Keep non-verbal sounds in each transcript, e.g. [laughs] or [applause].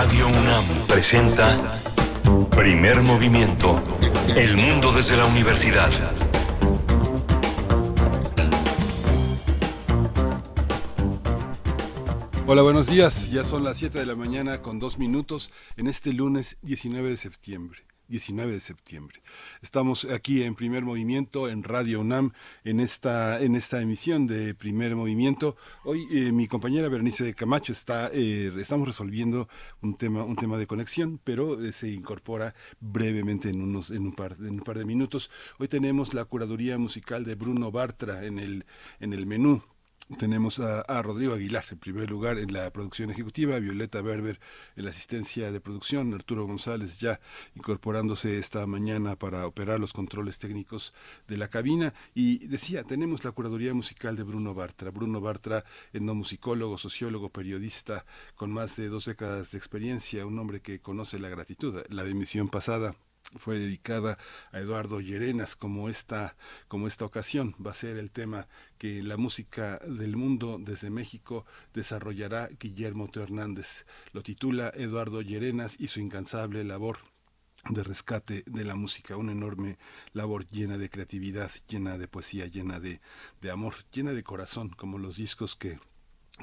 Radio UNAM presenta Primer Movimiento. El mundo desde la universidad. Hola, buenos días. Ya son las 7 de la mañana con dos minutos en este lunes 19 de septiembre. 19 de septiembre. Estamos aquí en Primer Movimiento, en Radio UNAM, en esta, en esta emisión de Primer Movimiento. Hoy eh, mi compañera Bernice Camacho está, eh, estamos resolviendo un tema, un tema de conexión, pero eh, se incorpora brevemente en, unos, en, un par, en un par de minutos. Hoy tenemos la curaduría musical de Bruno Bartra en el, en el menú. Tenemos a, Rodrigo Aguilar en primer lugar en la producción ejecutiva, Violeta Berber en la asistencia de producción, Arturo González ya incorporándose esta mañana para operar los controles técnicos de la cabina. Y decía, tenemos la curaduría musical de Bruno Bartra. Bruno Bartra, etnomusicólogo, sociólogo, periodista con más de dos décadas de experiencia, un hombre que conoce la gratitud. La emisión pasada fue dedicada a Eduardo Llerenas como esta como esta ocasión va a ser el tema que la música del mundo desde México desarrollará Guillermo Teo Hernández. Lo titula Eduardo Llerenas y su incansable labor de rescate de la música, una enorme labor llena de creatividad, llena de poesía, llena de, de amor, llena de corazón, como los discos que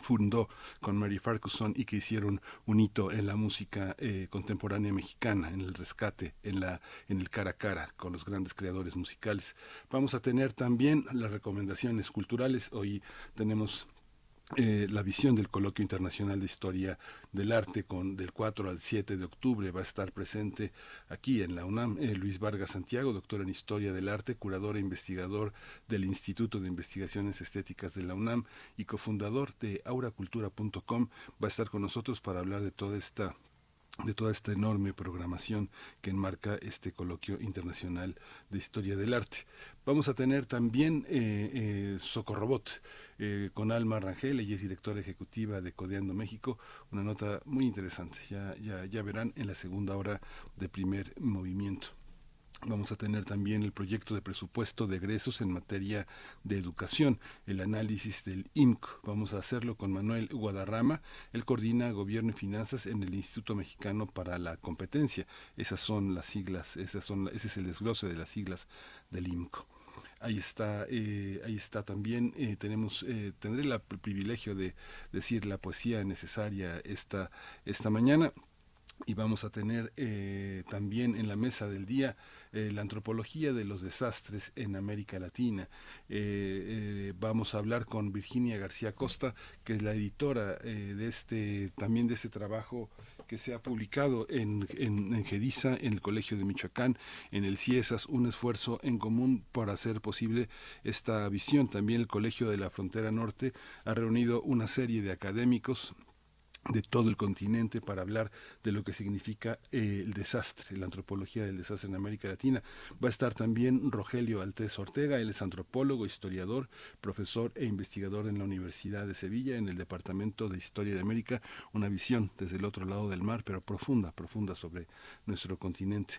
fundó con Mary Farquharson y que hicieron un hito en la música eh, contemporánea mexicana, en el rescate, en la en el cara a cara con los grandes creadores musicales. Vamos a tener también las recomendaciones culturales. Hoy tenemos eh, la visión del Coloquio Internacional de Historia del Arte con del 4 al 7 de octubre va a estar presente aquí en la UNAM eh, Luis Vargas Santiago, doctor en Historia del Arte, curador e investigador del Instituto de Investigaciones Estéticas de la UNAM y cofundador de auracultura.com va a estar con nosotros para hablar de toda esta de toda esta enorme programación que enmarca este coloquio internacional de historia del arte. Vamos a tener también eh, Socorrobot eh, con Alma Rangel, ella es directora ejecutiva de Codeando México, una nota muy interesante, ya, ya, verán en la segunda hora de primer movimiento. Vamos a tener también el proyecto de presupuesto de egresos en materia de educación, el análisis del INC. Vamos a hacerlo con Manuel Guadarrama. Él coordina Gobierno y Finanzas en el Instituto Mexicano para la Competencia. Esas son las siglas, esas son, ese es el desglose de las siglas del INCO. Ahí está, eh, ahí está también. Eh, tenemos, eh, tendré el privilegio de decir la poesía necesaria esta, esta mañana y vamos a tener eh, también en la mesa del día la antropología de los desastres en América Latina. Vamos a hablar con Virginia García Costa, que es la editora de este, también de este trabajo que se ha publicado en, en, GEDISA, en el Colegio de Michoacán, en el CIESAS, un esfuerzo en común para hacer posible esta visión. También el Colegio de la Frontera Norte ha reunido una serie de académicos de todo el continente para hablar de lo que significa eh, el desastre, la antropología del desastre en América Latina. Va a estar también Rogelio Altés Ortega, él es antropólogo, historiador, profesor e investigador en la Universidad de Sevilla, en el Departamento de Historia de América, una visión desde el otro lado del mar, pero profunda, profunda sobre nuestro continente.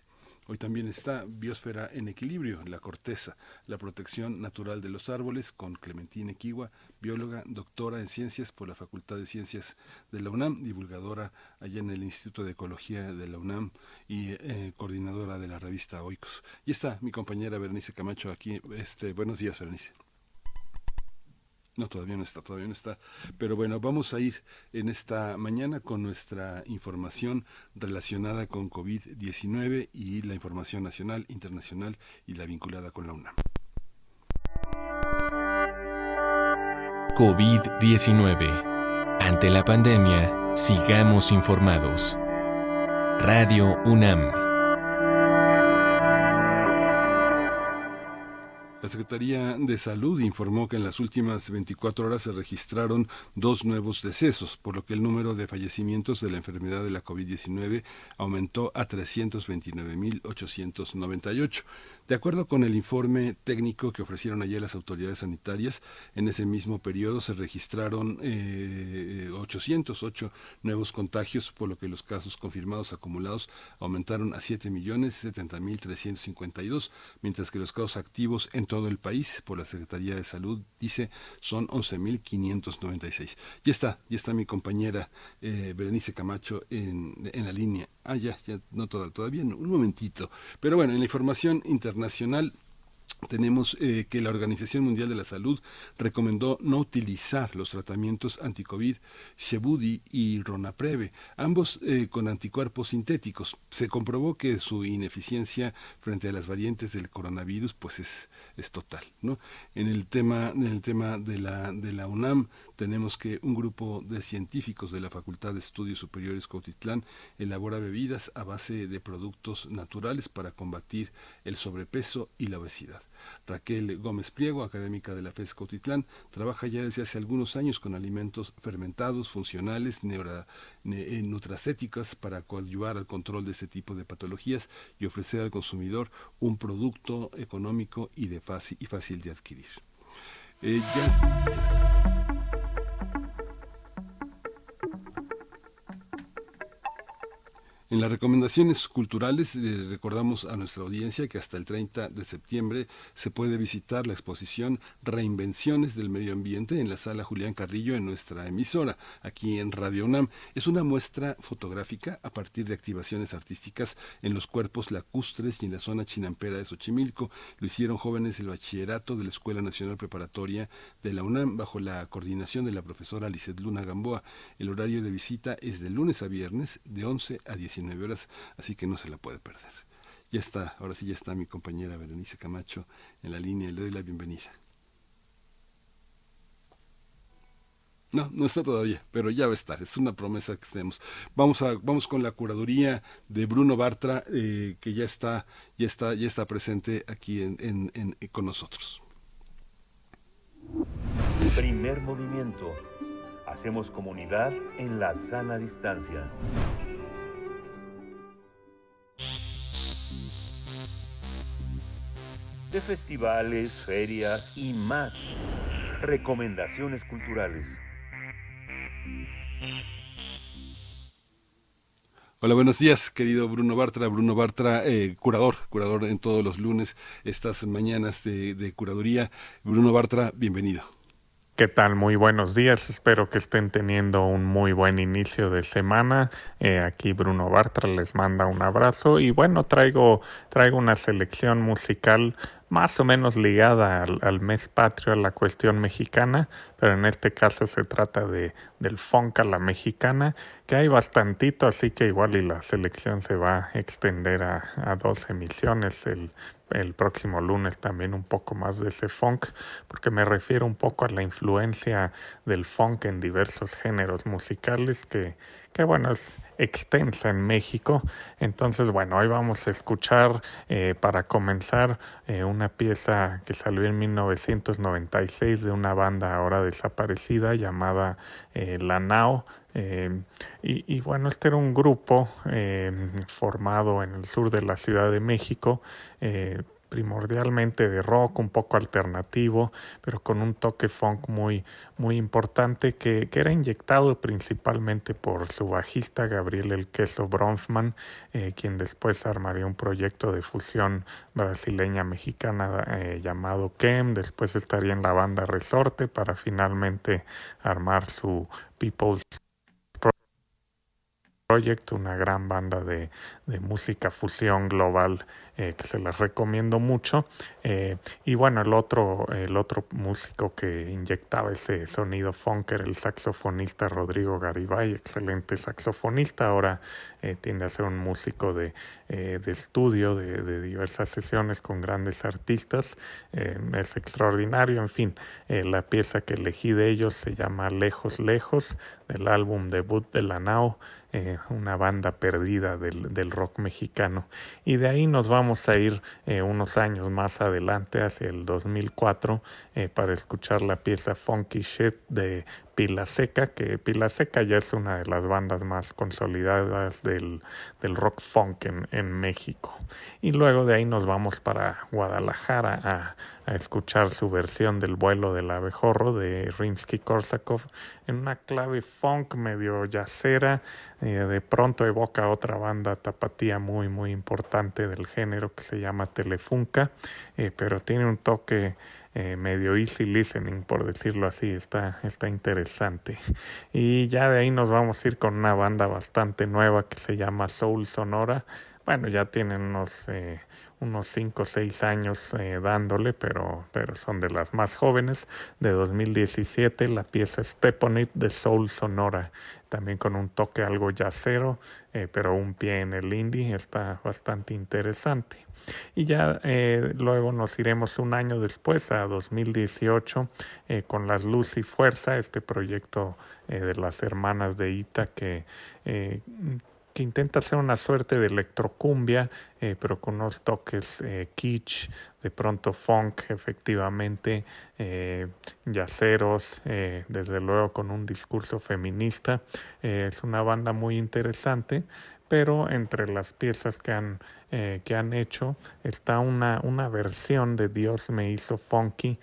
Hoy también está Biosfera en Equilibrio, la corteza, la protección natural de los árboles, con Clementina Equigua, bióloga, doctora en ciencias por la Facultad de Ciencias de la UNAM, divulgadora allá en el Instituto de Ecología de la UNAM y eh, coordinadora de la revista Oikos. Y está mi compañera Bernice Camacho aquí. Este, buenos días, Bernice. No, todavía no está, todavía no está. Pero bueno, vamos a ir en esta mañana con nuestra información relacionada con COVID-19 y la información nacional, internacional y la vinculada con la UNAM. COVID-19. Ante la pandemia, sigamos informados. Radio UNAM. La Secretaría de Salud informó que en las últimas 24 horas se registraron dos nuevos decesos, por lo que el número de fallecimientos de la enfermedad de la COVID-19 aumentó a 329.898. De acuerdo con el informe técnico que ofrecieron ayer las autoridades sanitarias, en ese mismo periodo se registraron eh, 808 nuevos contagios, por lo que los casos confirmados acumulados aumentaron a 7.070.352, mientras que los casos activos en todo el país por la Secretaría de Salud dice son 11.596. Ya está, ya está mi compañera eh, Berenice Camacho en, en, la línea. Ah, ya, ya, no toda, todavía, un momentito. Pero bueno, en la información internacional tenemos eh, que la Organización Mundial de la Salud recomendó no utilizar los tratamientos anticovid Shebudi y Ronapreve, ambos eh, con anticuerpos sintéticos. Se comprobó que su ineficiencia frente a las variantes del coronavirus pues es, es total. ¿no? En el tema, en el tema de, la, de la UNAM tenemos que un grupo de científicos de la Facultad de Estudios Superiores Cautitlán elabora bebidas a base de productos naturales para combatir el sobrepeso y la obesidad. Raquel Gómez Pliego, académica de la FES Cautitlán, trabaja ya desde hace algunos años con alimentos fermentados, funcionales, neura, ne, eh, para coadyuvar al control de este tipo de patologías y ofrecer al consumidor un producto económico y, de fácil, y fácil de adquirir. Eh, ya En las recomendaciones culturales eh, recordamos a nuestra audiencia que hasta el 30 de septiembre se puede visitar la exposición Reinvenciones del Medio Ambiente en la sala Julián Carrillo en nuestra emisora, aquí en Radio UNAM. Es una muestra fotográfica a partir de activaciones artísticas en los cuerpos lacustres y en la zona chinampera de Xochimilco. Lo hicieron jóvenes del bachillerato de la Escuela Nacional Preparatoria de la UNAM bajo la coordinación de la profesora Lizeth Luna Gamboa. El horario de visita es de lunes a viernes de 11 a 10 horas, así que no se la puede perder. Ya está, ahora sí ya está mi compañera Berenice Camacho en la línea, le doy la bienvenida. No, no está todavía, pero ya va a estar. Es una promesa que tenemos. Vamos a, vamos con la curaduría de Bruno Bartra, eh, que ya está, ya está, ya está presente aquí en, en, en, con nosotros. Primer movimiento. Hacemos comunidad en la sana distancia. De festivales, ferias y más. Recomendaciones culturales. Hola, buenos días, querido Bruno Bartra. Bruno Bartra, eh, curador, curador en todos los lunes, estas mañanas de, de curaduría. Bruno Bartra, bienvenido. ¿Qué tal? Muy buenos días. Espero que estén teniendo un muy buen inicio de semana. Eh, aquí Bruno Bartra les manda un abrazo y bueno, traigo, traigo una selección musical más o menos ligada al, mes patrio, a la cuestión mexicana, pero en este caso se trata de del funk a la mexicana, que hay bastantito, así que igual y la selección se va a extender a, a dos emisiones el, el próximo lunes también un poco más de ese funk, porque me refiero un poco a la influencia del funk en diversos géneros musicales que, que bueno, es extensa en México. Entonces, bueno, hoy vamos a escuchar eh, para comenzar eh, una pieza que salió en 1996 de una banda ahora desaparecida llamada eh, La Nao. Y, bueno, este era un grupo formado en el sur de la Ciudad de México, primordialmente de rock, un poco alternativo, pero con un toque funk muy, muy importante que, que era inyectado principalmente por su bajista Gabriel El Queso Bronfman, eh, quien después armaría un proyecto de fusión brasileña mexicana eh, llamado KEM, después estaría en la banda Resorte para finalmente armar su People's Project, una gran banda de, música fusión global eh, que se las recomiendo mucho. Eh, y bueno, el otro, el otro músico que inyectaba ese sonido funk era el saxofonista Rodrigo Garibay, excelente saxofonista. Ahora eh, tiende a ser un músico de, de estudio de, de, diversas sesiones con grandes artistas. es extraordinario. En fin, la pieza que elegí de ellos se llama Lejos, Lejos, del álbum debut de la Nao. Eh, una banda perdida del, rock mexicano. Y de ahí nos vamos a ir eh, unos años más adelante, hacia el 2004, eh, para escuchar la pieza Funky Shit de Pila Seca, que Pila Seca ya es una de las bandas más consolidadas del, del rock funk en, México. Y luego de ahí nos vamos para Guadalajara a, a escuchar su versión del vuelo del abejorro de Rimsky-Korsakov en una clave funk medio yacera. Eh, de pronto evoca otra banda tapatía muy muy importante del género que se llama Telefunca, eh, pero tiene un toque eh, medio easy listening, por decirlo así, está, está interesante. Y ya de ahí nos vamos a ir con una banda bastante nueva que se llama Soul Sonora. Bueno, ya tienen unos unos 5 o 6 años eh, dándole, pero, pero son de las más jóvenes, de 2017, la pieza Step on It de Soul Sonora, también con un toque algo yacero, eh, pero un pie en el indie, está bastante interesante. Y ya eh, luego nos iremos un año después, a 2018, con Las Luz y Fuerza, este proyecto de las hermanas de Ita que que intenta hacer una suerte de electrocumbia, eh, pero con unos toques eh, kitsch, de pronto funk, efectivamente, eh, yaceros, eh, desde luego con un discurso feminista. es una banda muy interesante, pero entre las piezas que han que han hecho está una, una versión de Dios me hizo funky,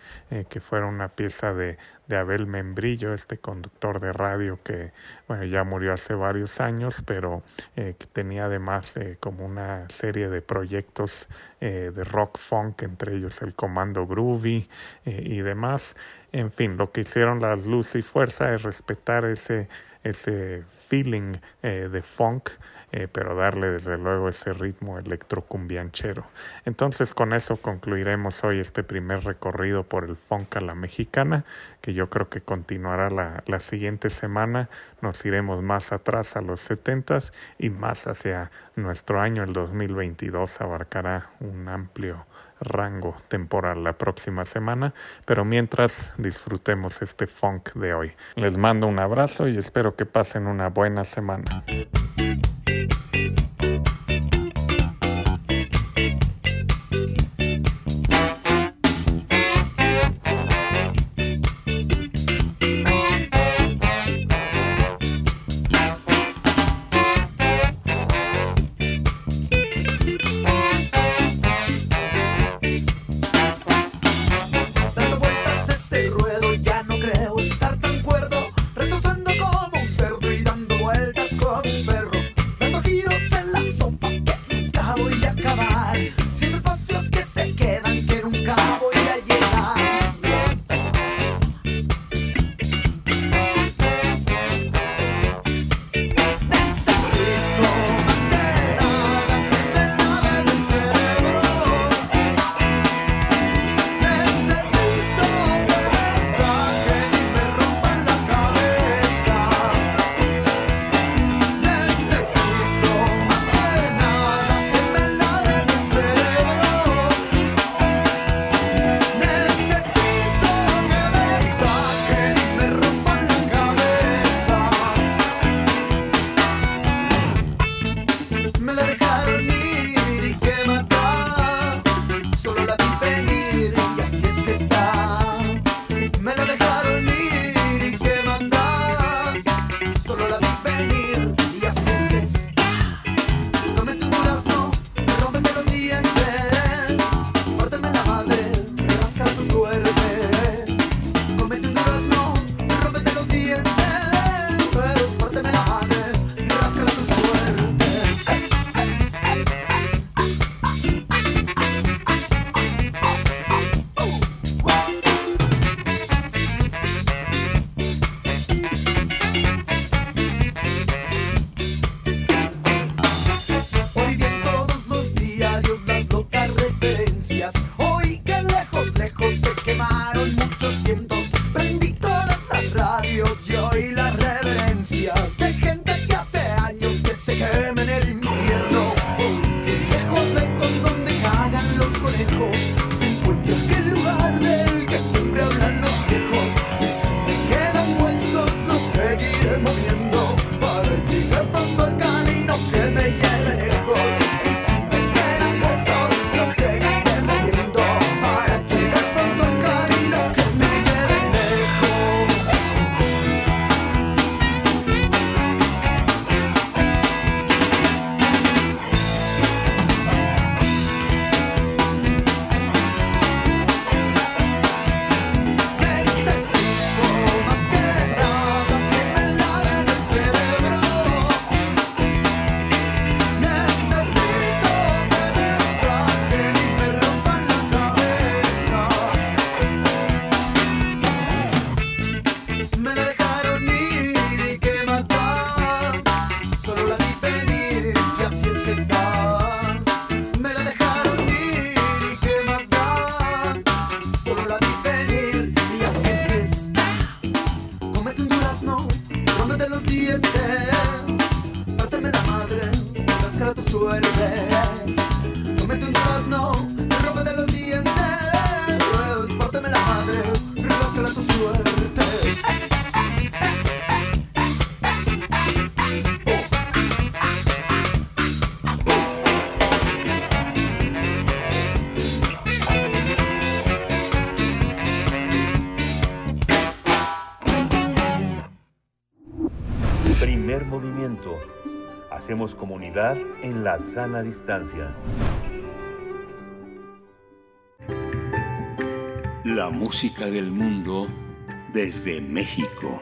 que fue una pieza de, de Abel Membrillo, este conductor de radio que bueno, ya murió hace varios años, pero eh, que tenía además como una serie de proyectos de rock funk, entre ellos el Comando Groovy y demás. En fin, lo que hicieron las Luz y Fuerza es respetar ese, ese feeling de funk eh, pero darle desde luego ese ritmo electrocumbianchero. Entonces con eso concluiremos hoy este primer recorrido por el funk a la mexicana, que yo creo que continuará la, la siguiente semana. Nos iremos más atrás a los setentas y más hacia nuestro año, el 2022, abarcará un amplio rango temporal la próxima semana, pero mientras disfrutemos este funk de hoy. Les mando un abrazo y espero que pasen una buena semana. Hacemos comunidad en la sana distancia. La música del mundo desde México.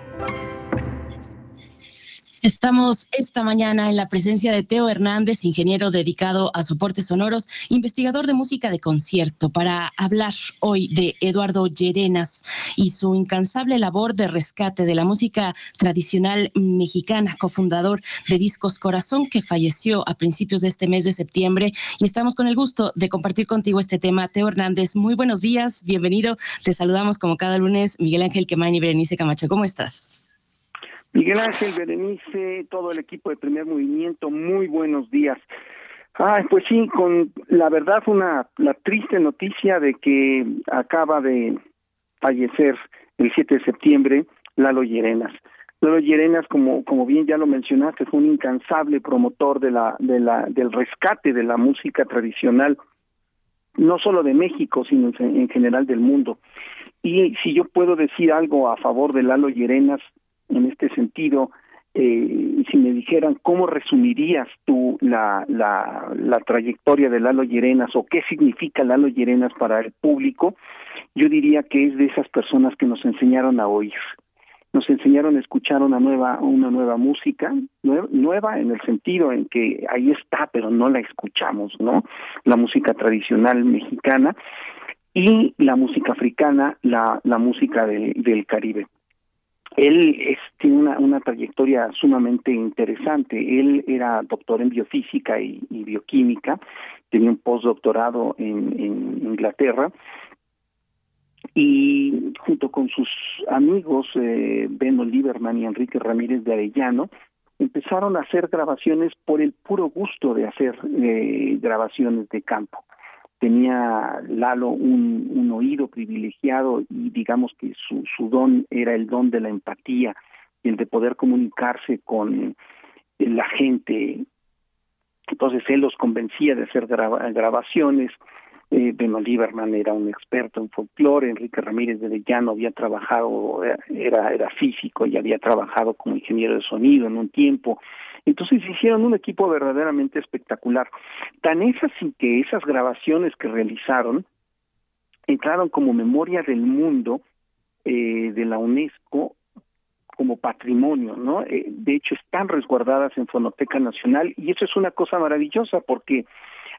Estamos esta mañana en la presencia de Teo Hernández, ingeniero dedicado a soportes sonoros, investigador de música de concierto, para hablar hoy de Eduardo Llerenas y su incansable labor de rescate de la música tradicional mexicana, cofundador de Discos Corazón, que falleció a principios de este mes de septiembre. Y estamos con el gusto de compartir contigo este tema. Teo Hernández, muy buenos días, bienvenido. Te saludamos como cada lunes, Miguel Ángel Quemain y Berenice Camacho. ¿Cómo estás? Miguel Ángel, Berenice, todo el equipo de Primer Movimiento, muy buenos días. Ay, pues sí, con la verdad una la triste noticia de que acaba de fallecer el 7 de septiembre Lalo Llerenas. Lalo Llerenas, como como bien ya lo mencionaste, fue un incansable promotor de la de la del rescate de la música tradicional no solo de México, sino en, en general del mundo. Y si yo puedo decir algo a favor de Lalo Llerenas, en este sentido, eh, si me dijeran cómo resumirías tú la, la, la trayectoria de Lalo Llerenas o qué significa Lalo Llerenas para el público, yo diría que es de esas personas que nos enseñaron a oír, nos enseñaron a escuchar una nueva una nueva música nueva, en el sentido en que ahí está pero no la escuchamos no la música tradicional mexicana y la música africana la la música de, del Caribe él es, tiene una, una trayectoria sumamente interesante. Él era doctor en biofísica y, y bioquímica, tenía un postdoctorado en, en Inglaterra y junto con sus amigos eh, Beno Lieberman y Enrique Ramírez de Arellano empezaron a hacer grabaciones por el puro gusto de hacer eh, grabaciones de campo tenía Lalo un, oído privilegiado y digamos que su, su don era el don de la empatía y el de poder comunicarse con la gente. Entonces él los convencía de hacer grabaciones. Eh, Beno era un experto en folclore, Enrique Ramírez de Llano había trabajado, era, era físico y había trabajado como ingeniero de sonido en un tiempo. Entonces hicieron un equipo verdaderamente espectacular. Tan es así que esas grabaciones que realizaron entraron como memoria del mundo eh, de la UNESCO como patrimonio, ¿no? Eh, de hecho, están resguardadas en Fonoteca Nacional y eso es una cosa maravillosa porque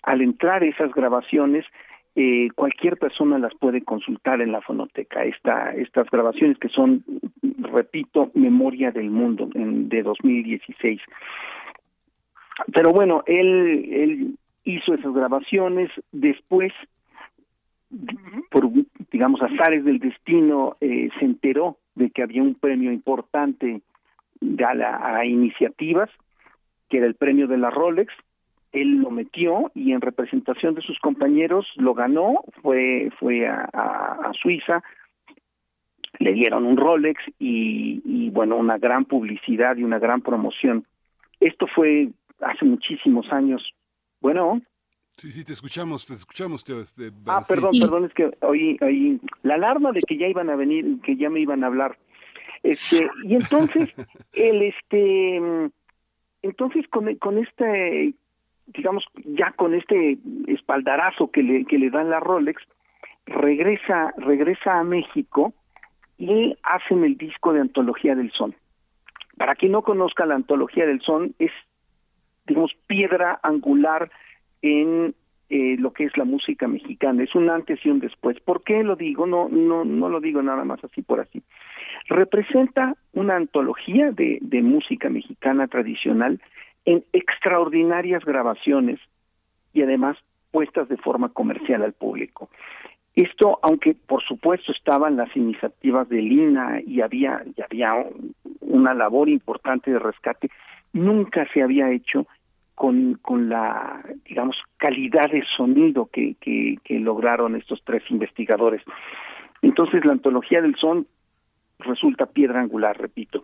al entrar esas grabaciones eh, cualquier persona las puede consultar en la fonoteca. Esta, estas grabaciones que son, repito, Memoria del Mundo en, de 2016. Pero bueno, él, él hizo esas grabaciones, después, por, digamos, azares del destino, eh, se enteró de que había un premio importante a, la, a iniciativas, que era el premio de la Rolex, él lo metió y en representación de sus compañeros lo ganó, fue, fue a, a, Suiza, le dieron un Rolex y, y, bueno, una gran publicidad y una gran promoción. Esto fue hace muchísimos años. Bueno. Sí, sí, te escuchamos, te escuchamos, Teo. Este, ah, perdón, perdón, es que oí, oí la alarma de que ya iban a venir, que ya me iban a hablar. Este, y entonces, [laughs] el este, entonces con, con este digamos, ya con este espaldarazo que le, que le dan la Rolex, regresa, regresa a México y hacen el disco de Antología del Son. Para quien no conozca la Antología del Son, es, digamos, piedra angular en eh, lo que es la música mexicana. Es un antes y un después. ¿Por qué lo digo? No, no, no lo digo nada más así por así. Representa una antología de, de música mexicana tradicional en extraordinarias grabaciones y además puestas de forma comercial al público. Esto, aunque por supuesto estaban las iniciativas de Lina y había, y había una labor importante de rescate, nunca se había hecho con, con la, digamos, calidad de sonido que, que, que lograron estos tres investigadores. Entonces la antología del son resulta piedra angular, repito.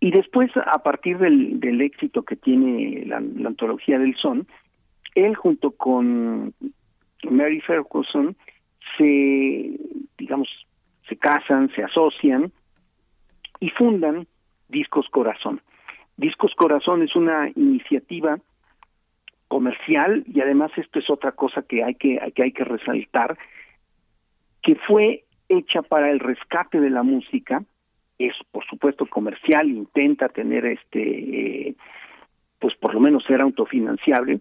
Y después, a partir del, del éxito que tiene la, la, antología del son, él junto con Mary Ferguson se, digamos, se casan, se asocian y fundan Discos Corazón. Discos Corazón es una iniciativa comercial y además esto es otra cosa que hay que, que hay que resaltar que fue hecha para el rescate de la música es por supuesto comercial intenta tener este eh, pues por lo menos ser autofinanciable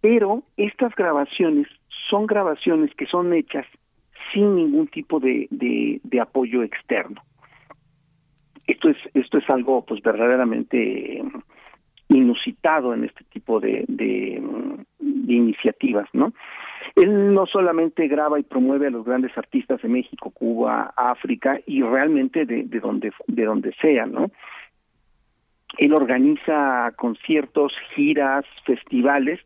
pero estas grabaciones son grabaciones que son hechas sin ningún tipo de, de, apoyo externo esto es esto es algo pues verdaderamente inusitado en este tipo de, de, iniciativas, ¿no? Él no solamente graba y promueve a los grandes artistas de México, Cuba, África y realmente de, de donde de donde sea, ¿no? Él organiza conciertos, giras, festivales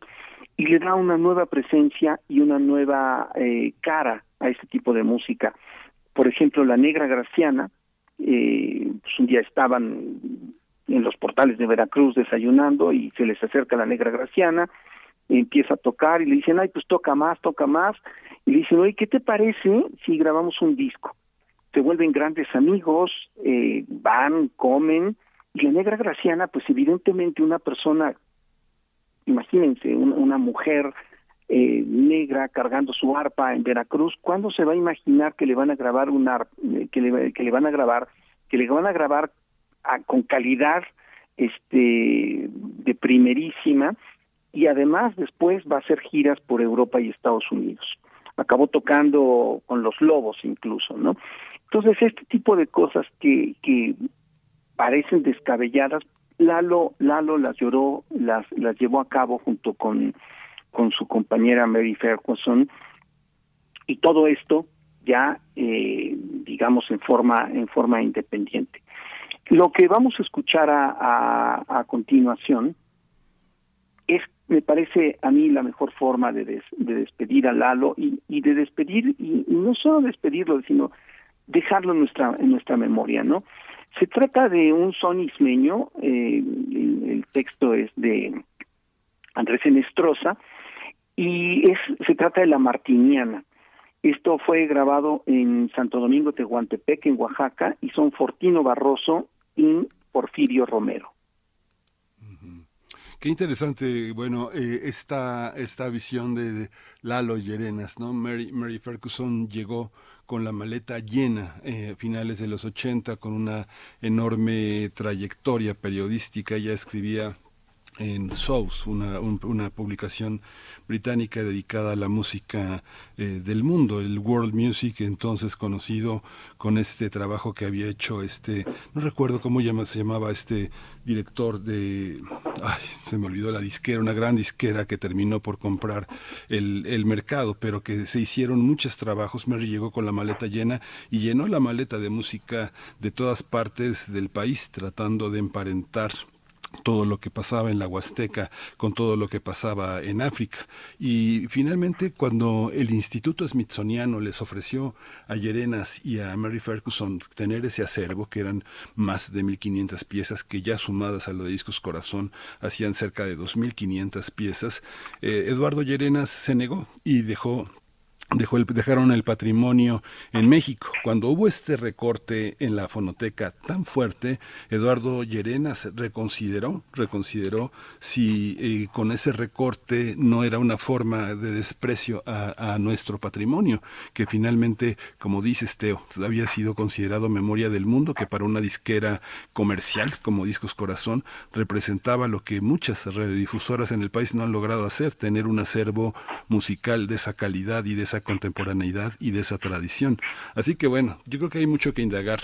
y le da una nueva presencia y una nueva eh, cara a este tipo de música. Por ejemplo, la Negra Graciana, eh, pues un día estaban en los portales de Veracruz desayunando y se les acerca la negra Graciana, empieza a tocar y le dicen, ay, pues toca más, toca más, y le dicen, oye, ¿qué te parece si grabamos un disco? Se vuelven grandes amigos, eh, van, comen, y la negra Graciana, pues evidentemente una persona, imagínense, una, una mujer eh, negra cargando su arpa en Veracruz, ¿cuándo se va a imaginar que le van a grabar un arpa, eh, que le, que le van a grabar, que le van a grabar con calidad este de primerísima y además después va a hacer giras por Europa y Estados Unidos. Acabó tocando con los Lobos incluso, ¿no? Entonces este tipo de cosas que que parecen descabelladas, Lalo Lalo las lloró, las las llevó a cabo junto con con su compañera Mary Ferguson y todo esto ya eh, digamos en forma en forma independiente. Lo que vamos a escuchar a, a, a continuación es, me parece a mí, la mejor forma de, de despedir a Lalo y, y de despedir, y, y, no solo despedirlo, sino dejarlo en nuestra, en nuestra memoria, ¿no? Se trata de un son ismeño, eh, el, el, texto es de Andrés Enestrosa, y es, se trata de la Martiniana. Esto fue grabado en Santo Domingo Tehuantepec, en Oaxaca, y son Fortino Barroso y Porfirio Romero. Qué interesante, bueno, eh, esta, esta visión de, de Lalo Llerenas, ¿no? Mary, Mary, Ferguson llegó con la maleta llena eh, finales de los 80 con una enorme trayectoria periodística. Ella escribía en South, una, un, una publicación británica dedicada a la música eh, del mundo, el World Music, entonces conocido con este trabajo que había hecho este, no recuerdo cómo se llamaba este director de, ay, se me olvidó la disquera, una gran disquera que terminó por comprar el, el mercado, pero que se hicieron muchos trabajos. Mary llegó con la maleta llena y llenó la maleta de música de todas partes del país, tratando de emparentar todo lo que pasaba en la Huasteca con todo lo que pasaba en África. Y finalmente, cuando el Instituto Smithsoniano les ofreció a Yerenas y a Mary Ferguson tener ese acervo, que eran más de 1.500 piezas, que ya sumadas a lo de Discos Corazón hacían cerca de 2.500 piezas, eh, Eduardo Yerenas se negó y dejó Dejó el, dejaron el patrimonio en México. Cuando hubo este recorte en la fonoteca tan fuerte, Eduardo Llerenas reconsideró, reconsideró si eh, con ese recorte no era una forma de desprecio a, nuestro patrimonio, que finalmente, como dices Teo, había sido considerado memoria del mundo, que para una disquera comercial como Discos Corazón representaba lo que muchas radiodifusoras en el país no han logrado hacer, tener un acervo musical de esa calidad y de esa contemporaneidad y de esa tradición. Así que bueno, yo creo que hay mucho que indagar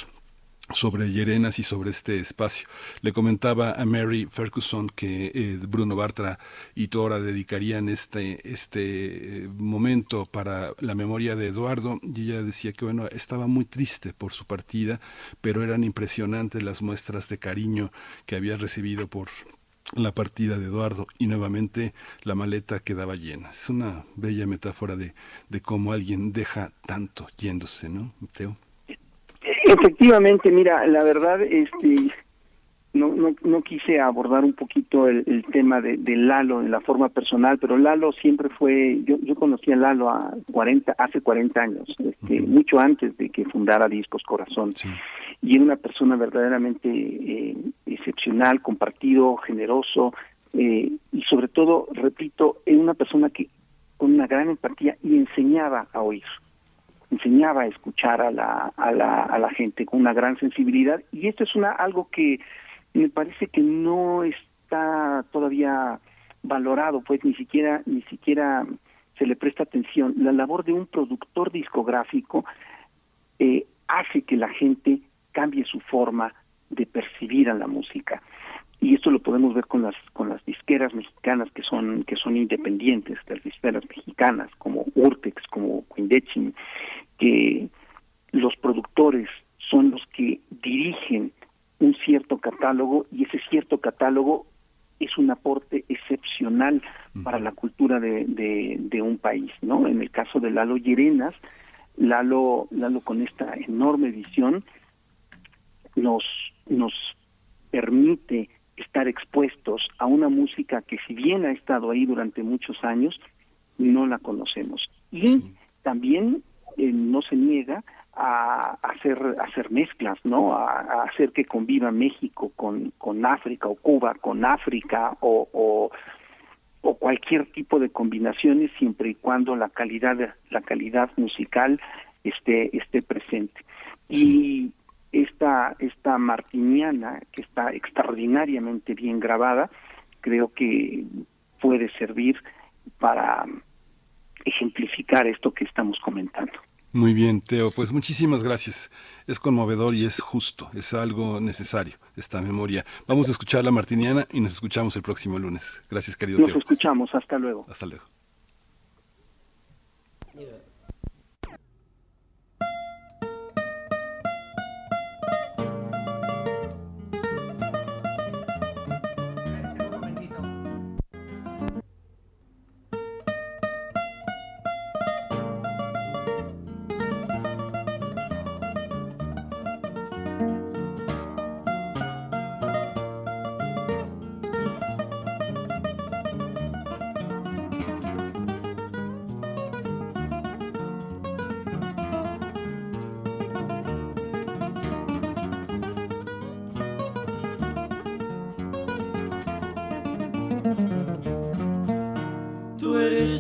sobre Yerenas y sobre este espacio. Le comentaba a Mary Ferguson que eh, Bruno Bartra y Tora dedicarían este, este eh, momento para la memoria de Eduardo y ella decía que bueno, estaba muy triste por su partida, pero eran impresionantes las muestras de cariño que había recibido por la partida de Eduardo y nuevamente la maleta quedaba llena. Es una bella metáfora de, de cómo alguien deja tanto yéndose, ¿no, Teo? Efectivamente, mira, la verdad, este, no, no, no quise abordar un poquito el, el tema de, de, Lalo en la forma personal, pero Lalo siempre fue, yo, yo conocí a Lalo a 40, hace 40 años, este, uh -huh. mucho antes de que fundara Discos Corazón. Sí. Y era una persona verdaderamente eh, excepcional, compartido, generoso, eh, y sobre todo, repito, era una persona que con una gran empatía y enseñaba a oír enseñaba a escuchar a la, a la, a la gente con una gran sensibilidad y esto es una algo que me parece que no está todavía valorado, pues ni siquiera ni siquiera se le presta atención. La labor de un productor discográfico eh, hace que la gente cambie su forma de percibir a la música y esto lo podemos ver con las con las disqueras mexicanas que son que son independientes las disqueras mexicanas como Urtex como Quindecim que los productores son los que dirigen un cierto catálogo y ese cierto catálogo es un aporte excepcional para la cultura de, de, de, un país, ¿no? En el caso de Lalo Llerenas, Lalo, Lalo con esta enorme visión nos, nos permite estar expuestos a una música que si bien ha estado ahí durante muchos años, no la conocemos. Y también eh, no se niega a, hacer hacer mezclas, ¿no? A, a, hacer que conviva México con, con África o Cuba con África o, o, o cualquier tipo de combinaciones siempre y cuando la calidad la calidad musical esté esté presente. Sí. Y esta esta martiniana que está extraordinariamente bien grabada, creo que puede servir para ejemplificar esto que estamos comentando. Muy bien, Teo. Pues muchísimas gracias. Es conmovedor y es justo, es algo necesario esta memoria. Vamos a escuchar la Martiniana y nos escuchamos el próximo lunes. Gracias, querido nos Teo. Nos escuchamos, hasta luego. Hasta luego.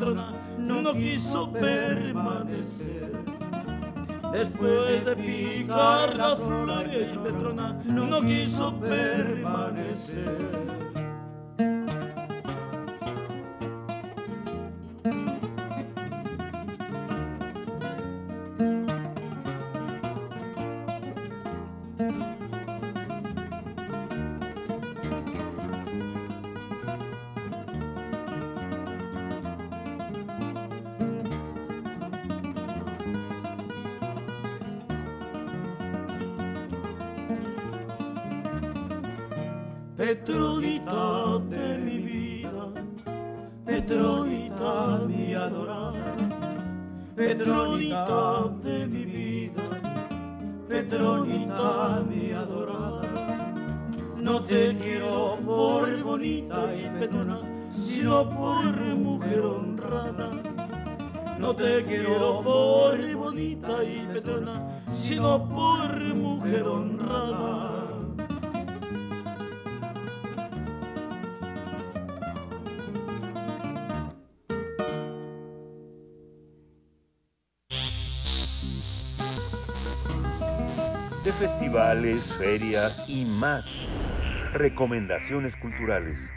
Petrona no quiso permanecer. Después de picar la flor y Petrona no quiso permanecer. Sino por mujer honrada. No te quiero por bonita y petrona, sino por mujer honrada. de festivales, ferias y más. Recomendaciones culturales.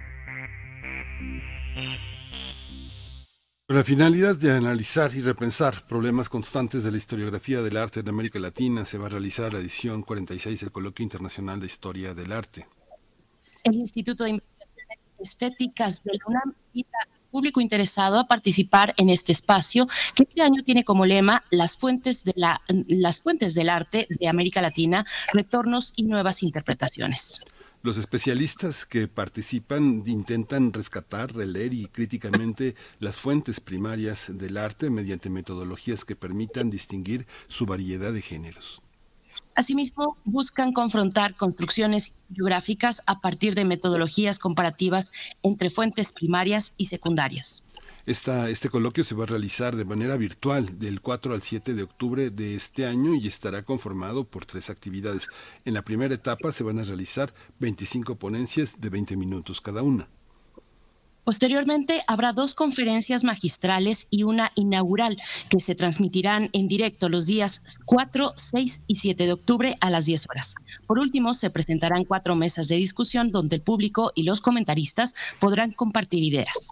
Con la finalidad de analizar y repensar problemas constantes de la historiografía del arte en América Latina, se va a realizar la edición 46 del Coloquio Internacional de Historia del Arte. El Instituto de Investigaciones Estéticas de la UNAM invita al público interesado a participar en este espacio que este año tiene como lema las fuentes, de la, las fuentes del arte de América Latina, retornos y nuevas interpretaciones. Los especialistas que participan intentan rescatar, releer y críticamente las fuentes primarias del arte mediante metodologías que permitan distinguir su variedad de géneros. Asimismo, buscan confrontar construcciones biográficas a partir de metodologías comparativas entre fuentes primarias y secundarias. Este coloquio se va a realizar de manera virtual del 4 al 7 de octubre de este año y estará conformado por tres actividades. En la primera etapa se van a realizar 25 ponencias de 20 minutos cada una. Posteriormente habrá dos conferencias magistrales y una inaugural que se transmitirán en directo los días 4, 6 y 7 de octubre a las 10 horas. Por último, se presentarán cuatro mesas de discusión donde el público y los comentaristas podrán compartir ideas.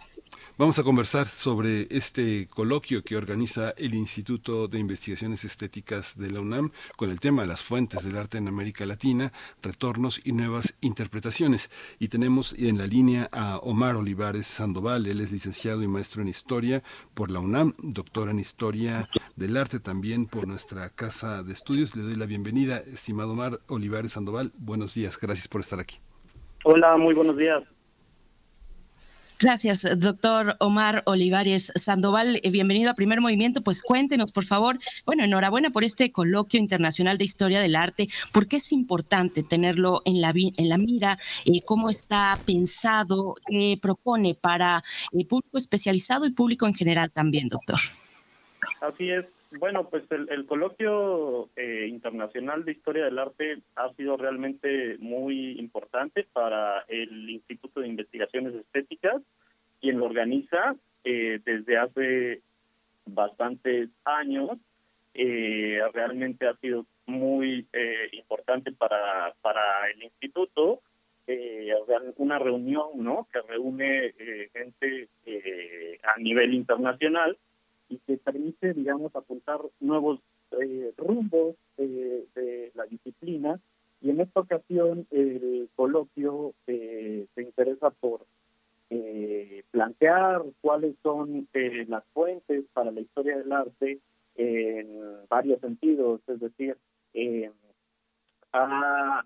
Vamos a conversar sobre este coloquio que organiza el Instituto de Investigaciones Estéticas de la UNAM con el tema las fuentes del arte en América Latina, retornos y nuevas interpretaciones. Y tenemos en la línea a Omar Olivares Sandoval, él es licenciado y maestro en Historia por la UNAM, doctor en Historia del Arte también por nuestra casa de estudios. Le doy la bienvenida, estimado Omar Olivares Sandoval. Buenos días, gracias por estar aquí. Hola, muy buenos días. Gracias, doctor Omar Olivares Sandoval. Eh, bienvenido a Primer Movimiento. Pues cuéntenos, por favor. Bueno, enhorabuena por este coloquio internacional de historia del arte. ¿Por qué es importante tenerlo en la, en la mira? Eh, ¿Cómo está pensado? ¿Qué propone para el público especializado y público en general también, doctor? Así es. Bueno, pues el, el coloquio eh, internacional de historia del arte ha sido realmente muy importante para el Instituto de Investigaciones Estéticas, quien lo organiza eh, desde hace bastantes años. Eh, realmente ha sido muy eh, importante para, para el instituto. Eh, una reunión ¿no? que reúne eh, gente a nivel internacional y que permite, digamos, apuntar nuevos eh, rumbos eh, de la disciplina. Y en esta ocasión el coloquio eh, se interesa por eh, plantear cuáles son eh, las fuentes para la historia del arte en varios sentidos, es decir, eh, ha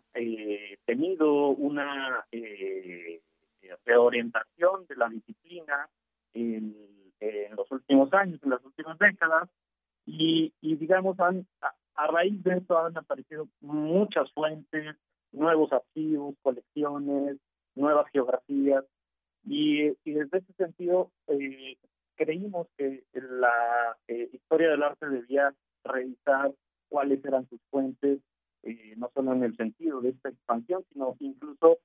tenido una reorientación de la disciplina en, en, los últimos años, en las últimas décadas, y, y digamos, han, a, a, raíz de esto han aparecido muchas fuentes, nuevos archivos, colecciones, nuevas geografías, y, y desde ese sentido eh, creímos que la eh, historia del arte debía revisar cuáles eran sus fuentes, eh, no solo en el sentido de esta expansión, sino incluso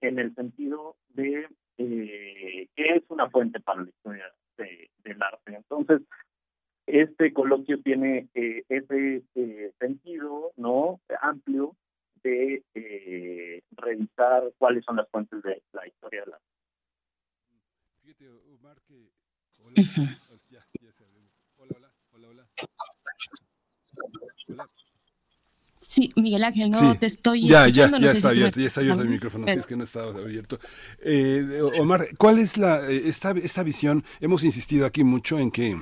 en el sentido de eh, qué es una fuente para la historia de, del arte. Entonces, este coloquio tiene eh, ese eh, sentido no amplio de eh, revisar cuáles son las fuentes de la historia del arte. Fíjate, Omar, que... Hola, ya, ya se hola, hola, hola, hola. Hola. Sí, Miguel Ángel, no sí, te estoy ya. Ya, ya no está abierto, me... ya está abierto el micrófono, si es que no estaba abierto. Eh, Omar, ¿cuál es la esta, esta visión? Hemos insistido aquí mucho en que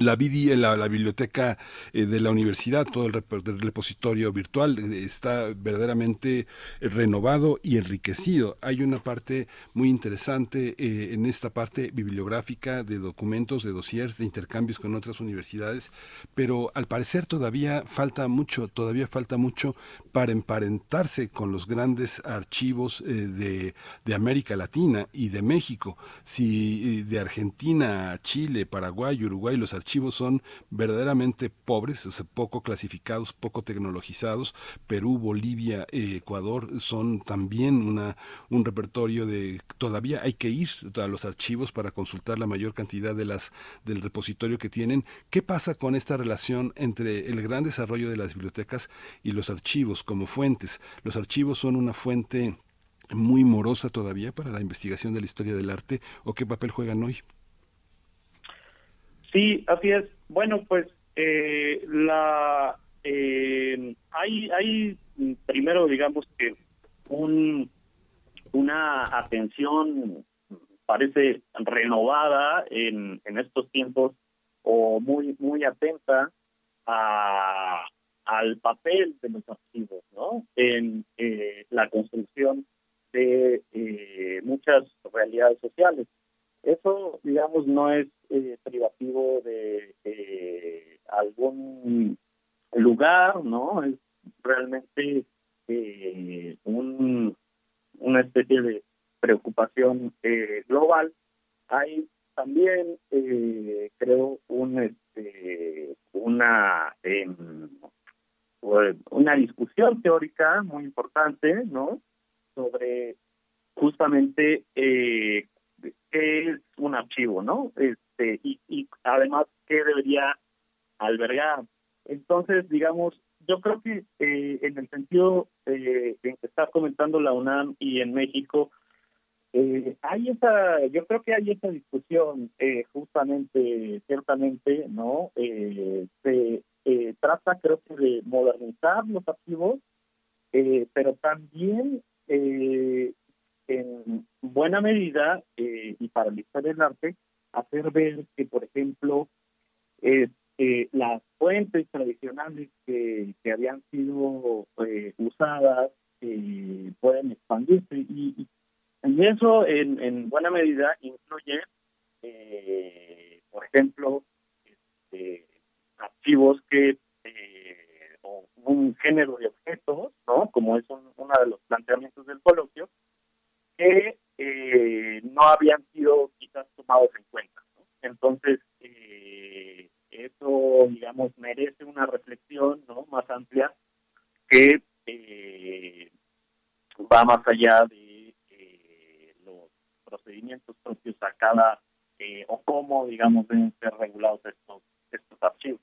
la, biblioteca eh, de la universidad, todo el, repositorio virtual eh, está verdaderamente renovado y enriquecido. Hay una parte muy interesante eh, en esta parte bibliográfica de documentos, de dossiers, de intercambios con otras universidades, pero al parecer todavía falta mucho, todavía falta mucho para emparentarse con los grandes archivos de, de América Latina y de México. Si de Argentina, Chile, Paraguay, Uruguay, los archivos son verdaderamente pobres, poco clasificados, poco tecnologizados. Perú, Bolivia, eh, Ecuador son también una, un repertorio de todavía hay que ir a los archivos para consultar la mayor cantidad de las del repositorio que tienen. ¿Qué pasa con esta relación entre el gran desarrollo de las bibliotecas y los archivos como fuentes? Los archivos son una fuente muy morosa todavía para la investigación de la historia del arte o qué papel juegan hoy? Sí, así es. Bueno, pues eh, la eh, hay hay primero digamos que un una atención parece renovada en, en estos tiempos o muy muy atenta a, al papel de los archivos, ¿no? En eh, la construcción de muchas realidades sociales. Eso, digamos, no es eh, privativo de algún lugar, ¿no? Es realmente eh, un, una especie de preocupación eh, global. Hay también, eh, creo, un, este, una em, una discusión teórica muy importante, ¿no? Sobre justamente eh, es un archivo, ¿no? Este, y, y además qué debería albergar. Entonces, digamos, yo creo que eh, en el sentido eh, en que está comentando la UNAM y en México, eh, hay esa, yo creo que hay esa discusión, eh, justamente, ciertamente, ¿no? Eh, se eh, trata, creo que, de modernizar los archivos, pero también en buena medida, eh, y para el arte, hacer ver que, por ejemplo, eh, las fuentes tradicionales que, que habían sido eh, usadas eh, pueden expandirse y, y, eso en, en buena medida incluye, eh, por ejemplo, este, archivos que un género de objetos, ¿no? Como es un, uno de los planteamientos del coloquio, que eh, no habían sido quizás tomados en cuenta. Entonces, eh, eso, digamos, merece una reflexión ¿no? más amplia que eh, va más allá de eh, los procedimientos propios a cada eh, o cómo, digamos, deben ser regulados estos, estos archivos.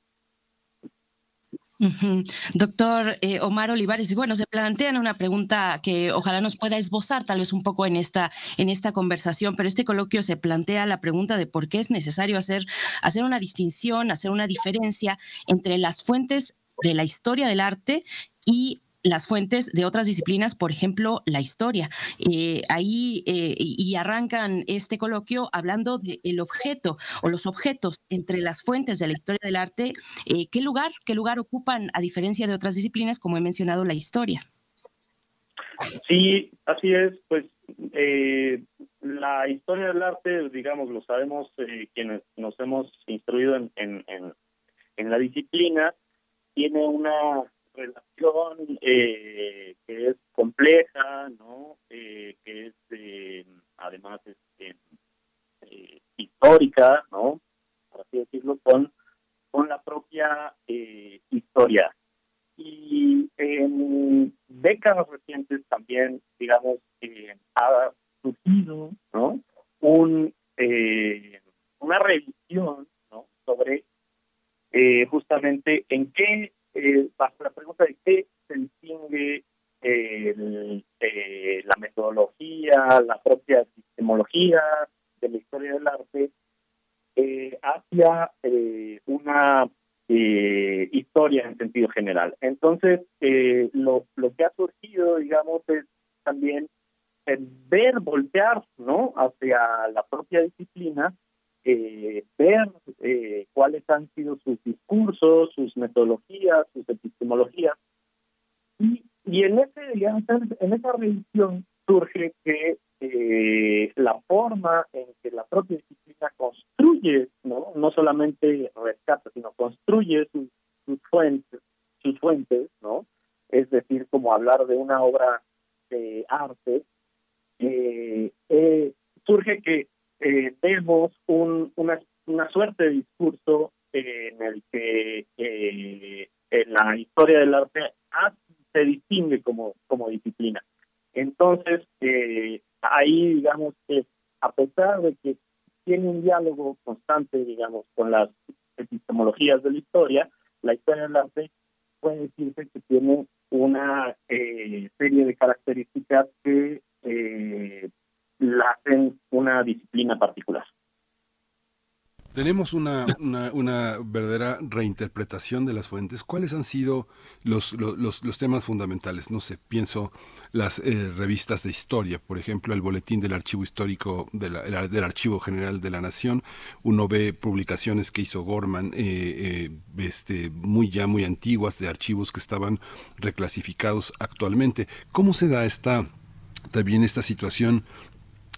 Doctor eh, Omar Olivares, y bueno, se plantean una pregunta que ojalá nos pueda esbozar tal vez un poco en esta, en esta conversación, pero este coloquio se plantea la pregunta de por qué es necesario hacer, hacer una distinción, hacer una diferencia entre las fuentes de la historia del arte y las fuentes de otras disciplinas, por ejemplo, la historia. Eh, ahí eh, y arrancan este coloquio hablando del objeto o los objetos entre las fuentes de la historia del arte. Eh, ¿Qué lugar, qué lugar ocupan a diferencia de otras disciplinas, como he mencionado, la historia? Sí, así es. Pues eh, la historia del arte, digamos, lo sabemos quienes nos hemos instruido en, en, en, en la disciplina, tiene una relación eh, que es compleja, ¿no? Eh, que es eh, además este, eh, histórica, ¿no? Por así decirlo, con, con la propia historia. Y en décadas recientes también, digamos, ha surgido, ¿no? Un, una revisión, ¿no? Sobre justamente en qué eh, bajo la pregunta de qué se distingue eh, eh, la metodología, la propia sistemología de la historia del arte eh, hacia eh, una eh, historia en sentido general. Entonces, lo, lo que ha surgido, digamos, es también ver, voltear, ¿no? Hacia la propia disciplina, ver eh, cuáles han sido sus discursos, sus metodologías, sus epistemologías. Y, y en, ese, en esa revisión surge que eh, la forma en que la propia disciplina construye, no, no solamente rescata, sino construye sus, sus fuentes, sus fuentes, ¿no? Es decir, como hablar de una obra de arte, eh, eh, surge que eh, vemos un, una, suerte de discurso en el que eh, la historia del arte se distingue como, disciplina. Entonces, eh, ahí digamos a pesar de que tiene un diálogo constante, digamos, con las epistemologías de la historia, la historia del arte puede decirse que tiene una eh, serie de características que eh, la hacen una disciplina particular. Tenemos una, una, una, verdadera reinterpretación de las fuentes. ¿Cuáles han sido los, los, los temas fundamentales? No sé, pienso las eh, revistas de historia, por ejemplo, el boletín del Archivo Histórico de la, el, del Archivo General de la Nación. Uno ve publicaciones que hizo Gorman, eh, eh, este, muy ya muy antiguas, de archivos que estaban reclasificados actualmente. ¿Cómo se da esta también esta situación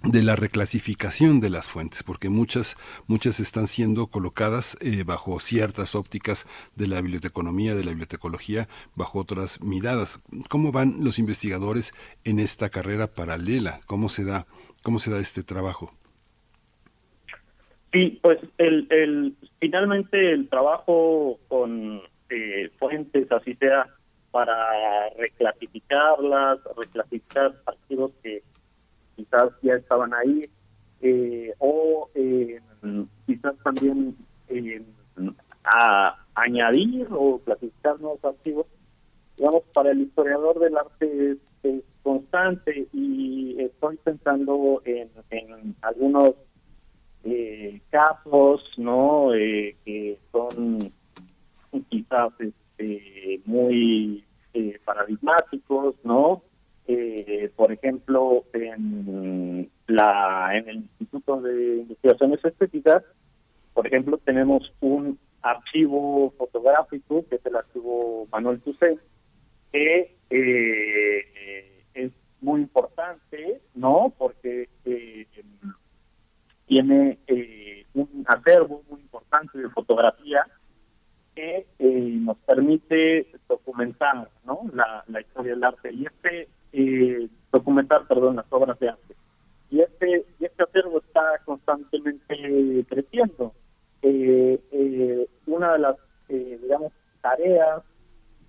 de la reclasificación de las fuentes, porque muchas, muchas están siendo colocadas eh, bajo ciertas ópticas de la biblioteconomía, de la bibliotecología, bajo otras miradas. ¿Cómo van los investigadores en esta carrera paralela? ¿Cómo se da, cómo se da este trabajo? Sí, pues el, el finalmente el trabajo con eh, fuentes, así sea, para reclasificarlas, reclasificar archivos que quizás ya estaban ahí, eh, o eh, quizás también eh, a añadir o clasificar nuevos archivos. Digamos, para el historiador del arte es, es constante y estoy pensando en, en algunos eh, casos, ¿no? Eh, que son quizás este, muy paradigmáticos, ¿no? Eh, por ejemplo, en la en el Instituto de Investigaciones Estéticas, por ejemplo, tenemos un archivo fotográfico, que es el archivo Manuel Tucé, que eh, es muy importante, ¿no? Porque eh, tiene eh, un acervo muy importante de fotografía que eh, nos permite documentar ¿no? la, la historia del arte. Y este eh, documentar, perdón, las obras de arte. Y este, y este acervo está constantemente creciendo. Eh, eh, una de las, eh, digamos, tareas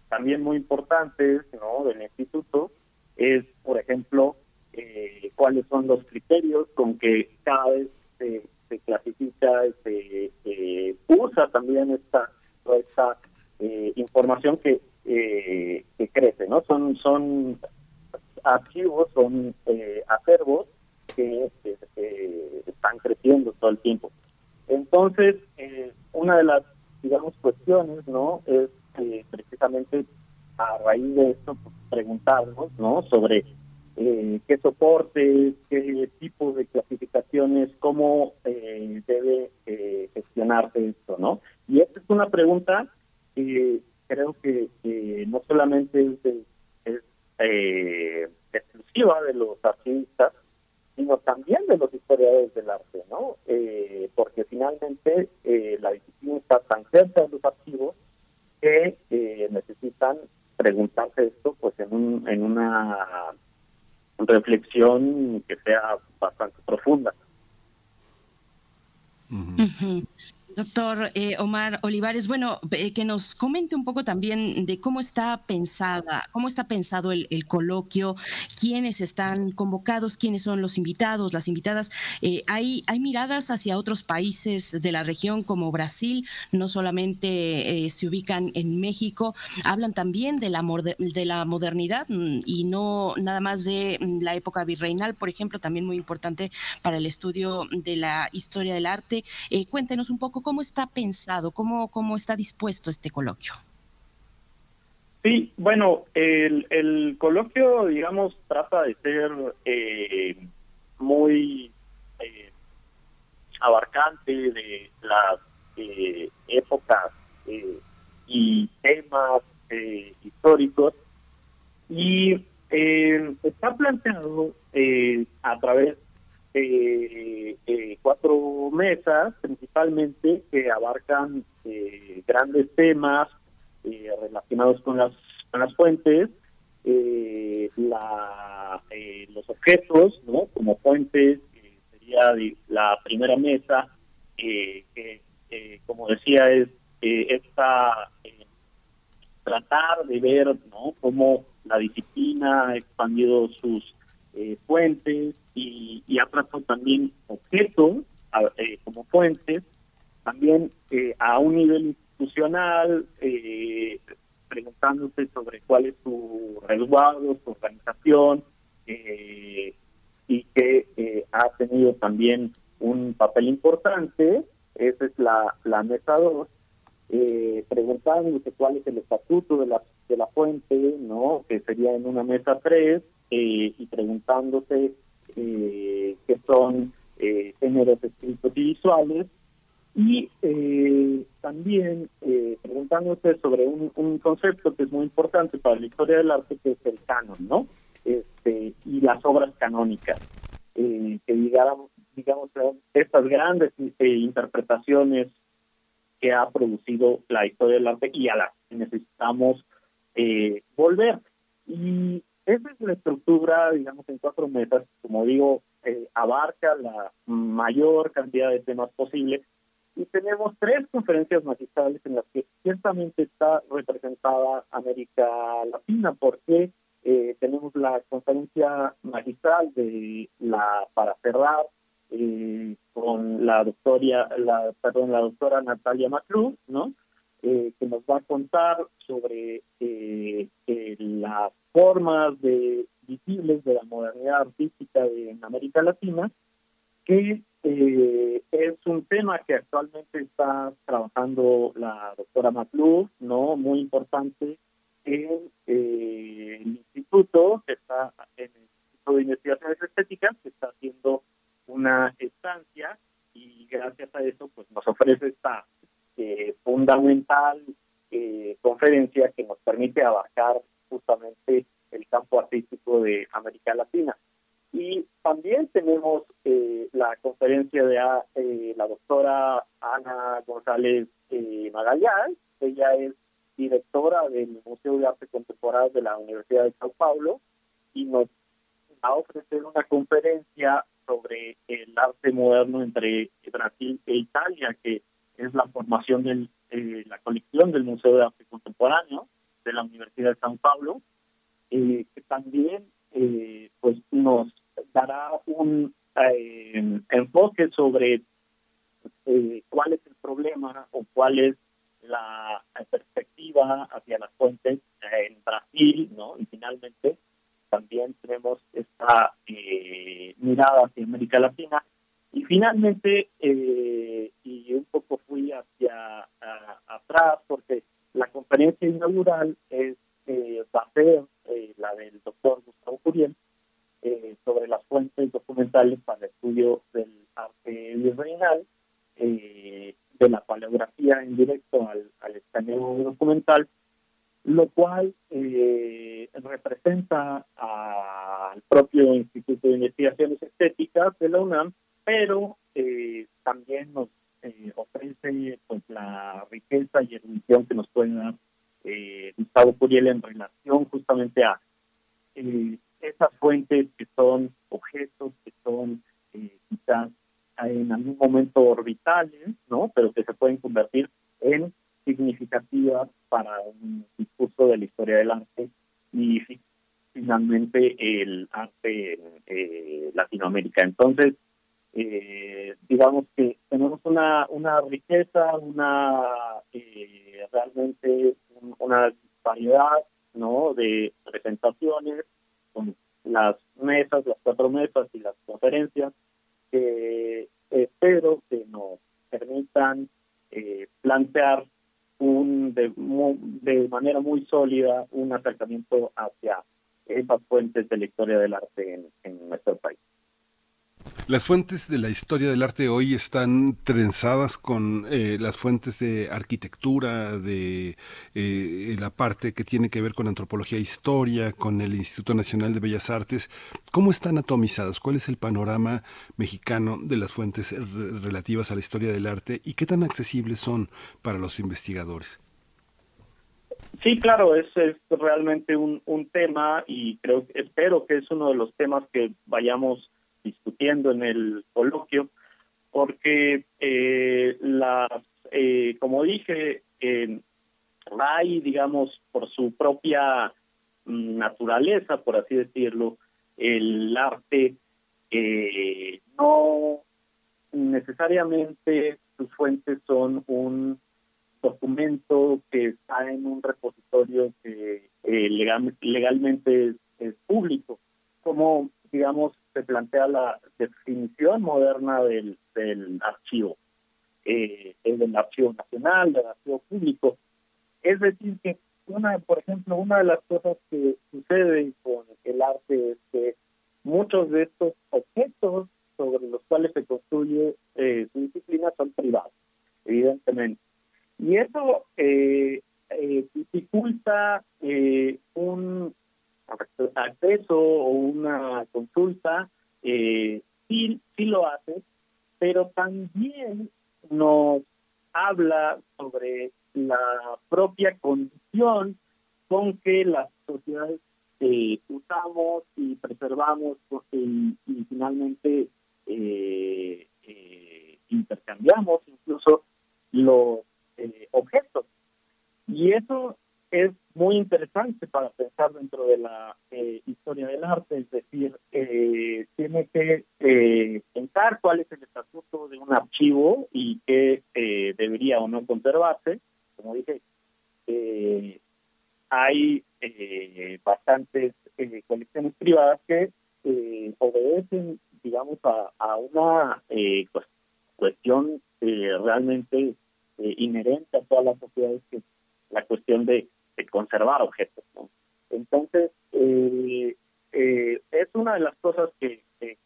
también muy importantes ¿no? del instituto es, por ejemplo, eh, cuáles son los criterios con que cada vez se, se clasifica, se, se usa también esta, esta eh, información que, que crece, ¿no? Son, son archivos, son eh, acervos que, que, están creciendo todo el tiempo. Entonces, eh, una de las, digamos, cuestiones, ¿no? Es eh, precisamente a raíz de esto pues, preguntarnos, ¿no? Sobre eh, qué soportes, qué tipo de clasificaciones, cómo eh, debe eh, gestionarse esto, ¿no? Y esta es una pregunta que creo que, no solamente es, de, eh, exclusiva de los artistas, sino también de los historiadores del arte, ¿no? Eh, porque finalmente eh, la disciplina está tan cerca de los archivos que eh, necesitan preguntarse esto pues en, un, en una reflexión que sea bastante profunda. Uh -huh. Doctor eh, Omar Olivares, bueno, eh, que nos comente un poco también de cómo está pensada, cómo está pensado el, coloquio, quiénes están convocados, quiénes son los invitados, las invitadas. Eh, hay, hay miradas hacia otros países de la región como Brasil, no solamente se ubican en México, hablan también de la, de la modernidad mm, y no nada más de mm, la época virreinal, por ejemplo, también muy importante para el estudio de la historia del arte. Cuéntenos un poco cómo está pensado, cómo, cómo está dispuesto este coloquio. Sí, bueno, el, el coloquio, digamos, trata de ser eh, muy eh, abarcante de las eh, épocas eh, y temas históricos y está planteado a través de eh, cuatro mesas principalmente que abarcan eh, grandes temas eh, relacionados con las con las fuentes eh, la eh, los objetos no como fuentes eh, sería la primera mesa eh, que eh, como decía es eh, esta eh, tratar de ver no cómo la disciplina ha expandido sus eh, fuentes y, y tratado también objetos eh, como fuentes también eh, a un nivel institucional eh, preguntándose sobre cuál es su resguardo, su organización eh, y que eh, ha tenido también un papel importante, esa es la, mesa 2, eh, preguntándose cuál es el estatuto de la, de la fuente, ¿no? que sería en una mesa 3, eh, y preguntándose eh, qué son eh, géneros escritos y visuales, y eh, también eh, preguntándose sobre un, un concepto que es muy importante para la historia del arte, que es el canon, ¿no? Este, y las obras canónicas, eh, que digamos, digamos estas grandes eh, interpretaciones que ha producido la historia del arte y a las que necesitamos eh, volver. Y esa es la estructura, digamos, en cuatro mesas, como digo, eh, abarca la mayor cantidad de temas posible y tenemos tres conferencias magistrales en las que ciertamente está representada América Latina, porque eh, tenemos la conferencia magistral de la para cerrar eh, con la doctora, la, perdón, la doctora Natalia Macruz, ¿no? Eh, que nos va a contar sobre eh, eh, las formas de visibles de la modernidad artística de, en América Latina, que eh, es un tema que actualmente está trabajando la doctora Macluf, ¿no? Muy importante en eh, el instituto, que está en el Instituto de Investigaciones Estéticas, que está haciendo una estancia y gracias a eso pues nos ofrece esta eh, fundamental eh, conferencia que nos permite abarcar justamente el campo artístico de América Latina. Y también tenemos eh, la conferencia de ah, eh, la doctora Ana González eh, Magallanes. Ella es directora del Museo de Arte Contemporáneo de la Universidad de Sao Paulo y nos va a ofrecer una conferencia sobre el arte moderno entre Brasil e Italia, que es la formación de eh, la colección del Museo de Arte Contemporáneo de la Universidad de Sao Paulo, eh, que también eh, pues nos dará un eh, enfoque sobre eh, cuál es el problema o cuál es la perspectiva hacia las fuentes eh, en Brasil, ¿no? Y finalmente también tenemos esta mirada hacia América Latina. Y finalmente, eh, y un poco fui hacia atrás, porque la conferencia inaugural es eh, va a ser eh, la del doctor Gustavo Curiel eh, sobre las fuentes documentales para el estudio del arte virreinal, eh, de la paleografía en directo al, al escaneo documental, lo cual eh, representa al propio Instituto de Investigaciones Estéticas de la UNAM, pero eh, también nos eh, ofrece pues la riqueza y erudición que nos puede dar eh, Gustavo Curiel en relación justamente a eh, esas fuentes que son objetos que son eh, quizás en algún momento orbitales, ¿no? Pero que se pueden convertir en significativas para un discurso de la historia del arte y fi- finalmente el arte en eh, Latinoamérica. Entonces, eh, digamos que tenemos una, una riqueza, una eh, realmente un- una variedad ¿no? de presentaciones con las mesas, las cuatro mesas y las conferencias que espero que nos permitan eh, plantear un de, manera muy sólida un acercamiento hacia esas fuentes de la historia del arte en nuestro país. Las fuentes de la historia del arte hoy están trenzadas con eh, las fuentes de arquitectura, de eh, la parte que tiene que ver con antropología e historia, con el Instituto Nacional de Bellas Artes. ¿Cómo están atomizadas? ¿Cuál es el panorama mexicano de las fuentes relativas a la historia del arte y qué tan accesibles son para los investigadores? Sí, claro, es, es realmente un, un tema y creo espero que es uno de los temas que vayamos discutiendo en el coloquio, porque eh, las, eh, como dije, eh, hay, digamos, por su propia mm, naturaleza, por así decirlo, el arte eh, no necesariamente sus fuentes son un documento que está en un repositorio que eh, legal, legalmente es, público, como digamos se plantea la definición moderna del, archivo, eh, del archivo nacional, del archivo público. Es decir, que una, por ejemplo, una de las cosas que sucede con el arte es que muchos de estos objetos sobre los cuales se construye eh, su disciplina son privados, evidentemente. Y eso eh, eh, dificulta eh, un acceso o una consulta, eh, sí, lo hace, pero también nos habla sobre la propia condición con que las sociedades eh, usamos y preservamos y, y finalmente eh, eh, intercambiamos incluso los eh, objetos. Y eso es muy interesante para pensar dentro de la eh, historia del arte, es decir, eh, tiene que eh, pensar cuál es el estatuto de un archivo y qué eh, debería o no conservarse. Como dije, eh, hay bastantes colecciones privadas que obedecen, digamos, a, a una cues- cuestión realmente inherente a todas las sociedades, que es la cuestión de conservar objetos. Entonces, eh, eh, es una de las cosas que, que-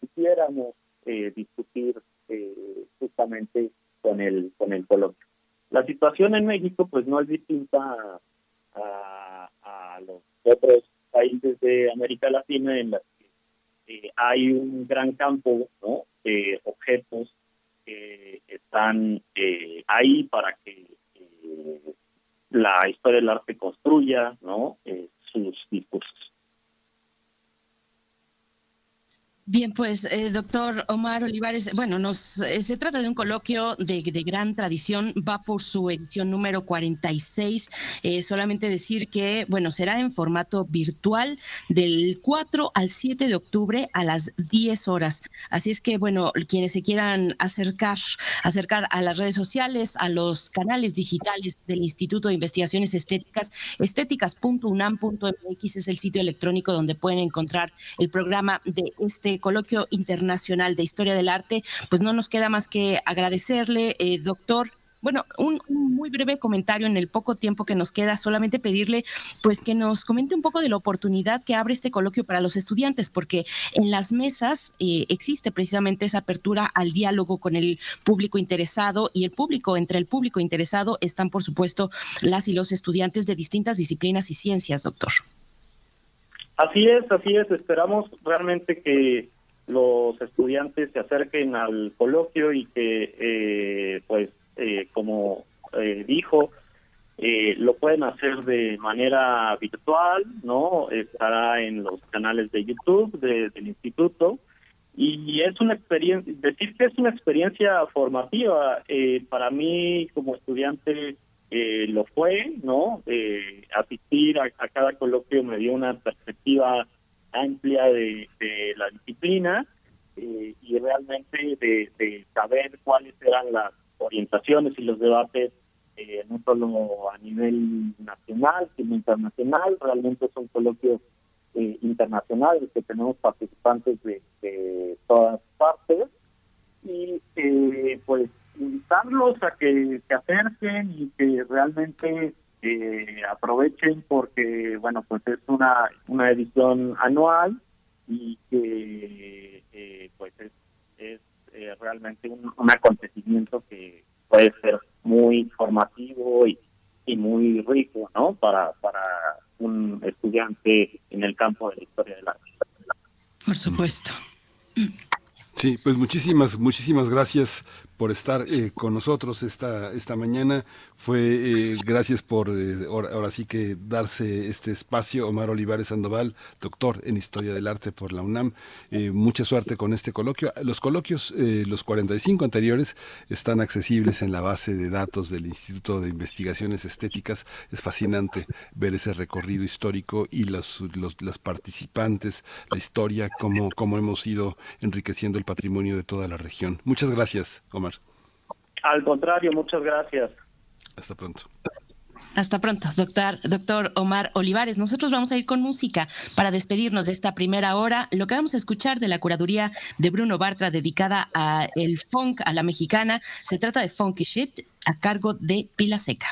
quisiéramos eh, discutir eh, justamente con el con el coloquio. La situación en México, pues, no es distinta a, los otros países de América Latina en las que eh, hay un gran campo ¿no? de objetos que están ahí para que la historia del arte construya ¿no? Eh, sus discursos. Bien, pues, eh, doctor Omar Olivares, bueno, nos eh, se trata de un coloquio de, de gran tradición, va por su edición número 46. Eh, solamente decir que, bueno, será en formato virtual del 4 al 7 de octubre a las 10 horas. Así es que, bueno, quienes se quieran acercar, acercar a las redes sociales, a los canales digitales del Instituto de Investigaciones Estéticas, estéticas.unam.mx es el sitio electrónico donde pueden encontrar el programa de este coloquio internacional de historia del arte, pues no nos queda más que agradecerle, eh, doctor. Bueno, un, muy breve comentario en el poco tiempo que nos queda, solamente pedirle pues que nos comente un poco de la oportunidad que abre este coloquio para los estudiantes, porque en las mesas eh, existe precisamente esa apertura al diálogo con el público interesado y el público, entre el público interesado están por supuesto las y los estudiantes de distintas disciplinas y ciencias, doctor. Así es, así es. Esperamos realmente que los estudiantes se acerquen al coloquio y que, eh, pues, eh, como eh, dijo, eh, lo pueden hacer de manera virtual, ¿no? Estará en los canales de YouTube de, del instituto y es una experiencia, decir que es una experiencia formativa eh, para mí como estudiante eh, lo fue, ¿no? Eh, asistir a, a, cada coloquio me dio una perspectiva amplia de, de la disciplina eh, y realmente de, saber cuáles eran las orientaciones y los debates, eh, no solo a nivel nacional, sino internacional. Realmente es un coloquio eh, internacional que tenemos participantes de, de todas partes y pues invitarlos a que se acerquen y que realmente eh, aprovechen porque bueno pues es una una edición anual y que eh, pues es eh, realmente un, un acontecimiento que puede ser muy formativo y, y muy rico, ¿no? Para, para un estudiante en el campo de la historia del arte. Por supuesto. Sí, pues muchísimas, muchísimas gracias por estar eh, con nosotros esta, esta mañana. Fue eh, gracias por eh, ahora, ahora sí que darse este espacio. Omar Olivares Sandoval, doctor en Historia del Arte por la UNAM. Eh, mucha suerte con este coloquio. Los coloquios, los 45 anteriores, están accesibles en la base de datos del Instituto de Investigaciones Estéticas. Es fascinante ver ese recorrido histórico y los, los- las participantes, la historia, cómo, cómo hemos ido enriqueciendo el patrimonio de toda la región. Muchas gracias, Omar. Al contrario, muchas gracias. Hasta pronto. Hasta pronto, doctor, doctor Omar Olivares. Nosotros vamos a ir con música para despedirnos de esta primera hora. Lo que vamos a escuchar de la curaduría de Bruno Bartra dedicada a el funk, a la mexicana, se trata de Funky Shit a cargo de Pila Seca.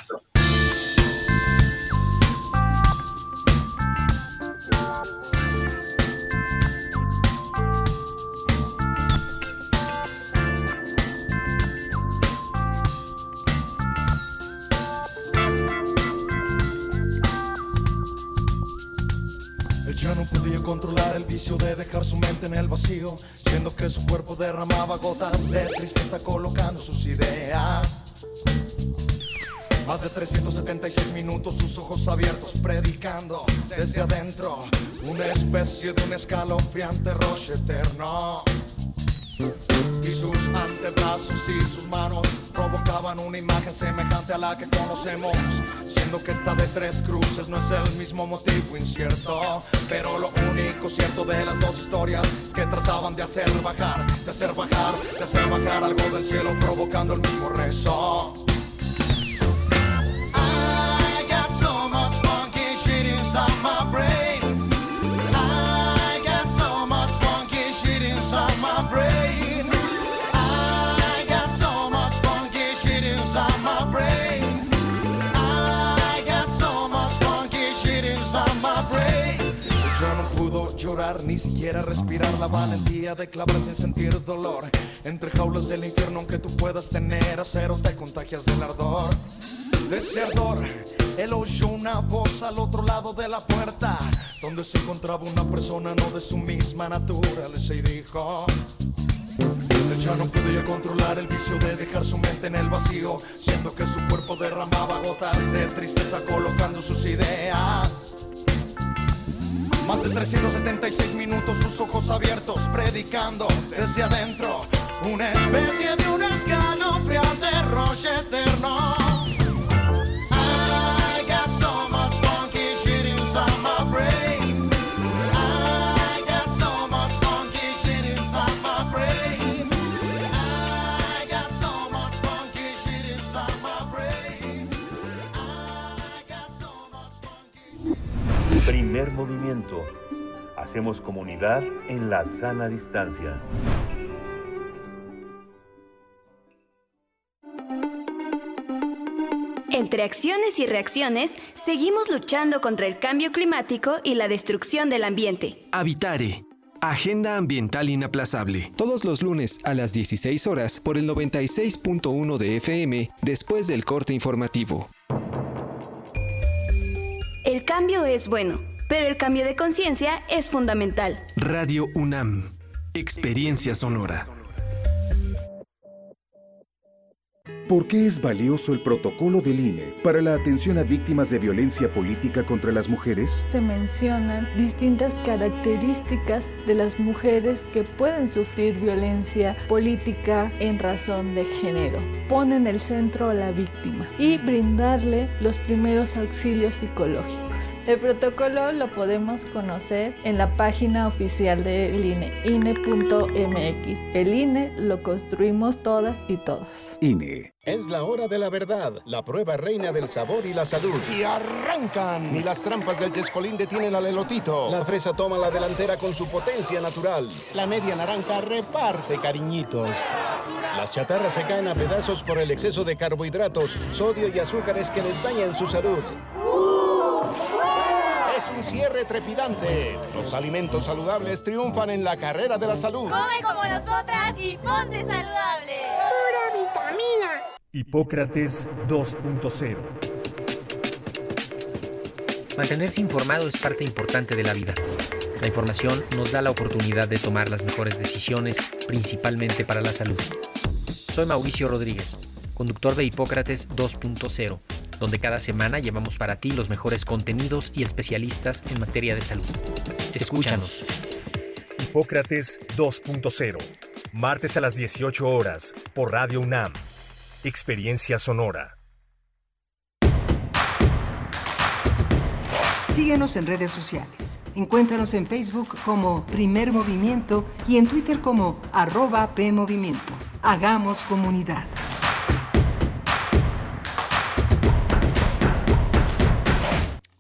Controlar el vicio de dejar su mente en el vacío, siendo que su cuerpo derramaba gotas de tristeza colocando sus ideas. Más de 376 minutos, sus ojos abiertos, predicando desde adentro una especie de un escalofriante roche eterno. Y sus antebrazos y sus manos provocaban una imagen semejante a la que conocemos, siendo que esta de tres cruces no es el mismo motivo incierto, pero lo único cierto de las dos historias es que trataban de hacer bajar, de hacer bajar, de hacer bajar algo del cielo provocando el mismo rezo. Ni siquiera respirar la valentía de clavar sin sentir dolor. Entre jaulas del infierno, aunque tú puedas tener acero, te contagias del ardor. De ese ardor, él oyó una voz al otro lado de la puerta, donde se encontraba una persona no de su misma naturaleza y dijo. Él ya no podía controlar el vicio de dejar su mente en el vacío, siendo que su cuerpo derramaba gotas de tristeza colocando sus ideas. Más de 376 minutos, sus ojos abiertos, predicando desde adentro una especie de un escalofriante roche eterno. Primer movimiento. Hacemos comunidad en la sana distancia. Entre acciones y reacciones, seguimos luchando contra el cambio climático y la destrucción del ambiente. Habitare. Agenda Ambiental Inaplazable. Todos los lunes a las 16 horas por el 96.1 de FM después del corte informativo. El cambio es bueno, pero el cambio de conciencia es fundamental. Radio UNAM. Experiencia sonora. ¿Por qué es valioso el protocolo del INE para la atención a víctimas de violencia política contra las mujeres? Se mencionan distintas características de las mujeres que pueden sufrir violencia política en razón de género. Ponen el centro a la víctima y brindarle los primeros auxilios psicológicos. El protocolo lo podemos conocer en la página oficial del INE, INE.mx. El INE lo construimos todas y todos. INE. Es la hora de la verdad, la prueba reina del sabor y la salud. Y arrancan. Ni las trampas del chescolín detienen al elotito. La fresa toma la delantera con su potencia natural. La media naranja reparte cariñitos. Las chatarras se caen a pedazos por el exceso de carbohidratos, sodio y azúcares que les dañan su salud. Un cierre trepidante. Los alimentos saludables triunfan en la carrera de la salud. Come como nosotras y ponte saludable. Pura vitamina. Hipócrates 2.0 Mantenerse informado es parte importante de la vida. La información nos da la oportunidad de tomar las mejores decisiones, principalmente para la salud. Soy Mauricio Rodríguez, conductor de Hipócrates 2.0, donde cada semana llevamos para ti los mejores contenidos y especialistas en materia de salud. Escúchanos. Hipócrates 2.0 Martes a las 18 horas por Radio UNAM. Experiencia sonora. Síguenos en redes sociales. Encuéntranos en Facebook como Primer Movimiento y en Twitter como arroba PMovimiento. Hagamos comunidad.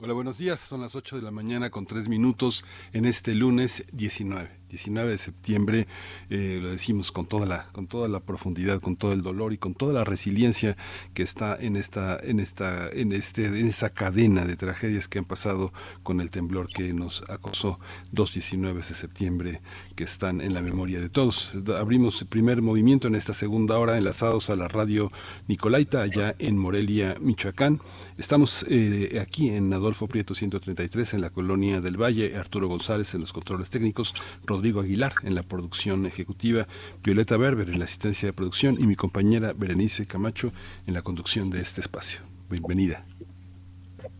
Hola, buenos días. Son las 8 de la mañana con 3 minutos en este lunes 19. 19 de septiembre, eh, lo decimos con toda la con toda la profundidad, con todo el dolor y con toda la resiliencia que está en esta en esta en este en esa cadena de tragedias que han pasado con el temblor que nos acosó dos 19 de septiembre que están en la memoria de todos. Abrimos el primer movimiento en esta segunda hora enlazados a la radio Nicolaita allá en Morelia, Michoacán. Estamos eh, aquí en Adolfo Prieto 133 en la colonia del Valle, Arturo González en los controles técnicos, Rodrigo Aguilar en la producción ejecutiva, Violeta Berber en la asistencia de producción y mi compañera Berenice Camacho en la conducción de este espacio. Bienvenida.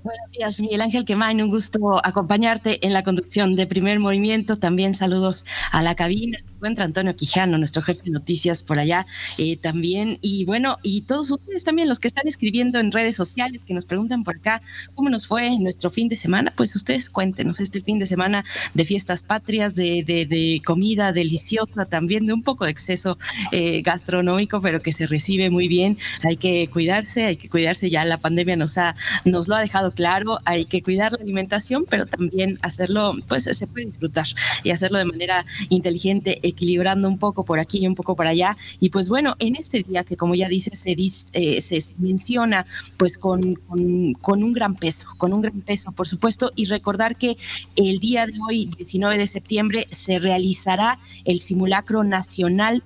Buenos días, Miguel Ángel Quemain. Un gusto acompañarte en la conducción de primer movimiento. También saludos a la cabina. Encuentra Antonio Quijano, nuestro jefe de noticias por allá eh, también. Y bueno, y todos ustedes también, los que están escribiendo en redes sociales, que nos preguntan por acá cómo nos fue nuestro fin de semana, pues ustedes cuéntenos este fin de semana de fiestas patrias, de, de, de comida deliciosa, también de un poco de exceso eh, gastronómico, pero que se recibe muy bien. Hay que cuidarse, hay que cuidarse. Ya la pandemia nos ha, nos lo ha dejado claro, hay que cuidar la alimentación, pero también hacerlo, pues se puede disfrutar y hacerlo de manera inteligente, equilibrando un poco por aquí y un poco por allá. Y pues bueno, en este día que como ya dice, se, dis, eh, se menciona pues con, con, con, un gran peso, con un gran peso, por supuesto, y recordar que el día de hoy, 19 de septiembre, se realizará el simulacro nacional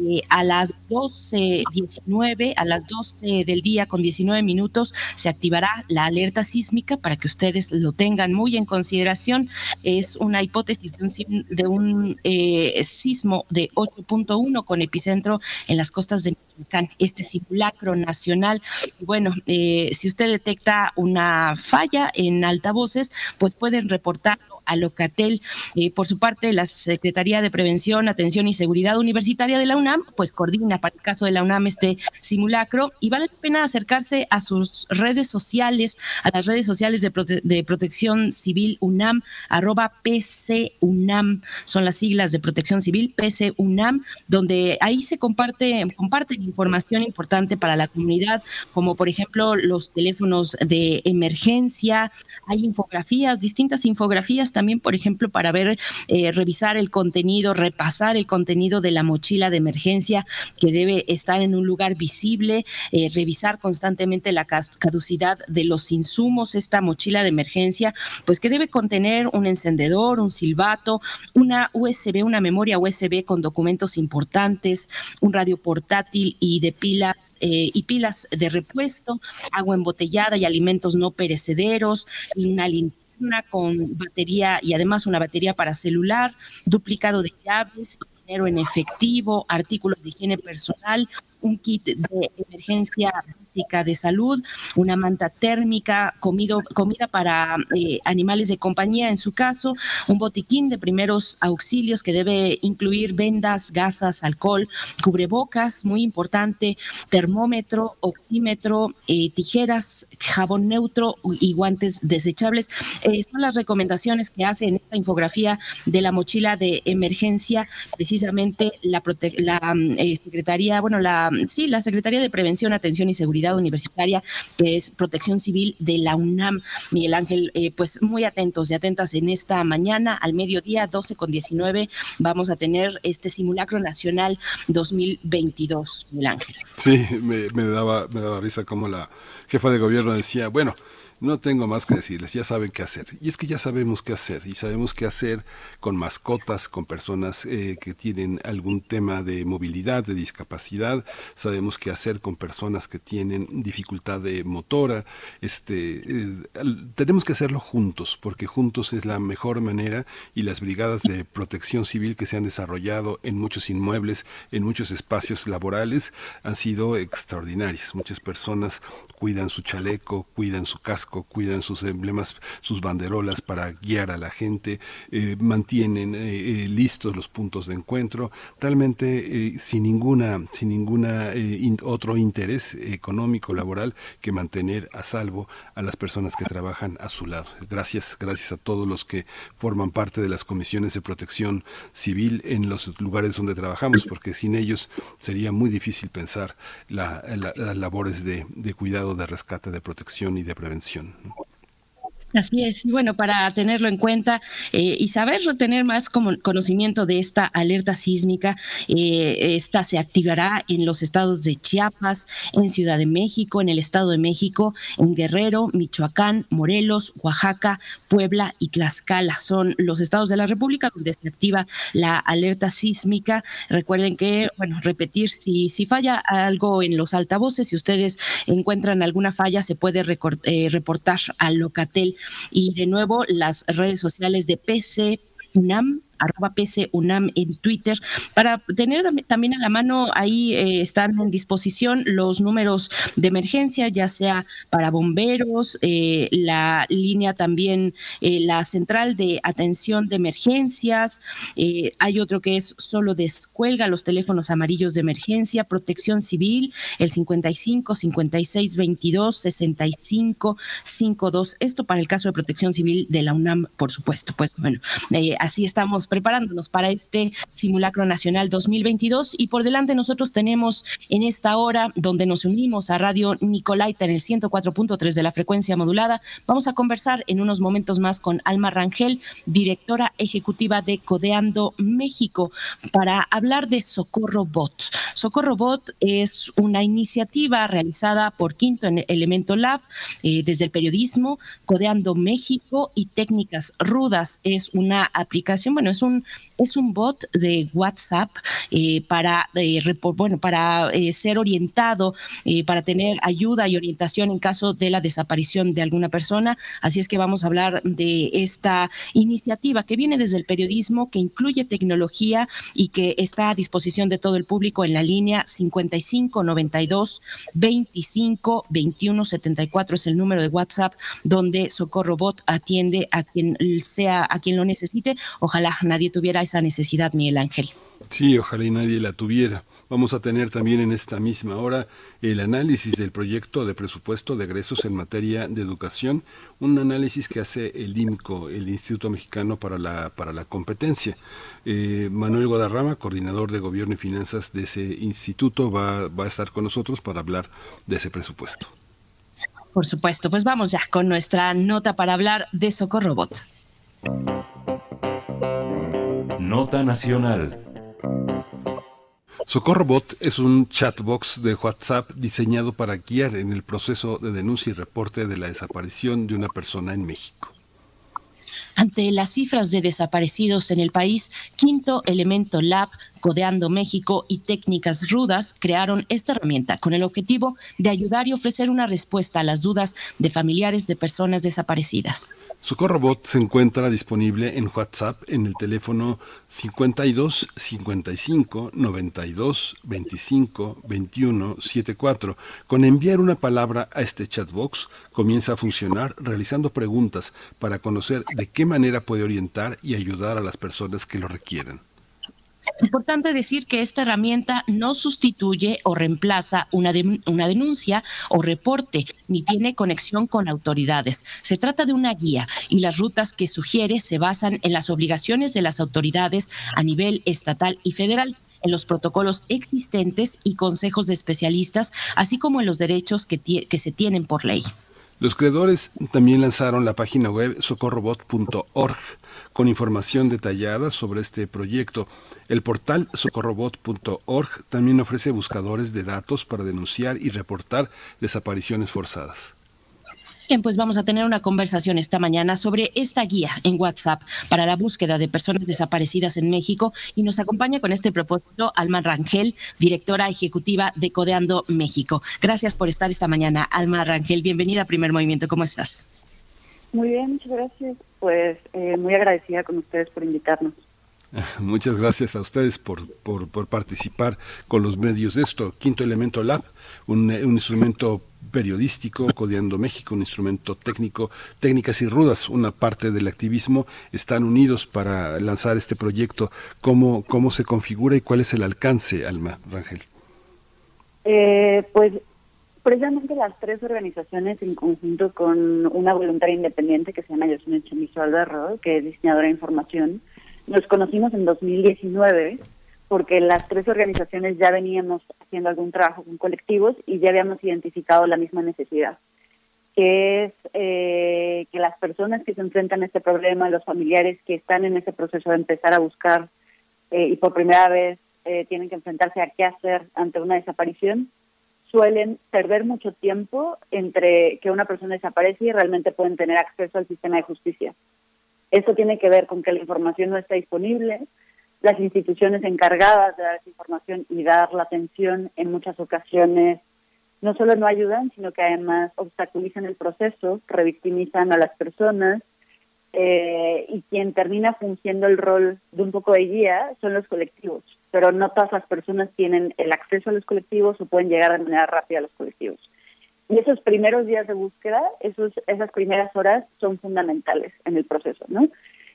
eh, a las 12.19, a las 12 del día con 19 minutos, se activará la alerta sísmica para que ustedes lo tengan muy en consideración. Es una hipótesis de un, de un eh, sismo de 8.1 con epicentro en las costas de este simulacro nacional. Bueno, eh, si usted detecta una falla en altavoces, pues pueden reportarlo a Locatel. Eh, por su parte, la Secretaría de Prevención, Atención y Seguridad Universitaria de la UNAM, pues coordina para el caso de la UNAM este simulacro y vale la pena acercarse a sus redes sociales, a las redes sociales de, prote de protección civil UNAM, arroba PC UNAM, son las siglas de protección civil, PC UNAM, donde ahí se comparte, comparten información importante para la comunidad, como por ejemplo los teléfonos de emergencia, hay infografías, distintas infografías también, por ejemplo, para ver, eh, revisar el contenido, repasar el contenido de la mochila de emergencia que debe estar en un lugar visible, eh, revisar constantemente la caducidad de los insumos, esta mochila de emergencia, pues que debe contener un encendedor, un silbato, una USB, una memoria USB con documentos importantes, un radio portátil y de pilas eh, y pilas de repuesto, agua embotellada y alimentos no perecederos, una linterna una con batería y además una batería para celular, duplicado de llaves, dinero en efectivo, artículos de higiene personal, un kit de emergencia básica de salud, una manta térmica, comido, comida para eh, animales de compañía en su caso, un botiquín de primeros auxilios que debe incluir vendas, gasas, alcohol, cubrebocas, muy importante, termómetro, oxímetro, eh, tijeras, jabón neutro y guantes desechables. Eh, son las recomendaciones que hace en esta infografía de la mochila de emergencia precisamente la, la Secretaría, bueno, la sí, la Secretaría de Prevención, Atención y Seguridad Universitaria, que es Protección Civil de la UNAM. Miguel Ángel, eh, pues muy atentos y atentas en esta mañana, al mediodía, 12 con 19, vamos a tener este simulacro nacional 2022, Miguel Ángel. Sí, me, daba, me daba risa como la jefa de gobierno decía, bueno, No tengo más que decirles, ya saben qué hacer. Y es que ya sabemos qué hacer, y sabemos qué hacer con mascotas, con personas eh, que tienen algún tema de movilidad, de discapacidad, sabemos qué hacer con personas que tienen dificultad de motora. Este, eh, tenemos que hacerlo juntos, porque juntos es la mejor manera y las brigadas de protección civil que se han desarrollado en muchos inmuebles, en muchos espacios laborales, han sido extraordinarias. Muchas personas cuidan su chaleco, cuidan su casco, cuidan sus emblemas, sus banderolas para guiar a la gente, eh, mantienen eh, eh, listos los puntos de encuentro, realmente sin ninguna, sin ninguna otro interés económico, laboral, que mantener a salvo a las personas que trabajan a su lado. Gracias, gracias a todos los que forman parte de las comisiones de protección civil en los lugares donde trabajamos, porque sin ellos sería muy difícil pensar las labores de cuidado de rescate, de protección y de prevención. Así es, y bueno, para tenerlo en cuenta eh, y saber tener más conocimiento de esta alerta sísmica, eh, esta se activará en los estados de Chiapas, en Ciudad de México, en el Estado de México, en Guerrero, Michoacán, Morelos, Oaxaca, Puebla y Tlaxcala. Son los estados de la República donde se activa la alerta sísmica. Recuerden que, bueno, repetir, si, si falla algo en los altavoces, si ustedes encuentran alguna falla, se puede eh, reportar al Locatel y de nuevo las redes sociales de PC UNAM arroba PC UNAM en Twitter, para tener también a la mano, ahí eh, están en disposición los números de emergencia, ya sea para bomberos, eh, la línea también, eh, la central de atención de emergencias, hay otro que es solo descuelga los teléfonos amarillos de emergencia, protección civil, el 55 56 22 65 52, esto para el caso de protección civil de la UNAM, por supuesto, pues bueno, así estamos preparándonos para este simulacro nacional 2022 y por delante nosotros tenemos en esta hora donde nos unimos a Radio Nicolaita en el 104.3 de la frecuencia modulada. Vamos a conversar en unos momentos más con Alma Rangel, directora ejecutiva de Codeando México, para hablar de Socorro Bot. Socorro Bot es una iniciativa realizada por Quinto en Elemento Lab eh, desde el periodismo, Codeando México y Técnicas Rudas. Es una aplicación, bueno, es un, es un bot de WhatsApp eh, para, eh, bueno, para eh, ser orientado, para tener ayuda y orientación en caso de la desaparición de alguna persona. Así es que vamos a hablar de esta iniciativa que viene desde el periodismo, que incluye tecnología y que está a disposición de todo el público en la línea 55 92 25 21 74 es el número de WhatsApp donde Socorro Bot atiende a quien sea, a quien lo necesite. Ojalá nadie tuviera esa necesidad, Miguel Ángel. Sí, ojalá y nadie la tuviera. Vamos a tener también en esta misma hora el análisis del proyecto de presupuesto de egresos en materia de educación, un análisis que hace el IMCO, el Instituto Mexicano para la, para la Competencia. Eh, Manuel Guadarrama, coordinador de Gobierno y Finanzas de ese instituto, va, va a estar con nosotros para hablar de ese presupuesto. Por supuesto, pues vamos ya con nuestra nota para hablar de Socorrobot. Nota Nacional. SocorroBot es un chatbox de WhatsApp diseñado para guiar en el proceso de denuncia y reporte de la desaparición de una persona en México. Ante las cifras de desaparecidos en el país, Quinto Elemento Lab, Codeando México y Técnicas Rudas crearon esta herramienta con el objetivo de ayudar y ofrecer una respuesta a las dudas de familiares de personas desaparecidas. SocorroBot se encuentra disponible en WhatsApp en el teléfono 52 55 92 25 21 74. Con enviar una palabra a este chatbox comienza a funcionar realizando preguntas para conocer de qué manera puede orientar y ayudar a las personas que lo requieren. Importante decir que esta herramienta no sustituye o reemplaza una, una, denuncia o reporte, ni tiene conexión con autoridades. Se trata de una guía y las rutas que sugiere se basan en las obligaciones de las autoridades a nivel estatal y federal en los protocolos existentes y consejos de especialistas, así como en los derechos que, que se tienen por ley. Los creadores también lanzaron la página web socorrobot.org con información detallada sobre este proyecto. El portal socorrobot.org también ofrece buscadores de datos para denunciar y reportar desapariciones forzadas. Bien, pues vamos a tener una conversación esta mañana sobre esta guía en WhatsApp para la búsqueda de personas desaparecidas en México y nos acompaña con este propósito Alma Rangel, directora ejecutiva de Codeando México. Gracias por estar esta mañana, Alma Rangel. Bienvenida a Primer Movimiento. ¿Cómo estás? Muy bien, muchas gracias. Pues eh, muy agradecida con ustedes por invitarnos. [laughs] Muchas gracias a ustedes por, por, participar con los medios de esto. Quinto Elemento Lab, un, un instrumento periodístico, Codeando México, un instrumento técnico, técnicas y rudas, una parte del activismo, están unidos para lanzar este proyecto. ¿Cómo, cómo se configura y cuál es el alcance, Alma Rangel? Eh, pues precisamente las tres organizaciones en conjunto con una voluntaria independiente que se llama Yosune Chemizo Alberro, que es diseñadora de información, nos conocimos en 2019 porque las tres organizaciones ya veníamos haciendo algún trabajo con colectivos y ya habíamos identificado la misma necesidad, que es eh, que las personas que se enfrentan a este problema, los familiares que están en ese proceso de empezar a buscar eh, y por primera vez eh, tienen que enfrentarse a qué hacer ante una desaparición, suelen perder mucho tiempo entre que una persona desaparece y realmente pueden tener acceso al sistema de justicia. Esto tiene que ver con que la información no está disponible, las instituciones encargadas de dar esa información y dar la atención en muchas ocasiones no solo no ayudan, sino que además obstaculizan el proceso, revictimizan a las personas eh, y quien termina fungiendo el rol de un poco de guía son los colectivos, pero no todas las personas tienen el acceso a los colectivos o pueden llegar de manera rápida a los colectivos. Y esos primeros días de búsqueda, esos, esas primeras horas son fundamentales en el proceso, ¿no?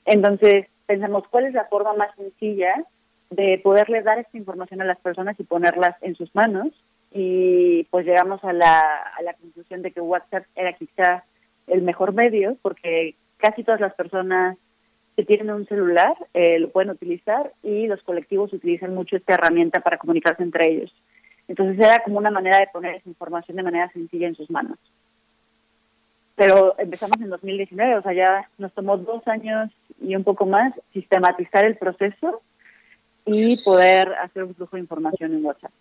Entonces, pensamos cuál es la forma más sencilla de poderles dar esta información a las personas y ponerlas en sus manos. Y pues llegamos a la, a la conclusión de que WhatsApp era quizá el mejor medio porque casi todas las personas que tienen un celular eh, lo pueden utilizar y los colectivos utilizan mucho esta herramienta para comunicarse entre ellos. Entonces era como una manera de poner esa información de manera sencilla en sus manos. Pero empezamos en 2019, o sea, ya nos tomó dos años y un poco más sistematizar el proceso y poder hacer un flujo de información en WhatsApp.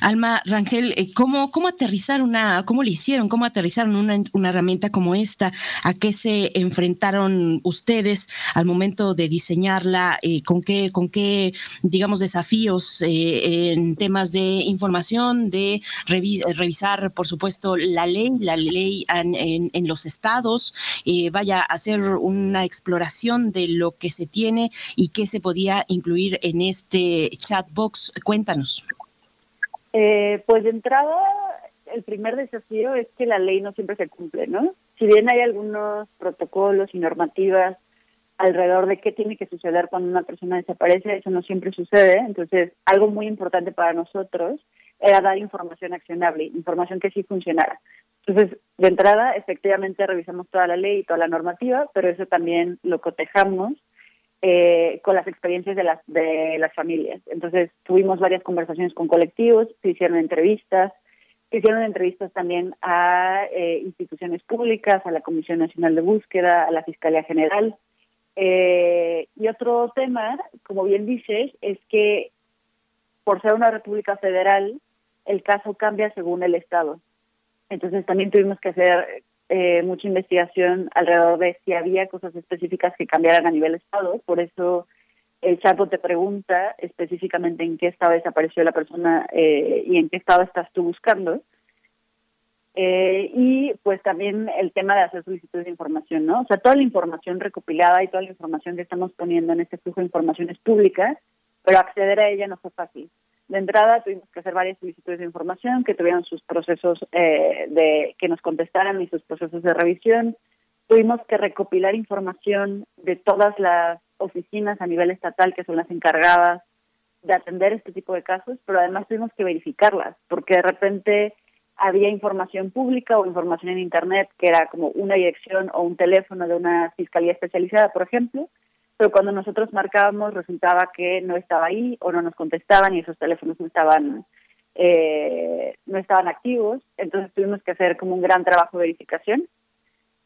Alma Rangel, eh, ¿cómo, ¿cómo aterrizar una, cómo le hicieron, cómo aterrizaron una, una herramienta como esta? ¿A qué se enfrentaron ustedes al momento de diseñarla? Eh, ¿Con qué, con qué, digamos, desafíos eh, en temas de información, de revi- revisar, por supuesto, la ley, la ley en, los estados? vaya a hacer una exploración de lo que se tiene y qué se podía incluir en este chat box. Cuéntanos. Eh, pues de entrada, el primer desafío es que la ley no siempre se cumple, ¿no? Si bien hay algunos protocolos y normativas alrededor de qué tiene que suceder cuando una persona desaparece, eso no siempre sucede. Entonces, algo muy importante para nosotros era dar información accionable, información que sí funcionara. Entonces, de entrada, efectivamente revisamos toda la ley y toda la normativa, pero eso también lo cotejamos eh, con las experiencias de las de las familias. Entonces tuvimos varias conversaciones con colectivos, se hicieron entrevistas, se hicieron entrevistas también a eh, instituciones públicas, a la Comisión Nacional de Búsqueda, a la Fiscalía General. Eh, y otro tema, como bien dices, es que por ser una república federal, el caso cambia según el estado. Entonces también tuvimos que hacer eh, mucha investigación alrededor de si había cosas específicas que cambiaran a nivel estado. Por eso el chatbot te pregunta específicamente en qué estado desapareció la persona eh, y en qué estado estás tú buscando. Eh, y pues también el tema de hacer solicitudes de información, ¿no? O sea, toda la información recopilada y toda la información que estamos poniendo en este flujo de información es pública, pero acceder a ella no fue fácil. De entrada tuvimos que hacer varias solicitudes de información que tuvieron sus procesos eh, de que nos contestaran y sus procesos de revisión. Tuvimos que recopilar información de todas las oficinas a nivel estatal que son las encargadas de atender este tipo de casos, pero además tuvimos que verificarlas, porque de repente había información pública o información en Internet que era como una dirección o un teléfono de una fiscalía especializada, por ejemplo, pero cuando nosotros marcábamos resultaba que no estaba ahí o no nos contestaban y esos teléfonos no estaban eh, no estaban activos, entonces tuvimos que hacer como un gran trabajo de verificación.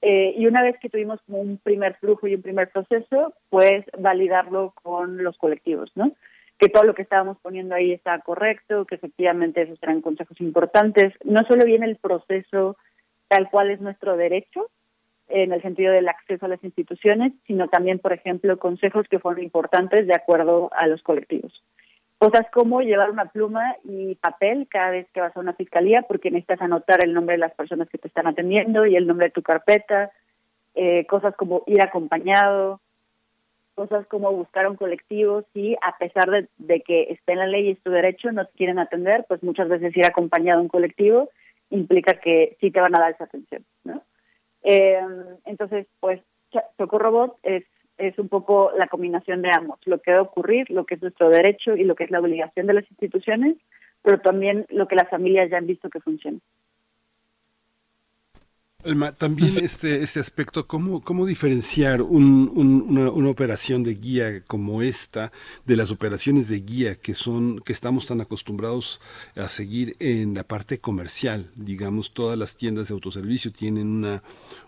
Eh, y una vez que tuvimos como un primer flujo y un primer proceso, pues validarlo con los colectivos, ¿no? Que todo lo que estábamos poniendo ahí estaba correcto, que efectivamente esos eran consejos importantes. No solo viene el proceso tal cual es nuestro derecho en el sentido del acceso a las instituciones, sino también, por ejemplo, consejos que fueron importantes de acuerdo a los colectivos. Cosas como llevar una pluma y papel cada vez que vas a una fiscalía, porque necesitas anotar el nombre de las personas que te están atendiendo y el nombre de tu carpeta. Eh, cosas como ir acompañado, cosas como buscar un colectivo, si a pesar de, de que esté en la ley y es tu derecho, no te quieren atender, pues muchas veces ir acompañado a un colectivo implica que sí te van a dar esa atención, ¿no? Eh, entonces, pues Socorro Bot es es un poco la combinación de ambos, lo que debe ocurrir, lo que es nuestro derecho y lo que es la obligación de las instituciones, pero también lo que las familias ya han visto que funciona. Alma, también este, este aspecto, ¿cómo, cómo diferenciar un, un, una, una, operación de guía como esta de las operaciones de guía que son, que estamos tan acostumbrados a seguir en la parte comercial? Digamos, todas las tiendas de autoservicio tienen una,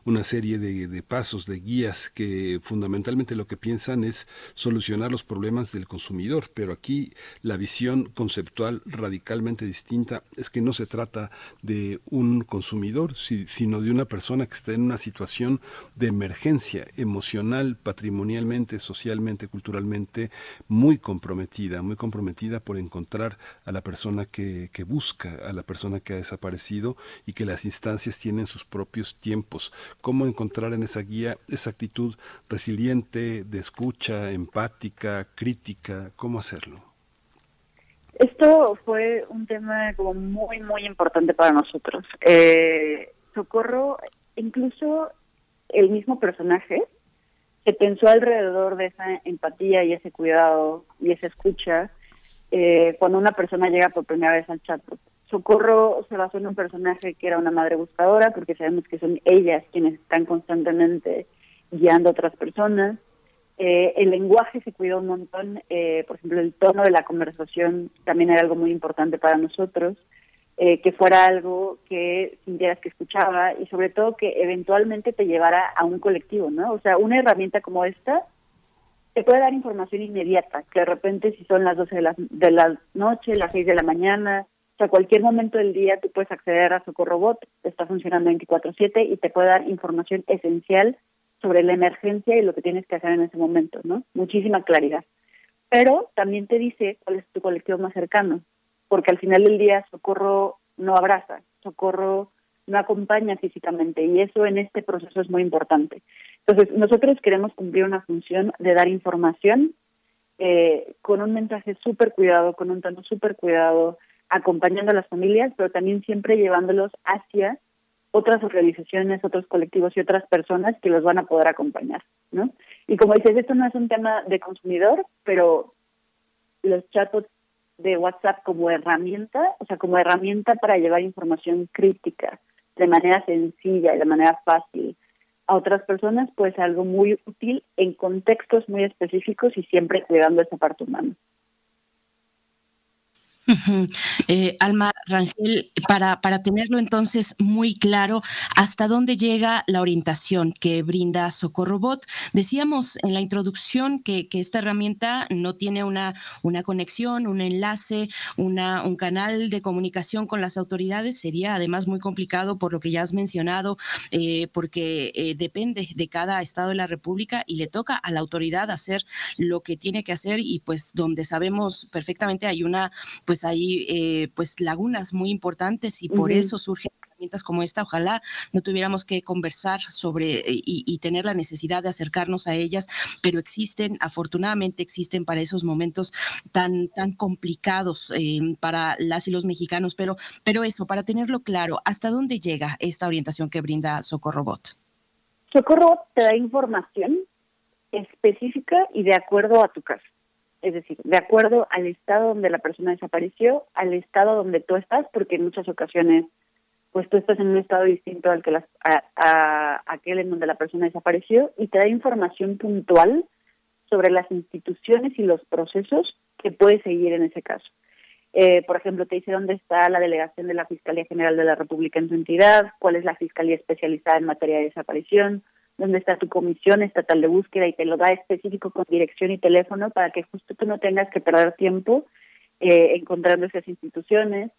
una serie de, de, pasos, de guías que fundamentalmente lo que piensan es solucionar los problemas del consumidor, pero aquí la visión conceptual radicalmente distinta es que no se trata de un consumidor, sino de una persona que está en una situación de emergencia emocional, patrimonialmente, socialmente, culturalmente, muy comprometida, muy comprometida por encontrar a la persona que, que busca, a la persona que ha desaparecido y que las instancias tienen sus propios tiempos cómo encontrar en esa guía esa actitud resiliente, de escucha, empática, crítica, cómo hacerlo. Esto fue un tema como muy, muy importante para nosotros. Eh, Socorro, incluso el mismo personaje, se pensó alrededor de esa empatía y ese cuidado y esa escucha eh, cuando una persona llega por primera vez al chat. Socorro se basó en un personaje que era una madre buscadora, porque sabemos que son ellas quienes están constantemente guiando a otras personas. Eh, el lenguaje se cuidó un montón, eh, por ejemplo, el tono de la conversación también era algo muy importante para nosotros, eh, que fuera algo que sintieras que escuchaba y sobre todo que eventualmente te llevara a un colectivo, ¿no? O sea, una herramienta como esta te puede dar información inmediata, que de repente si son las 12 de la, de la noche, las 6 de la mañana, o sea, cualquier momento del día tú puedes acceder a Socorro Bot, está funcionando 24/7 y te puede dar información esencial sobre la emergencia y lo que tienes que hacer en ese momento, ¿no? Muchísima claridad. Pero también te dice cuál es tu colectivo más cercano, porque al final del día Socorro no abraza, Socorro no acompaña físicamente y eso en este proceso es muy importante. Entonces, nosotros queremos cumplir una función de dar información eh, con un mensaje súper cuidado, con un tono súper cuidado, acompañando a las familias, pero también siempre llevándolos hacia otras organizaciones, otros colectivos y otras personas que los van a poder acompañar, ¿no? Y como dices, esto no es un tema de consumidor, pero los chats de WhatsApp como herramienta, o sea, como herramienta para llevar información crítica de manera sencilla y de manera fácil a otras personas, pues algo muy útil en contextos muy específicos y siempre cuidando esa parte humana. Eh, Alma Rangel, para, para tenerlo entonces muy claro, ¿hasta dónde llega la orientación que brinda Socorro Bot? Decíamos en la introducción que, que, esta herramienta no tiene una, una conexión, un enlace, una, un canal de comunicación con las autoridades. Sería además muy complicado por lo que ya has mencionado, eh, porque eh, depende de cada estado de la República y le toca a la autoridad hacer lo que tiene que hacer y pues donde sabemos perfectamente hay una pues hay eh, pues lagunas muy importantes y por uh -huh. eso surgen herramientas como esta. Ojalá no tuviéramos que conversar sobre y, y, tener la necesidad de acercarnos a ellas, pero existen, afortunadamente existen para esos momentos tan, tan complicados eh, para las y los mexicanos. Pero, pero eso, para tenerlo claro, ¿hasta dónde llega esta orientación que brinda Socorro Bot? Socorro te da información específica y de acuerdo a tu caso es decir, de acuerdo al estado donde la persona desapareció, al estado donde tú estás, porque en muchas ocasiones, pues tú estás en un estado distinto al que las, a, aquel en donde la persona desapareció, y te da información puntual sobre las instituciones y los procesos que puedes seguir en ese caso. Eh, por ejemplo, te dice dónde está la delegación de la Fiscalía General de la República en su entidad, cuál es la Fiscalía especializada en materia de desaparición, dónde está tu comisión estatal de búsqueda y te lo da específico con dirección y teléfono para que justo tú no tengas que perder tiempo eh, encontrando esas instituciones.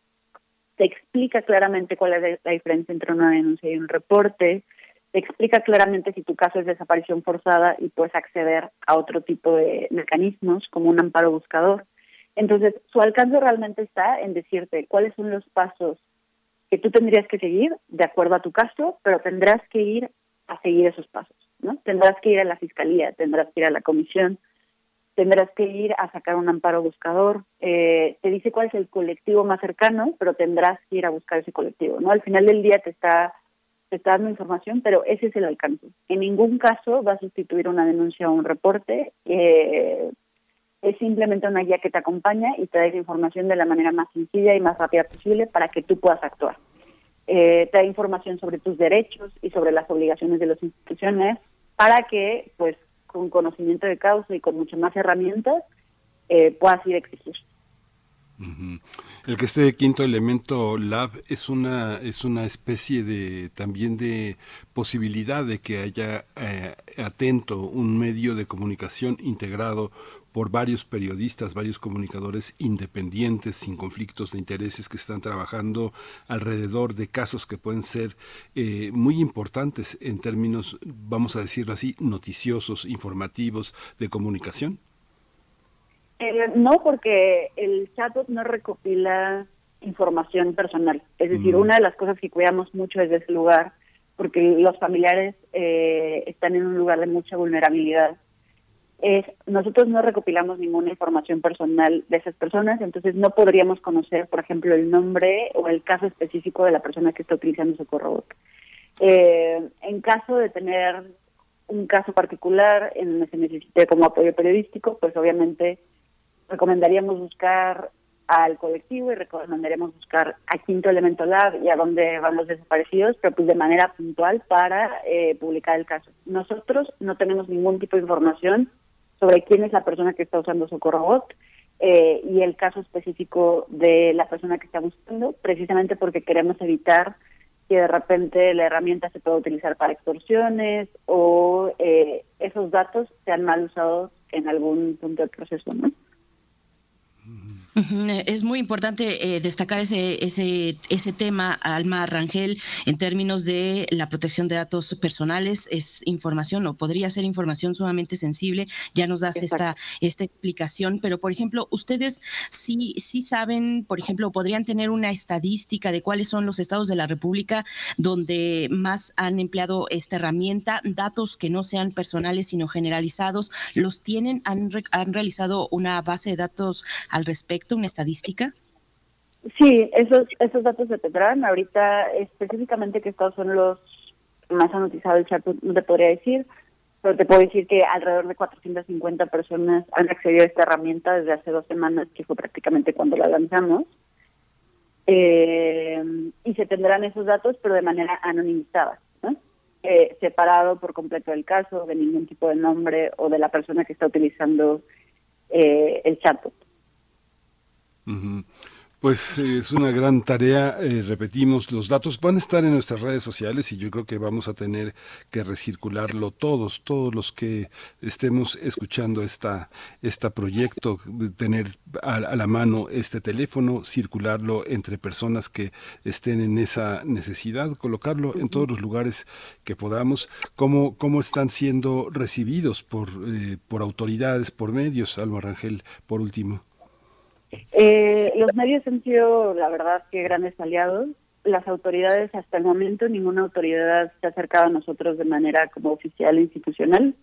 te explica claramente cuál es la diferencia entre una denuncia y un reporte, te explica claramente si tu caso es desaparición forzada y puedes acceder a otro tipo de mecanismos como un amparo buscador. Entonces, su alcance realmente está en decirte cuáles son los pasos que tú tendrías que seguir de acuerdo a tu caso, pero tendrás que ir a seguir esos pasos, ¿no? Tendrás que ir a la fiscalía, tendrás que ir a la comisión, tendrás que ir a sacar un amparo buscador, eh, te dice cuál es el colectivo más cercano, pero tendrás que ir a buscar ese colectivo, ¿no? Al final del día te está te está dando información, pero ese es el alcance. En ningún caso va a sustituir una denuncia o un reporte. Eh, es simplemente una guía que te acompaña y te da información de la manera más sencilla y más rápida posible para que tú puedas actuar. Eh, te da información sobre tus derechos y sobre las obligaciones de las instituciones para que, pues, con conocimiento de causa y con muchas más herramientas, eh, puedas ir a exigir. El que este quinto elemento lab es una es una especie de también de posibilidad de que haya eh, atento un medio de comunicación integrado por varios periodistas, varios comunicadores independientes, sin conflictos de intereses, que están trabajando alrededor de casos que pueden ser eh, muy importantes en términos, vamos a decirlo así, noticiosos, informativos, de comunicación. Eh, no, porque el chatbot no recopila información personal. Es decir, Mm. una de las cosas que cuidamos mucho desde ese lugar, porque los familiares eh, están en un lugar de mucha vulnerabilidad, es nosotros no recopilamos ninguna información personal de esas personas, entonces no podríamos conocer, por ejemplo, el nombre o el caso específico de la persona que está utilizando Socorro Bot. Eh, en caso de tener un caso particular en donde se necesite como apoyo periodístico, pues obviamente recomendaríamos buscar al colectivo y recomendaríamos buscar a Quinto Elemento Lab y a dónde van los desaparecidos, pero pues de manera puntual para eh, publicar el caso. Nosotros no tenemos ningún tipo de información sobre quién es la persona que está usando Socorro Bot eh, y el caso específico de la persona que está buscando, precisamente porque queremos evitar que de repente la herramienta se pueda utilizar para extorsiones o eh, esos datos sean mal usados en algún punto del proceso, ¿no? Es muy importante eh, destacar ese, ese, ese tema, Alma Rangel, en términos de la protección de datos personales. Es información o podría ser información sumamente sensible. Ya nos das esta, esta explicación, pero por ejemplo, ustedes sí, sí saben, por ejemplo, podrían tener una estadística de cuáles son los estados de la República donde más han empleado esta herramienta, datos que no sean personales sino generalizados. ¿Los tienen? ¿Han, re- han realizado una base de datos al respecto, una estadística? Sí, esos, esos datos se tendrán. Ahorita específicamente que estos son los más han utilizado chat, no te podría decir, pero te puedo decir que alrededor de 450 personas han accedido a esta herramienta desde hace dos semanas, que fue prácticamente cuando la lanzamos. Eh, y se tendrán esos datos, pero de manera anonimizada, ¿no? Eh, separado por completo del caso, de ningún tipo de nombre o de la persona que está utilizando eh, el chatbot. Pues es una gran tarea, eh, repetimos, los datos van a estar en nuestras redes sociales y yo creo que vamos a tener que recircularlo todos, todos los que estemos escuchando esta, este proyecto, tener a, a la mano este teléfono, circularlo entre personas que estén en esa necesidad, colocarlo en todos los lugares que podamos, cómo, cómo están siendo recibidos por, eh, por autoridades, por medios, Alma Rangel, por último. Eh, los medios han sido, la verdad, que grandes aliados. Las autoridades, hasta el momento, ninguna autoridad se ha acercado a nosotros de manera como oficial e institucional.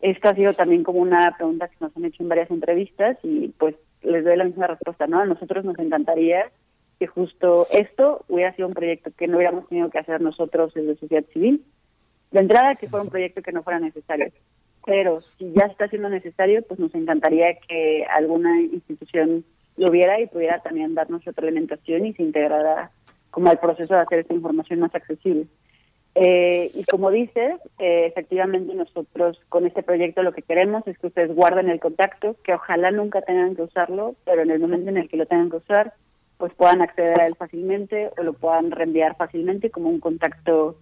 Esta ha sido también como una pregunta que nos han hecho en varias entrevistas y pues les doy la misma respuesta, ¿no? A nosotros nos encantaría que justo esto hubiera sido un proyecto que no hubiéramos tenido que hacer nosotros desde sociedad civil. De entrada, que fuera un proyecto que no fuera necesario. Pero si ya está siendo necesario, pues nos encantaría que alguna institución lo viera y pudiera también darnos retroalimentación y se integrara como al proceso de hacer esta información más accesible. Eh, y como dices, eh, efectivamente nosotros con este proyecto lo que queremos es que ustedes guarden el contacto, que ojalá nunca tengan que usarlo, pero en el momento en el que lo tengan que usar, pues puedan acceder a él fácilmente o lo puedan reenviar fácilmente como un contacto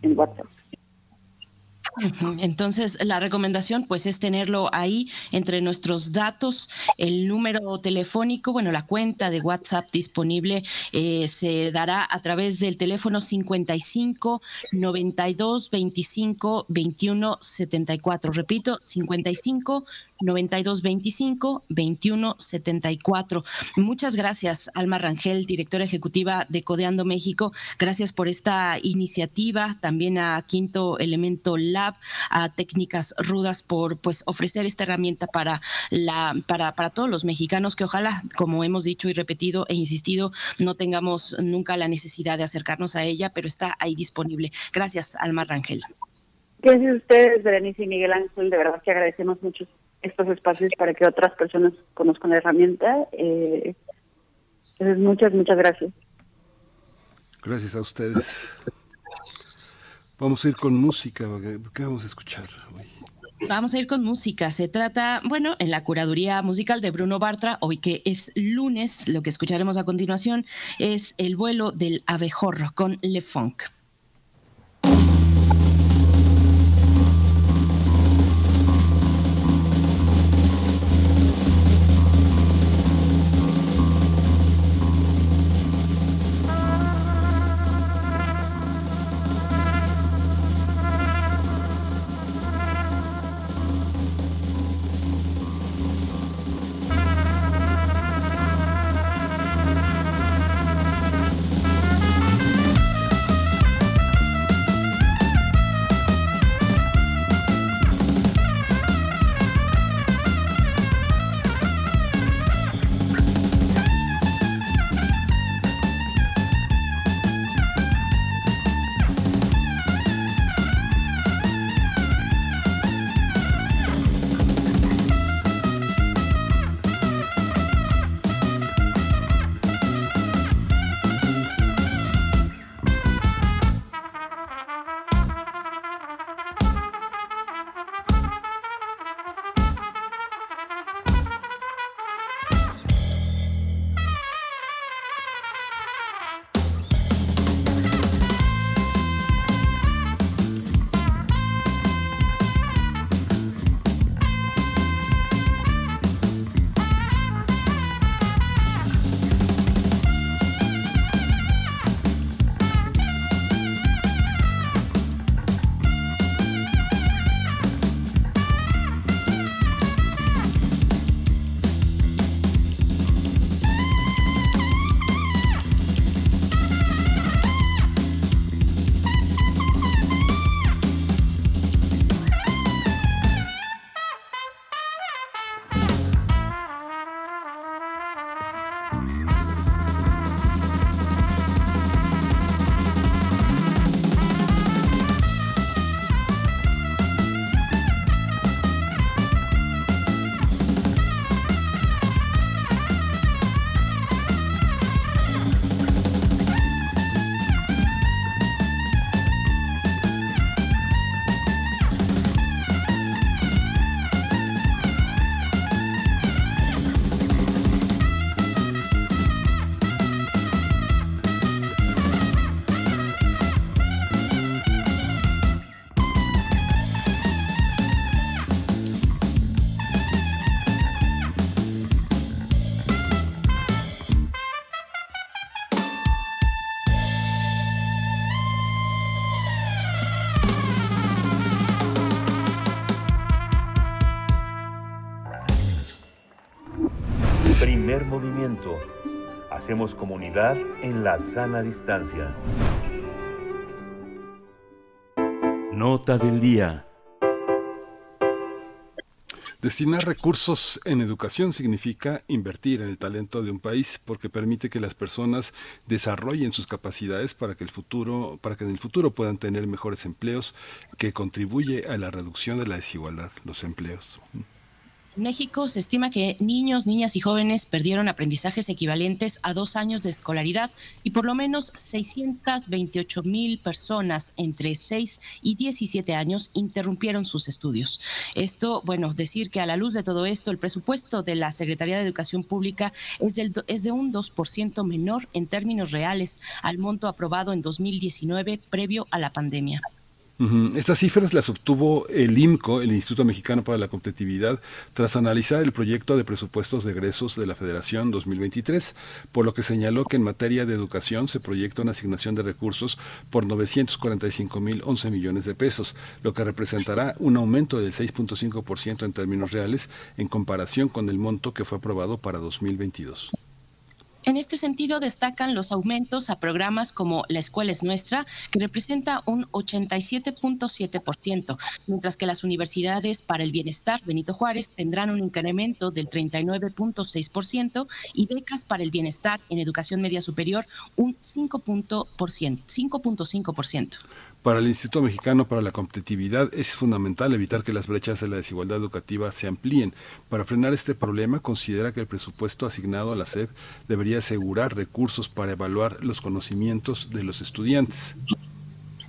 en WhatsApp. Entonces, la recomendación pues es tenerlo ahí entre nuestros datos, el número telefónico, bueno, la cuenta de WhatsApp disponible eh, se dará a través del teléfono 55 92 25 21 74. Repito, 55 9225 2174. Muchas gracias, Alma Rangel, directora ejecutiva de Codeando México. Gracias por esta iniciativa, también a Quinto Elemento Lab, a Técnicas Rudas por pues ofrecer esta herramienta para la para, para todos los mexicanos que ojalá, como hemos dicho y repetido e insistido, no tengamos nunca la necesidad de acercarnos a ella, pero está ahí disponible. Gracias, Alma Rangel. Gracias a ustedes, Berenice y Miguel Ángel. De verdad que agradecemos mucho estos espacios para que otras personas conozcan la herramienta. Eh, entonces, muchas, muchas gracias. Gracias a ustedes. Vamos a ir con música. ¿Qué vamos a escuchar hoy? Vamos a ir con música. Se trata, bueno, en la curaduría musical de Bruno Bartra, hoy que es lunes, lo que escucharemos a continuación es El vuelo del abejorro con Le Funk. Hacemos comunidad en la sana distancia. Nota del día. Destinar recursos en educación significa invertir en el talento de un país porque permite que las personas desarrollen sus capacidades para que el futuro, para que en el futuro puedan tener mejores empleos, que contribuye a la reducción de la desigualdad, los empleos. México se estima que niños, niñas y jóvenes perdieron aprendizajes equivalentes a dos años de escolaridad y por lo menos 628 mil personas entre 6 y 17 años interrumpieron sus estudios. Esto, bueno, decir que a la luz de todo esto, el presupuesto de la Secretaría de Educación Pública es, del, es de un 2% menor en términos reales al monto aprobado en 2019 previo a la pandemia. Estas cifras las obtuvo el IMCO, el Instituto Mexicano para la Competitividad, tras analizar el proyecto de presupuestos de egresos de la Federación 2023, por lo que señaló que en materia de educación se proyecta una asignación de recursos por 945.011 millones de pesos, lo que representará un aumento del 6.5% en términos reales en comparación con el monto que fue aprobado para 2022. En este sentido, destacan los aumentos a programas como La Escuela es Nuestra, que representa un 87.7%, mientras que las universidades para el bienestar Benito Juárez tendrán un incremento del 39.6% y becas para el bienestar en educación media superior un 5.5%. Para el Instituto Mexicano para la Competitividad es fundamental evitar que las brechas de la desigualdad educativa se amplíen. Para frenar este problema, considera que el presupuesto asignado a la SEP debería asegurar recursos para evaluar los conocimientos de los estudiantes.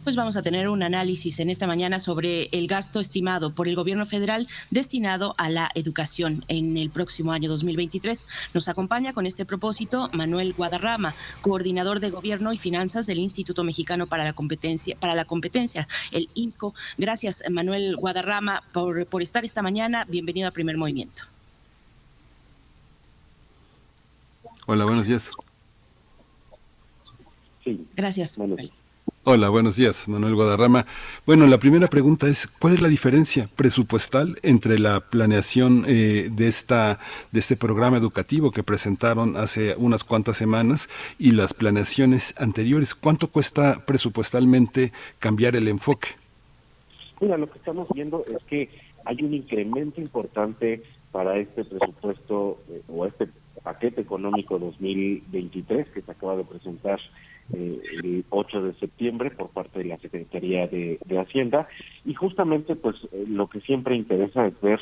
Pues vamos a tener un análisis en esta mañana sobre el gasto estimado por el gobierno federal destinado a la educación en el próximo año 2023. Nos acompaña con este propósito Manuel Guadarrama, coordinador de gobierno y finanzas del Instituto Mexicano para la Competencia, para la Competencia, el INCO. Gracias, Manuel Guadarrama, por, por estar esta mañana. Bienvenido a Primer Movimiento. Hola, buenos días. Gracias, Manuel. Hola, buenos días, Manuel Guadarrama. Bueno, la primera pregunta es, ¿cuál es la diferencia presupuestal entre la planeación eh, de, esta, de este programa educativo que presentaron hace unas cuantas semanas y las planeaciones anteriores? ¿Cuánto cuesta presupuestalmente cambiar el enfoque? Mira, lo que estamos viendo es que hay un incremento importante para este presupuesto eh, o este paquete económico 2023 que se acaba de presentar eh, el 8 de septiembre por parte de la Secretaría de, de Hacienda. Y justamente pues eh, lo que siempre interesa es ver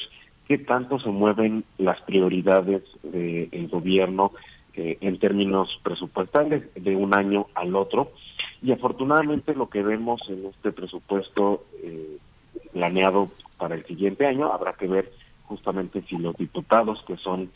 qué tanto se mueven las prioridades del gobierno eh, en términos presupuestales de un año al otro. Y afortunadamente lo que vemos en este presupuesto eh, planeado para el siguiente año habrá que ver justamente si los diputados que son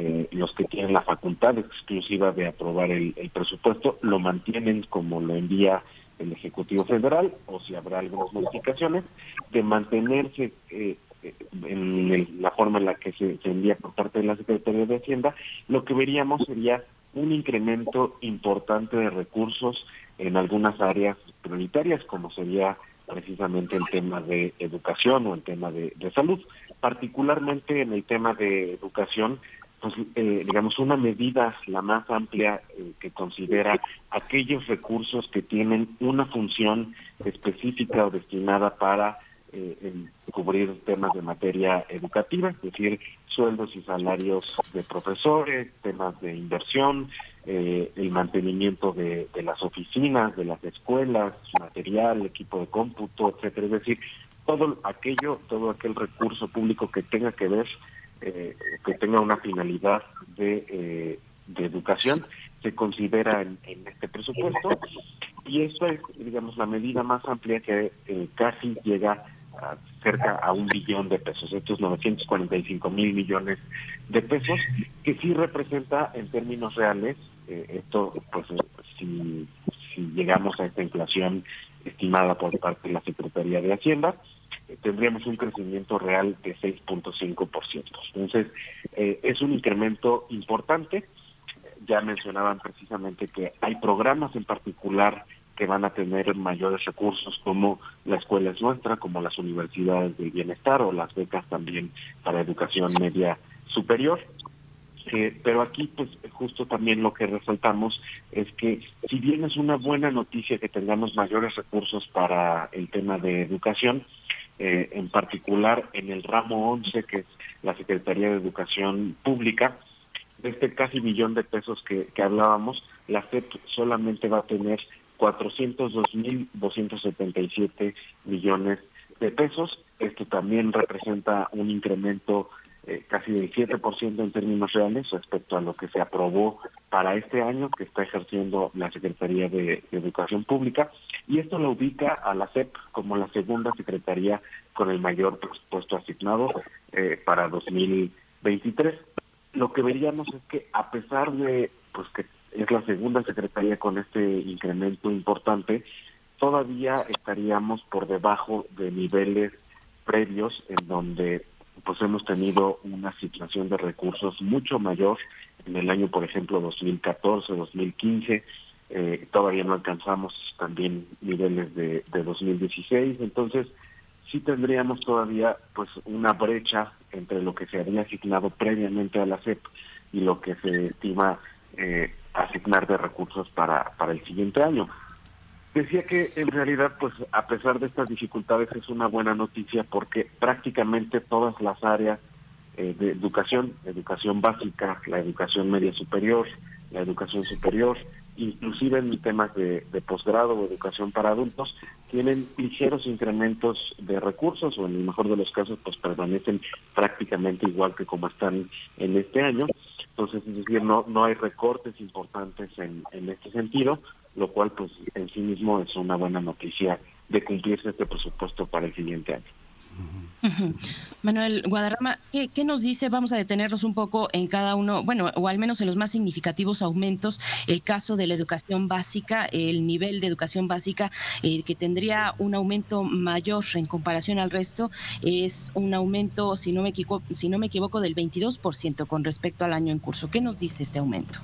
eh, los que tienen la facultad exclusiva de aprobar el, presupuesto lo mantienen como lo envía el Ejecutivo Federal o si habrá algunas modificaciones de mantenerse eh, eh, en la forma en la que se, envía por parte de la Secretaría de Hacienda, lo que veríamos sería un incremento importante de recursos en algunas áreas prioritarias, como sería precisamente el tema de educación o el tema de salud. Particularmente en el tema de educación, pues eh, digamos una medida la más amplia eh, que considera aquellos recursos que tienen una función específica o destinada para eh, cubrir temas de materia educativa, es decir, sueldos y salarios de profesores, temas de inversión, eh, el mantenimiento de, de las oficinas, de las escuelas, material, equipo de cómputo, etcétera, es decir, todo aquello, todo aquel recurso público que tenga que ver, eh, que tenga una finalidad de, eh, de educación, se considera en, este presupuesto y eso es, digamos, la medida más amplia que eh, casi llega a cerca a un billón de pesos, estos 945 mil millones de pesos, que sí representa en términos reales, eh, esto pues eh, si, si llegamos a esta inflación estimada por parte de la Secretaría de Hacienda, tendríamos un crecimiento real de 6.5%. Entonces, eh, es un incremento importante. Ya mencionaban precisamente que hay programas en particular que van a tener mayores recursos como la escuela es nuestra, como las universidades del bienestar o las becas también para educación media superior. Eh, pero aquí, pues, justo también lo que resaltamos es que si bien es una buena noticia que tengamos mayores recursos para el tema de educación, eh, en particular en el ramo 11, que es la Secretaría de Educación Pública, de este casi millón de pesos que, que hablábamos, la FEP solamente va a tener 402.277 millones de pesos. Esto también representa un incremento eh, casi del 7% en términos reales respecto a lo que se aprobó para este año que está ejerciendo la Secretaría de, de Educación Pública. Y esto lo ubica a la SEP como la segunda secretaría con el mayor presupuesto asignado eh, para 2023 lo que veríamos es que a pesar de pues que es la segunda secretaría con este incremento importante, todavía estaríamos por debajo de niveles previos en donde pues hemos tenido una situación de recursos mucho mayor en el año, por ejemplo, 2014, 2015, eh, todavía no alcanzamos también niveles de, de 2016, entonces sí tendríamos todavía pues una brecha entre lo que se había asignado previamente a la CEP y lo que se estima eh, asignar de recursos para, para el siguiente año. Decía que en realidad, pues a pesar de estas dificultades, es una buena noticia porque prácticamente todas las áreas eh, de educación, educación básica, la educación media superior, la educación superior, inclusive en temas de, posgrado o educación para adultos, tienen ligeros incrementos de recursos o en el mejor de los casos pues permanecen prácticamente igual que como están en este año. Entonces, es decir, no, no hay recortes importantes en, en este sentido, lo cual pues en sí mismo es una buena noticia de cumplirse este presupuesto para el siguiente año. Manuel Guadarrama, ¿qué, qué nos dice? Vamos a detenernos un poco en cada uno, bueno, o al menos en los más significativos aumentos. El caso de la educación básica, el nivel de educación básica eh, que tendría un aumento mayor en comparación al resto, es un aumento, si no me equivoco, si no me equivoco del 22% con respecto al año en curso. ¿Qué nos dice este aumento?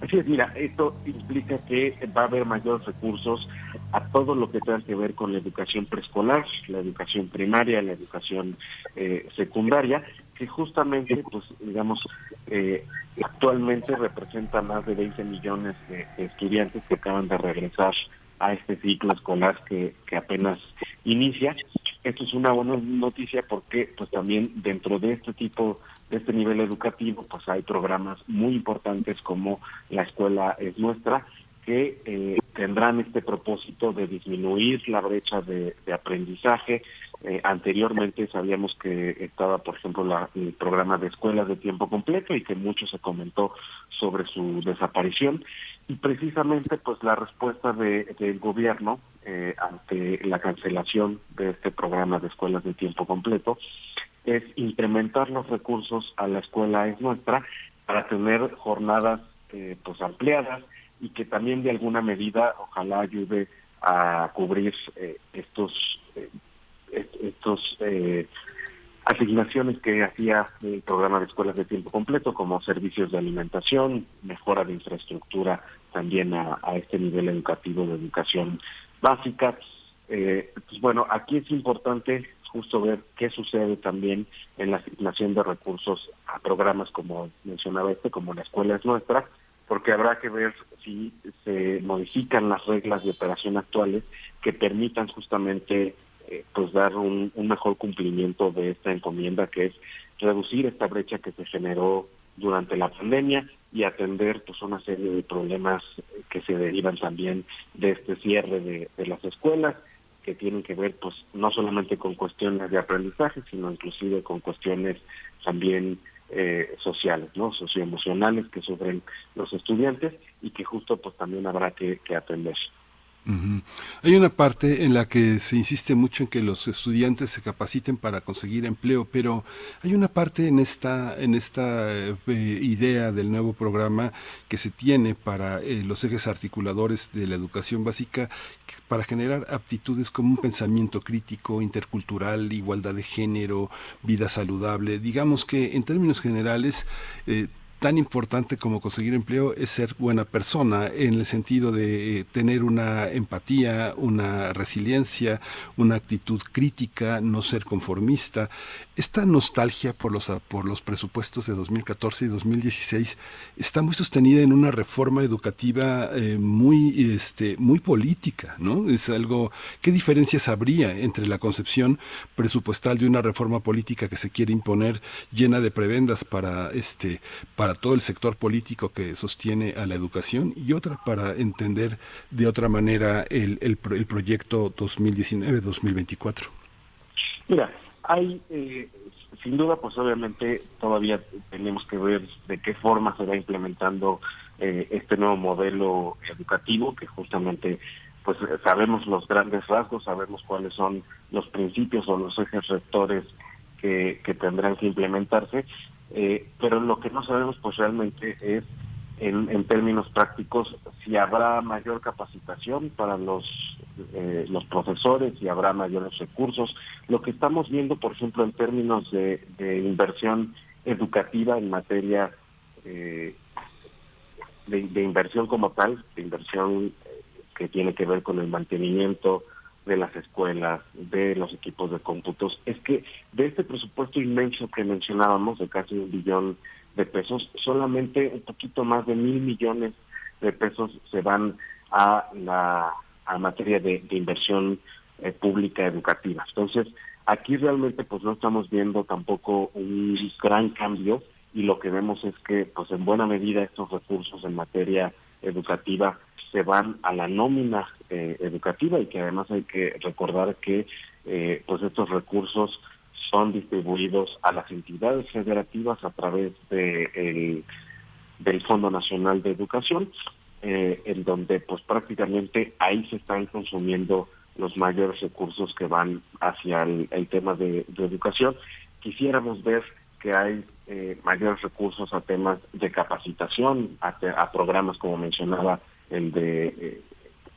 Así es, mira, esto implica que va a haber mayores recursos a todo lo que tenga que ver con la educación preescolar, la educación primaria, la educación eh, secundaria, que justamente, pues, digamos, eh, actualmente representa más de 20 millones de, de estudiantes que acaban de regresar a este ciclo escolar que, que apenas inicia. Esto es una buena noticia porque, pues, también dentro de este tipo de este nivel educativo, pues hay programas muy importantes como la escuela es nuestra, que eh, tendrán este propósito de disminuir la brecha de, aprendizaje. Eh, anteriormente sabíamos que estaba, por ejemplo, la- el programa de escuelas de tiempo completo y que mucho se comentó sobre su desaparición. Y precisamente, pues la respuesta de- del gobierno eh, ante la cancelación de este programa de escuelas de tiempo completo es incrementar los recursos a la escuela es nuestra para tener jornadas eh, pues ampliadas y que también de alguna medida ojalá ayude a cubrir eh, estos eh, est- estos eh, asignaciones que hacía el programa de escuelas de tiempo completo como servicios de alimentación, mejora de infraestructura también a, a este nivel educativo de educación básica. Eh, pues bueno, aquí es importante justo ver qué sucede también en la asignación de recursos a programas como mencionaba este, como la escuela es nuestra, porque habrá que ver si se modifican las reglas de operación actuales que permitan justamente eh, pues dar un, mejor cumplimiento de esta encomienda que es reducir esta brecha que se generó durante la pandemia y atender pues una serie de problemas que se derivan también de este cierre de las escuelas que tienen que ver pues no solamente con cuestiones de aprendizaje sino inclusive con cuestiones también eh, sociales no socioemocionales que sufren los estudiantes y que justo pues también habrá que, que atender Hay una parte en la que se insiste mucho en que los estudiantes se capaciten para conseguir empleo, pero hay una parte en esta en esta eh, idea del nuevo programa que se tiene para eh, los ejes articuladores de la educación básica para generar aptitudes como un pensamiento crítico, intercultural, igualdad de género, vida saludable. Digamos que en términos generales eh, tan importante como conseguir empleo es ser buena persona en el sentido de eh, tener una empatía, una resiliencia, una actitud crítica, no ser conformista. Esta nostalgia por los, por los presupuestos de 2014 y 2016 está muy sostenida en una reforma educativa eh, muy, este, muy política, ¿no? Es algo, ¿qué diferencias habría entre la concepción presupuestal de una reforma política que se quiere imponer llena de prebendas para, este, para todo el sector político que sostiene a la educación y otra para entender de otra manera el, el, el proyecto 2019-2024? Mira, hay, eh, sin duda, pues obviamente todavía tenemos que ver de qué forma se va implementando eh, este nuevo modelo educativo, que justamente, pues sabemos los grandes rasgos, sabemos cuáles son los principios o los ejes rectores que tendrán que implementarse, eh, pero lo que no sabemos, pues realmente es en, en términos prácticos si habrá mayor capacitación para los eh, los profesores si habrá mayores recursos. Lo que estamos viendo por ejemplo en términos de, inversión educativa en materia eh, de, de inversión como tal de inversión eh, que tiene que ver con el mantenimiento de las escuelas, de los equipos de cómputos, es que de este presupuesto inmenso que mencionábamos, de casi un billón de pesos, solamente un poquito más de mil millones de pesos se van a la a materia de, inversión eh, pública educativa. Entonces, aquí realmente pues no estamos viendo tampoco un gran cambio y lo que vemos es que pues en buena medida estos recursos en materia educativa se van a la nómina eh, educativa y que además hay que recordar que eh, pues estos recursos son distribuidos a las entidades federativas a través de el, del Fondo Nacional de Educación, eh, en donde pues prácticamente ahí se están consumiendo los mayores recursos que van hacia el, el tema de, de, educación. Quisiéramos ver que hay eh, mayores recursos a temas de capacitación, a, a programas como mencionaba el de eh,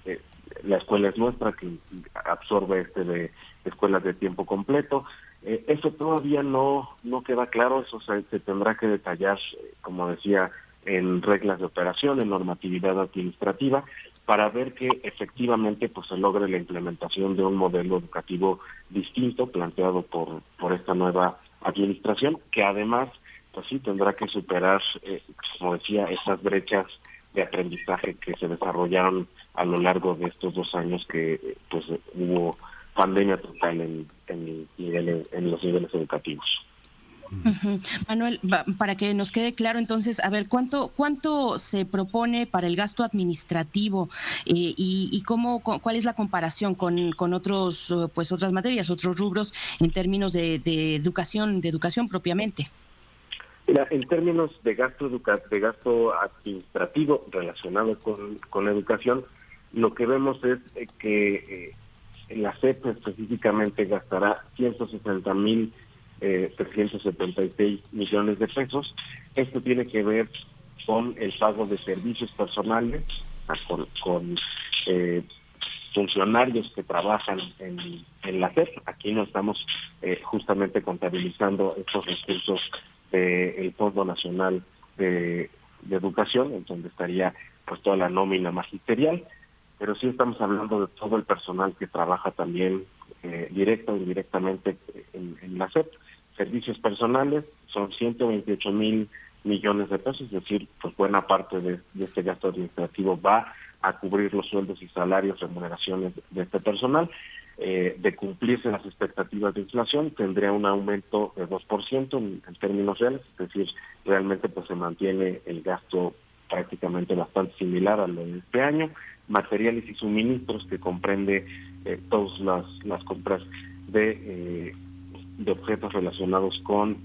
eh, la escuela es nuestra que absorbe este de escuelas de tiempo completo. Eh, eso todavía no no queda claro eso se, se tendrá que detallar como decía en reglas de operación en normatividad administrativa para ver que efectivamente pues se logre la implementación de un modelo educativo distinto planteado por por esta nueva administración que además pues sí tendrá que superar eh, como decía esas brechas de aprendizaje que se desarrollaron a lo largo de estos dos años que pues hubo pandemia total en, en, en los niveles educativos. Manuel, para que nos quede claro entonces, a ver, ¿cuánto cuánto se propone para el gasto administrativo eh, y, y, cómo cuál es la comparación con, con otros pues otras materias, otros rubros en términos de, educación, de educación propiamente? Mira, en términos de gasto educa de gasto administrativo relacionado con, con educación, lo que vemos es eh, que eh, la CEP específicamente gastará 160 mil eh, 376 millones de pesos. Esto tiene que ver con el pago de servicios personales, con, con eh, funcionarios que trabajan en, la CEP. Aquí no estamos eh, justamente contabilizando estos recursos del Fondo Nacional de, de, Educación, en donde estaría pues toda la nómina magisterial, pero sí estamos hablando de todo el personal que trabaja también eh, directo o indirectamente en, en, la SEP. Servicios personales son 128 mil millones de pesos, es decir, pues buena parte de, este gasto administrativo va a cubrir los sueldos y salarios, remuneraciones de este personal. Eh, de cumplirse las expectativas de inflación, tendría un aumento de 2% en, en términos reales, es decir, realmente pues se mantiene el gasto prácticamente bastante similar a lo de este año. Materiales y suministros que comprende eh, todas las, las compras de, eh, de objetos relacionados con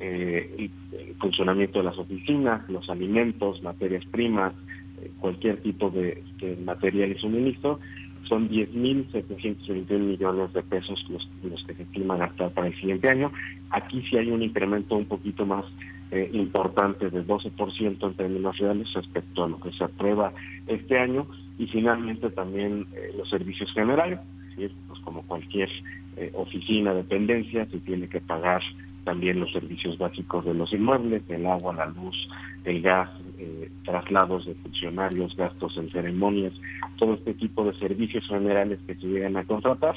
eh, el funcionamiento de las oficinas, los alimentos, materias primas, eh, cualquier tipo de, material y suministro, son 10.721 millones de pesos los, que se estima gastar para el siguiente año. Aquí sí hay un incremento un poquito más eh, importante de 12% en términos reales respecto a lo que se aprueba este año y finalmente también eh, los servicios generales, pues como cualquier eh, oficina, dependencia, se tiene que pagar también los servicios básicos de los inmuebles, el agua, la luz, el gas, eh, traslados de funcionarios, gastos en ceremonias, todo este tipo de servicios generales que se llegan a contratar,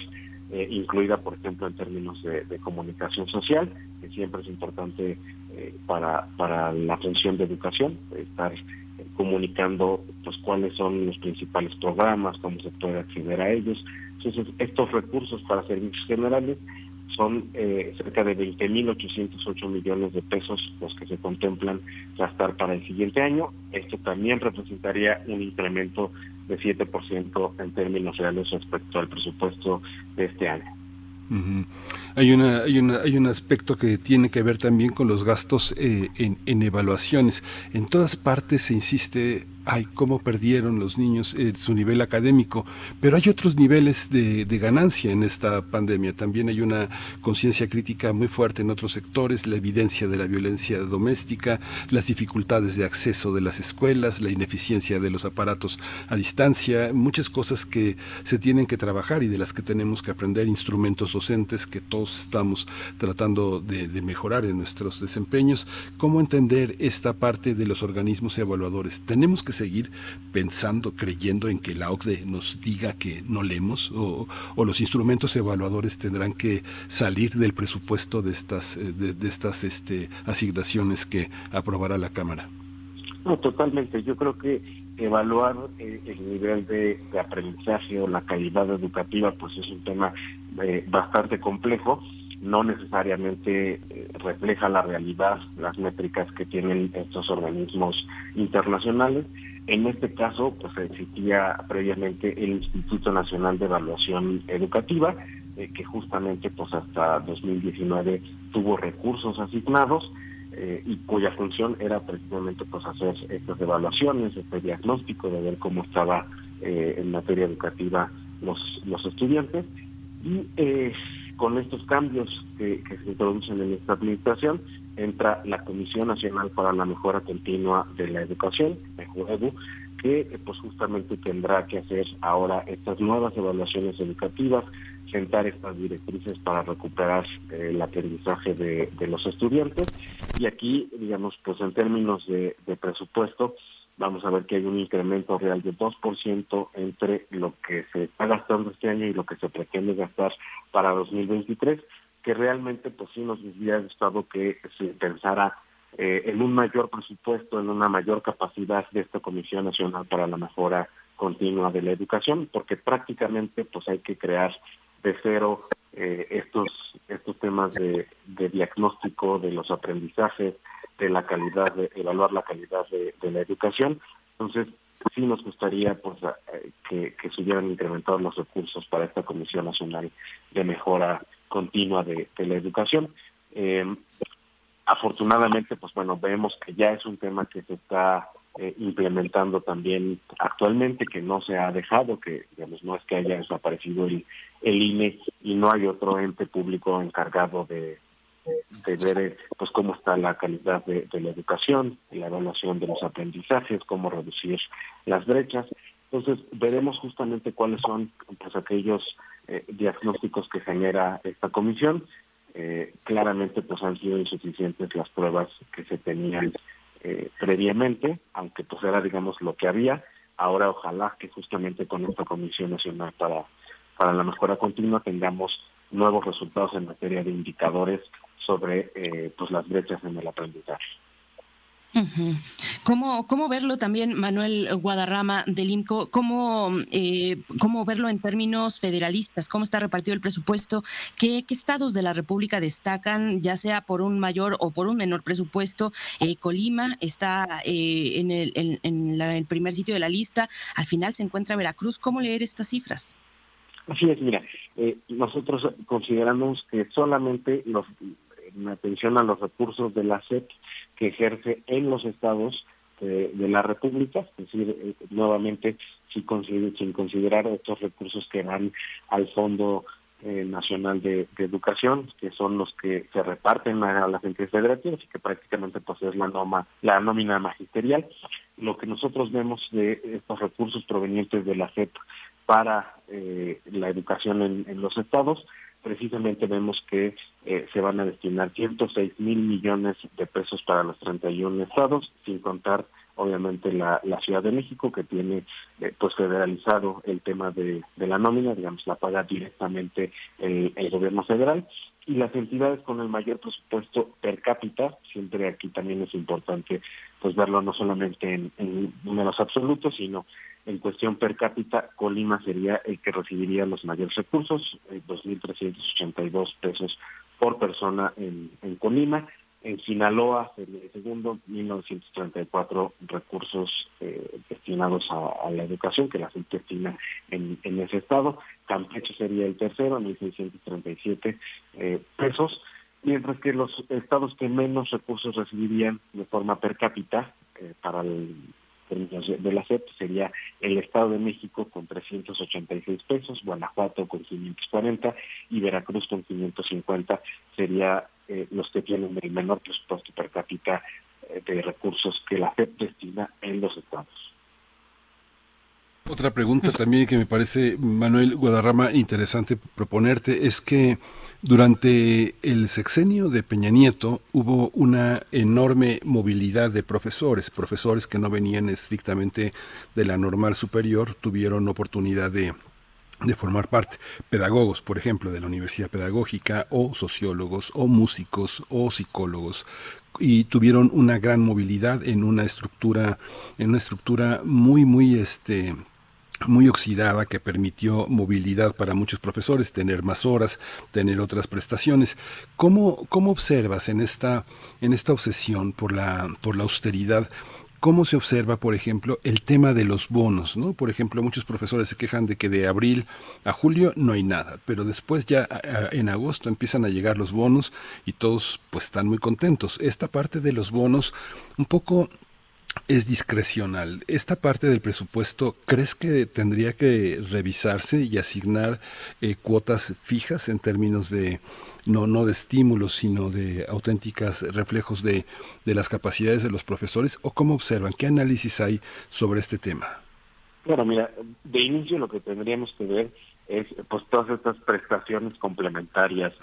eh, incluida, por ejemplo, en términos de, comunicación social, que siempre es importante eh, para, para la función de educación, estar comunicando pues cuáles son los principales programas, cómo se puede acceder a ellos. Entonces, estos recursos para servicios generales son eh, cerca de 20.808 millones de pesos los que se contemplan gastar para el siguiente año. Esto también representaría un incremento de 7% en términos reales respecto al presupuesto de este año. Hay, una, hay, una, hay un aspecto que tiene que ver también con los gastos eh, en, evaluaciones. En todas partes se insiste ay, cómo perdieron los niños eh, su nivel académico, pero hay otros niveles de, ganancia en esta pandemia. También hay una conciencia crítica muy fuerte en otros sectores, la evidencia de la violencia doméstica, las dificultades de acceso de las escuelas, la ineficiencia de los aparatos a distancia, muchas cosas que se tienen que trabajar y de las que tenemos que aprender, instrumentos docentes que todos estamos tratando de, de mejorar en nuestros desempeños. ¿Cómo entender esta parte de los organismos evaluadores? ¿Tenemos que seguir pensando, creyendo en que la OCDE nos diga que no leemos o, los instrumentos evaluadores tendrán que salir del presupuesto de estas, eh, de, estas este, asignaciones que aprobará la Cámara? No, totalmente. Yo creo que evaluar eh, el nivel de, aprendizaje o la calidad educativa pues es un tema eh, bastante complejo no necesariamente refleja la realidad, las métricas que tienen estos organismos internacionales. En este caso, pues existía previamente el Instituto Nacional de Evaluación Educativa, eh, que justamente pues hasta 2019 tuvo recursos asignados eh, y cuya función era precisamente pues hacer estas evaluaciones, este diagnóstico de ver cómo estaba eh, en materia educativa los, los estudiantes. Y eh, con estos cambios que, que, se introducen en esta administración, entra la Comisión Nacional para la Mejora Continua de la Educación, MEJUEDU, que eh, pues justamente tendrá que hacer ahora estas nuevas evaluaciones educativas, sentar estas directrices para recuperar eh, el aprendizaje de, los estudiantes. Y aquí, digamos, pues en términos de, de presupuesto, vamos a ver que hay un incremento real de 2% entre lo que se está gastando este año y lo que se pretende gastar para 2023, que realmente pues sí nos hubiera gustado que se pensara eh, en un mayor presupuesto, en una mayor capacidad de esta Comisión Nacional para la Mejora Continua de la Educación, porque prácticamente pues hay que crear de cero eh, estos estos temas de, diagnóstico de los aprendizajes, de la calidad, de evaluar la calidad de, la educación. Entonces, sí nos gustaría pues que, que se hubieran incrementado los recursos para esta Comisión Nacional de Mejora Continua de, la Educación. Eh, afortunadamente, pues bueno, vemos que ya es un tema que se está eh, implementando también actualmente, que no se ha dejado, que digamos no es que haya desaparecido el, el INE y no hay otro ente público encargado de, de ver pues cómo está la calidad de, la educación, la evaluación de los aprendizajes, cómo reducir las brechas. Entonces veremos justamente cuáles son pues aquellos eh, diagnósticos que genera esta comisión. Eh, claramente pues han sido insuficientes las pruebas que se tenían eh, previamente, aunque pues era digamos lo que había. Ahora ojalá que justamente con esta comisión nacional para para la mejora continua tengamos nuevos resultados en materia de indicadores sobre eh, pues las brechas en el aprendizaje. ¿Cómo, ¿Cómo verlo también, Manuel Guadarrama del IMCO? ¿Cómo, eh, ¿Cómo verlo en términos federalistas? ¿Cómo está repartido el presupuesto? ¿Qué, ¿Qué, estados de la República destacan, ya sea por un mayor o por un menor presupuesto? Eh, Colima está eh, en, el, en la, el primer sitio de la lista. Al final se encuentra Veracruz. ¿Cómo leer estas cifras? Así es, mira, eh, nosotros consideramos que solamente los, en atención a los recursos de la SEP que ejerce en los estados eh, de la República, es decir, eh, nuevamente sin, consider sin considerar estos recursos que van al Fondo eh, Nacional de, de, Educación, que son los que se reparten a, a las entidades federativas y que prácticamente pues es la, la nómina magisterial. Lo que nosotros vemos de estos recursos provenientes de la SEP para eh, la educación en, los estados. Precisamente vemos que eh, se van a destinar 106 mil millones de pesos para los 31 estados, sin contar obviamente la, la Ciudad de México que tiene eh, pues federalizado el tema de, de, la nómina, digamos la paga directamente el, gobierno federal. Y las entidades con el mayor presupuesto per cápita, siempre aquí también es importante pues verlo no solamente en, en números absolutos, sino en cuestión per cápita, Colima sería el que recibiría los mayores recursos, eh, 2.382 pesos por persona en, en Colima. En Sinaloa sería el segundo, 1.934 recursos eh, destinados a, la educación que la gente destina en, en ese estado. Campeche sería el tercero, 1.637 eh, pesos. Mientras que los estados que menos recursos recibirían de forma per cápita eh, para el términos de, la SEP sería el Estado de México con 386 pesos, Guanajuato con 540 y Veracruz con 550 sería eh, los que tienen el menor presupuesto per cápita eh, de recursos que la SEP destina en los estados. Otra pregunta también que me parece, Manuel Guadarrama, interesante proponerte es que durante el sexenio de Peña Nieto hubo una enorme movilidad de profesores, profesores que no venían estrictamente de la normal superior, tuvieron oportunidad de de formar parte, pedagogos, por ejemplo, de la Universidad Pedagógica, o sociólogos, o músicos, o psicólogos, y tuvieron una gran movilidad en una estructura, en una estructura muy, muy este muy oxidada que permitió movilidad para muchos profesores, tener más horas, tener otras prestaciones. ¿Cómo, cómo observas en esta, en esta obsesión por la, por la austeridad? ¿Cómo se observa, por ejemplo, el tema de los bonos? ¿no? Por ejemplo, muchos profesores se quejan de que de abril a julio no hay nada, pero después ya en agosto empiezan a llegar los bonos y todos pues están muy contentos. Esta parte de los bonos un poco es discrecional. Esta parte del presupuesto, ¿crees que tendría que revisarse y asignar eh, cuotas fijas en términos de no no de estímulos, sino de auténticas reflejos de, de las capacidades de los profesores? ¿O cómo observan? ¿Qué análisis hay sobre este tema? Bueno, mira, de inicio lo que tendríamos que ver es pues todas estas prestaciones complementarias,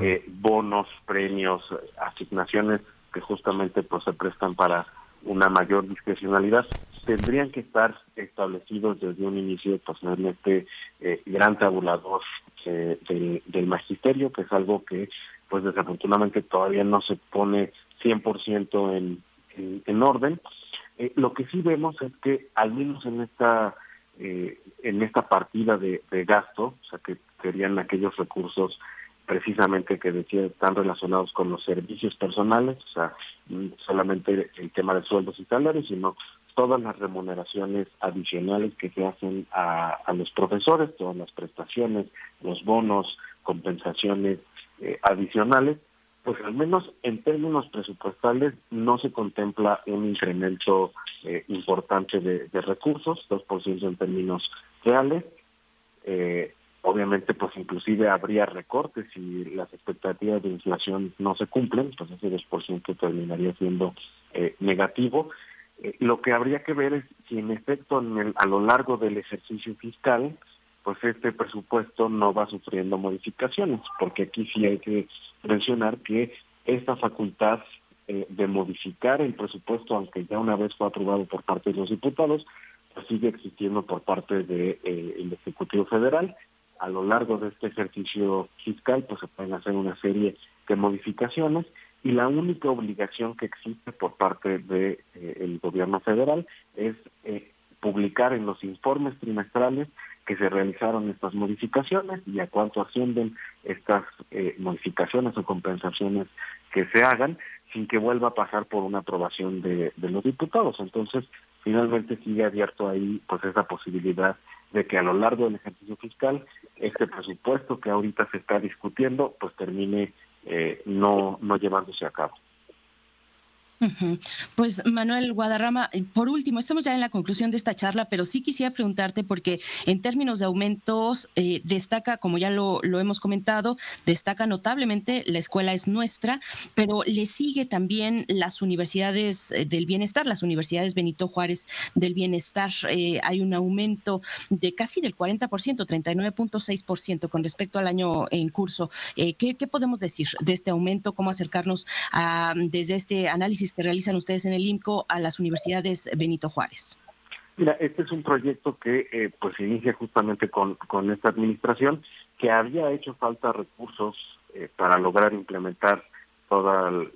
eh, bonos, premios, asignaciones que justamente pues se prestan para una mayor discrecionalidad, tendrían que estar establecidos desde un inicio pues en este eh, gran tabulador eh, del, del magisterio, que es algo que pues desafortunadamente todavía no se pone 100% en, en, en orden. Eh, lo que sí vemos es que al menos en esta eh, en esta partida de, de gasto, o sea que serían aquellos recursos precisamente que decía están relacionados con los servicios personales, o sea, mm, solamente el tema de sueldos y salarios, sino todas las remuneraciones adicionales que se hacen a, los profesores, todas las prestaciones, los bonos, compensaciones eh, adicionales, pues al menos en términos presupuestales no se contempla un incremento eh, importante de, de recursos, 2% en términos reales. Eh, obviamente, pues inclusive habría recortes si las expectativas de inflación no se cumplen, pues ese 2% terminaría siendo eh, negativo. Eh, lo que habría que ver es si en efecto en el- a lo largo del ejercicio fiscal, pues este presupuesto no va sufriendo modificaciones, porque aquí sí hay que mencionar que esta facultad eh, de modificar el presupuesto, aunque ya una vez fue aprobado por parte de los diputados, pues sigue existiendo por parte del de, eh, Ejecutivo Federal. A lo largo de este ejercicio fiscal, pues se pueden hacer una serie de modificaciones y la única obligación que existe por parte de, el gobierno federal es eh, publicar en los informes trimestrales que se realizaron estas modificaciones y a cuánto ascienden estas eh, modificaciones o compensaciones que se hagan sin que vuelva a pasar por una aprobación de, de los diputados. Entonces, finalmente sigue abierto ahí pues esa posibilidad de que a lo largo del ejercicio fiscal este presupuesto que ahorita se está discutiendo pues termine eh, no no llevándose a cabo. Pues Manuel Guadarrama, eh, por último, estamos ya en la conclusión de esta charla, pero sí quisiera preguntarte porque en términos de aumentos eh, destaca, como ya lo, hemos comentado, destaca notablemente la escuela es nuestra, pero le sigue también las universidades eh, del bienestar, las universidades Benito Juárez del bienestar. Hay un aumento de casi del 40%, 39.6% con respecto al año en curso. ¿qué, ¿Qué podemos decir de este aumento? ¿Cómo acercarnos a, desde este análisis que realizan ustedes en el IMCO a las universidades Benito Juárez? Mira, este es un proyecto que eh, pues inicia justamente con, con esta administración, que había hecho falta recursos eh, para lograr implementar todas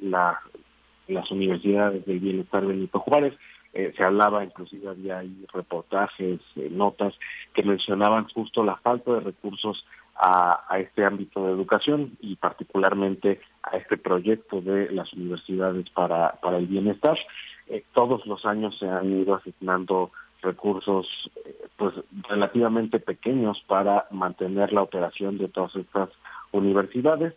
la, las universidades del bienestar Benito Juárez. Eh, se hablaba, inclusive había ahí reportajes, eh, notas que mencionaban justo la falta de recursos a, a, este ámbito de educación y particularmente a este proyecto de las universidades para, para el bienestar. Eh, todos los años se han ido asignando recursos eh, pues relativamente pequeños para mantener la operación de todas estas universidades.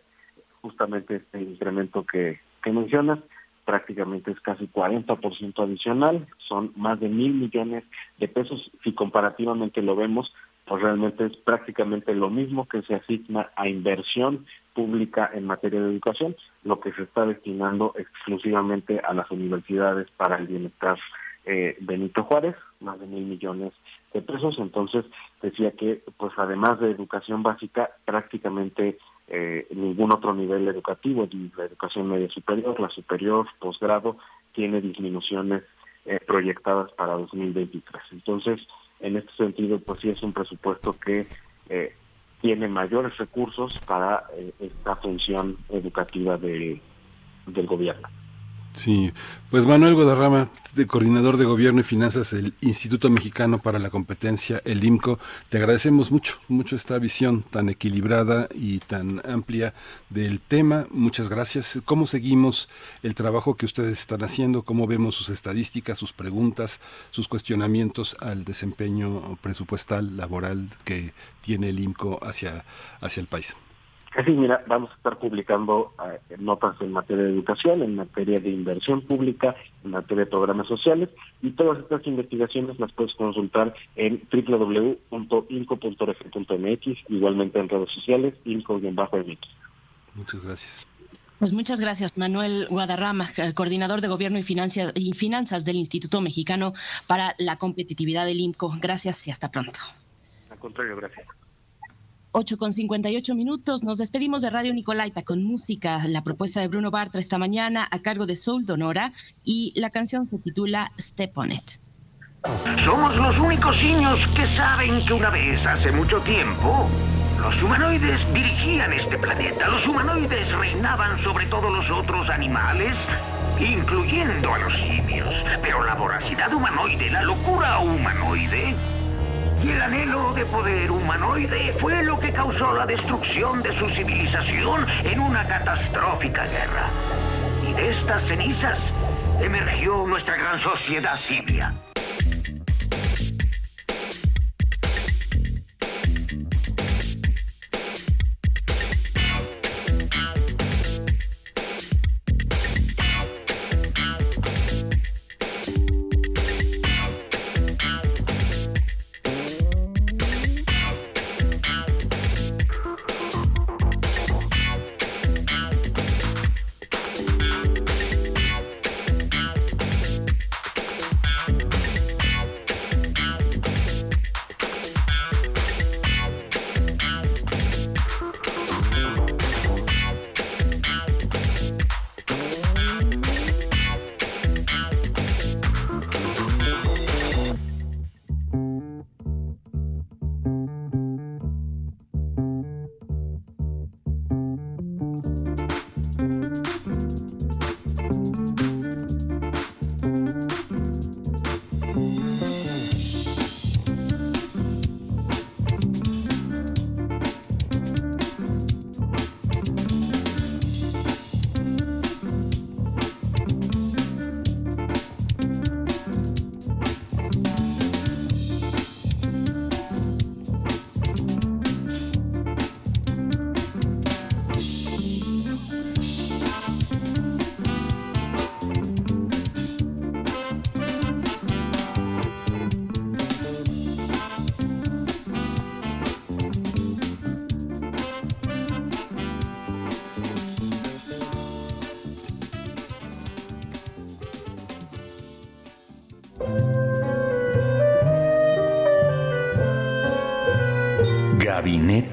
Justamente este incremento que, que mencionas prácticamente es casi 40% adicional, son más de mil millones de pesos. Si comparativamente lo vemos, pues realmente es prácticamente lo mismo que se asigna a inversión pública en materia de educación, lo que se está destinando exclusivamente a las universidades para el bienestar eh, Benito Juárez, más de mil millones de pesos. Entonces decía que, pues además de educación básica, prácticamente eh, ningún otro nivel educativo, la educación media superior, la superior, posgrado, tiene disminuciones eh, proyectadas para 2023. Entonces, en este sentido, pues sí es un presupuesto que eh, tiene mayores recursos para eh, esta función educativa de, del gobierno. Sí, pues Manuel Guadarrama, coordinador de Gobierno y Finanzas del Instituto Mexicano para la Competencia, el IMCO, te agradecemos mucho, mucho esta visión tan equilibrada y tan amplia del tema. Muchas gracias. ¿Cómo seguimos el trabajo que ustedes están haciendo? ¿Cómo vemos sus estadísticas, sus preguntas, sus cuestionamientos al desempeño presupuestal, laboral que tiene el IMCO hacia, hacia el país? Así, mira, vamos a estar publicando eh, notas en materia de educación, en materia de inversión pública, en materia de programas sociales, y todas estas investigaciones las puedes consultar en www.inco.org.mx, igualmente en redes sociales, inco-mx. Muchas gracias. Pues muchas gracias, Manuel Guadarrama, eh, coordinador de Gobierno y, Financia, y Finanzas del Instituto Mexicano para la Competitividad del IMCO. Gracias y hasta pronto. Al contrario, gracias. 8 con 58 minutos. Nos despedimos de Radio Nicolaita con música. La propuesta de Bruno Bartra esta mañana a cargo de Soul Donora y la canción se titula Step on It. Somos los únicos niños que saben que una vez, hace mucho tiempo, los humanoides dirigían este planeta. Los humanoides reinaban sobre todos los otros animales, incluyendo a los simios. Pero la voracidad humanoide, la locura humanoide y el anhelo de poder humanoide fue lo que causó la destrucción de su civilización en una catastrófica guerra. Y de estas cenizas emergió nuestra gran sociedad siria.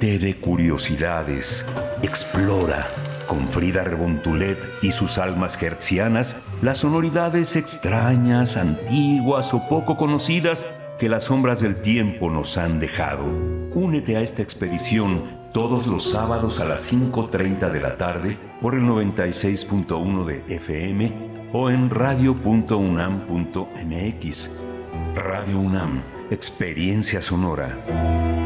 De Curiosidades. Explora con Frida Rebontulet y sus almas hertzianas las sonoridades extrañas, antiguas o poco conocidas que las sombras del tiempo nos han dejado. Únete a esta expedición todos los sábados a las 5.30 de la tarde por el 96.1 de FM o en radio.unam.mx. Radio UNAM, experiencia sonora.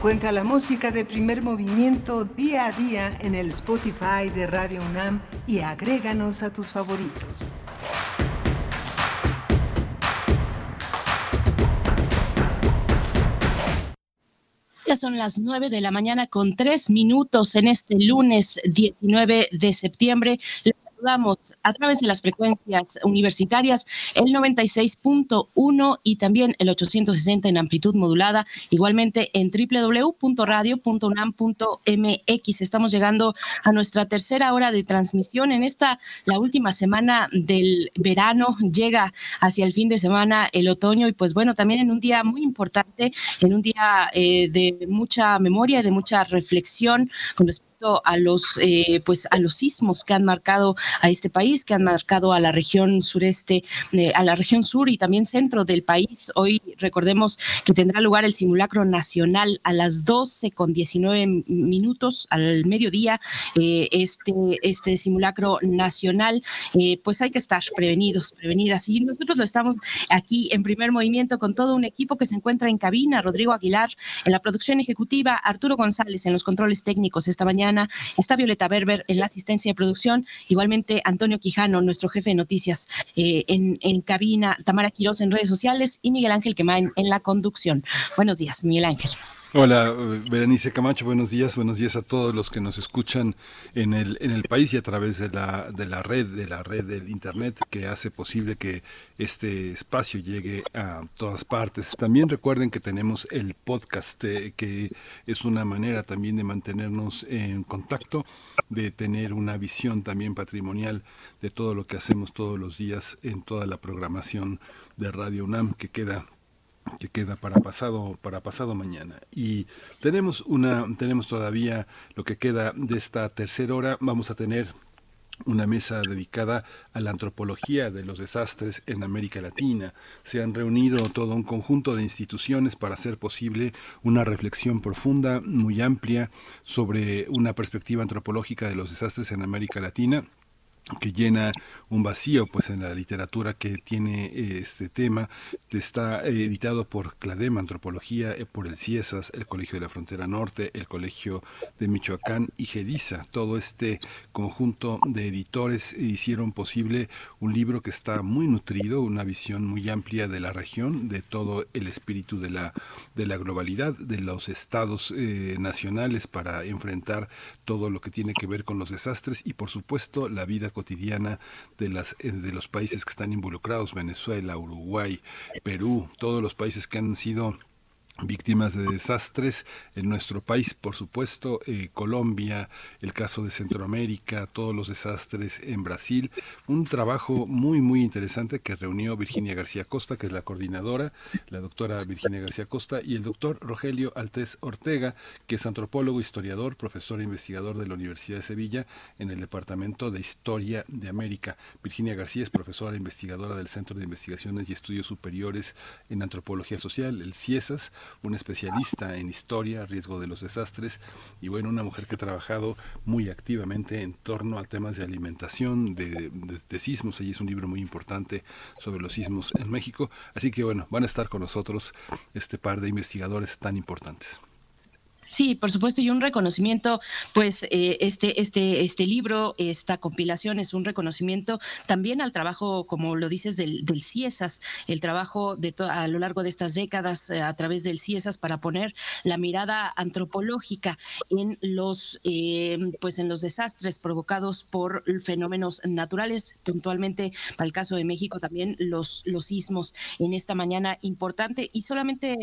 Encuentra la música de primer movimiento día a día en el Spotify de Radio UNAM y agréganos a tus favoritos. Ya son las 9 de la mañana con tres minutos en este lunes 19 de septiembre. Saludamos a través de las frecuencias universitarias, el 96.1 y también el 860 en amplitud modulada, igualmente en www.radio.unam.mx. Estamos llegando a nuestra tercera hora de transmisión en esta, la última semana del verano, llega hacia el fin de semana el otoño y pues bueno, también en un día muy importante, en un día eh, de mucha memoria, de mucha reflexión con a los eh, pues a los sismos que han marcado a este país, que han marcado a la región sureste, eh, a la región sur y también centro del país. Hoy recordemos que tendrá lugar el simulacro nacional a las 12 con 19 minutos al mediodía. eh, este, este simulacro nacional, eh, pues hay que estar prevenidos, prevenidas. Y nosotros lo estamos aquí en primer movimiento con todo un equipo que se encuentra en cabina, Rodrigo Aguilar en la producción ejecutiva, Arturo González en los controles técnicos esta mañana está Violeta Berber en la asistencia de producción, igualmente Antonio Quijano, nuestro jefe de noticias eh, en, cabina, Tamara Quiroz en redes sociales y Miguel Ángel Quemain en la conducción. Buenos días, Miguel Ángel. Hola, Berenice Camacho, buenos días, buenos días a todos los que nos escuchan en el, en el país y a través de la, de la red, de la red del internet que hace posible que este espacio llegue a todas partes. También recuerden que tenemos el podcast, eh, que es una manera también de mantenernos en contacto, de tener una visión también patrimonial de todo lo que hacemos todos los días en toda la programación de Radio UNAM que queda que queda para pasado para pasado mañana. Y tenemos una tenemos todavía lo que queda de esta tercera hora. Vamos a tener una mesa dedicada a la antropología de los desastres en América Latina. Se han reunido todo un conjunto de instituciones para hacer posible una reflexión profunda, muy amplia, sobre una perspectiva antropológica de los desastres en América Latina que llena un vacío pues en la literatura que tiene eh, este tema. Está eh, editado por Cladem Antropología eh, por el CIESAS el Colegio de la Frontera Norte el Colegio de Michoacán y GEDISA todo este conjunto de editores hicieron posible un libro que está muy nutrido una visión muy amplia de la región de todo el espíritu de la de la globalidad de los estados nacionales para enfrentar todo lo que tiene que ver con los desastres y por supuesto la vida cotidiana de, las, eh, de los países que están involucrados, Venezuela, Uruguay, Perú, todos los países que han sido víctimas de desastres en nuestro país, por supuesto, eh, Colombia, el caso de Centroamérica, todos los desastres en Brasil. Un trabajo muy, muy interesante que reunió Virginia García Costa, que es la coordinadora, la doctora Virginia García Costa, y el doctor Rogelio Altés Ortega, que es antropólogo, historiador, profesor e investigador de la Universidad de Sevilla en el Departamento de Historia de América. Virginia García es profesora e investigadora del Centro de Investigaciones y Estudios Superiores en Antropología Social, el CIESAS, una especialista en historia, riesgo de los desastres y bueno, una mujer que ha trabajado muy activamente en torno a temas de alimentación, de, de, sismos. Ella es un libro muy importante sobre los sismos en México. Así que bueno, van a estar con nosotros este par de investigadores tan importantes. Sí, por supuesto, y un reconocimiento, pues eh, este, este, este libro, esta compilación es un reconocimiento también al trabajo, como lo dices, del, del CIESAS, el trabajo de a lo largo de estas décadas eh, a través del CIESAS para poner la mirada antropológica en los, eh, pues en los desastres provocados por fenómenos naturales, puntualmente para el caso de México también los, los sismos en esta mañana importante. Y solamente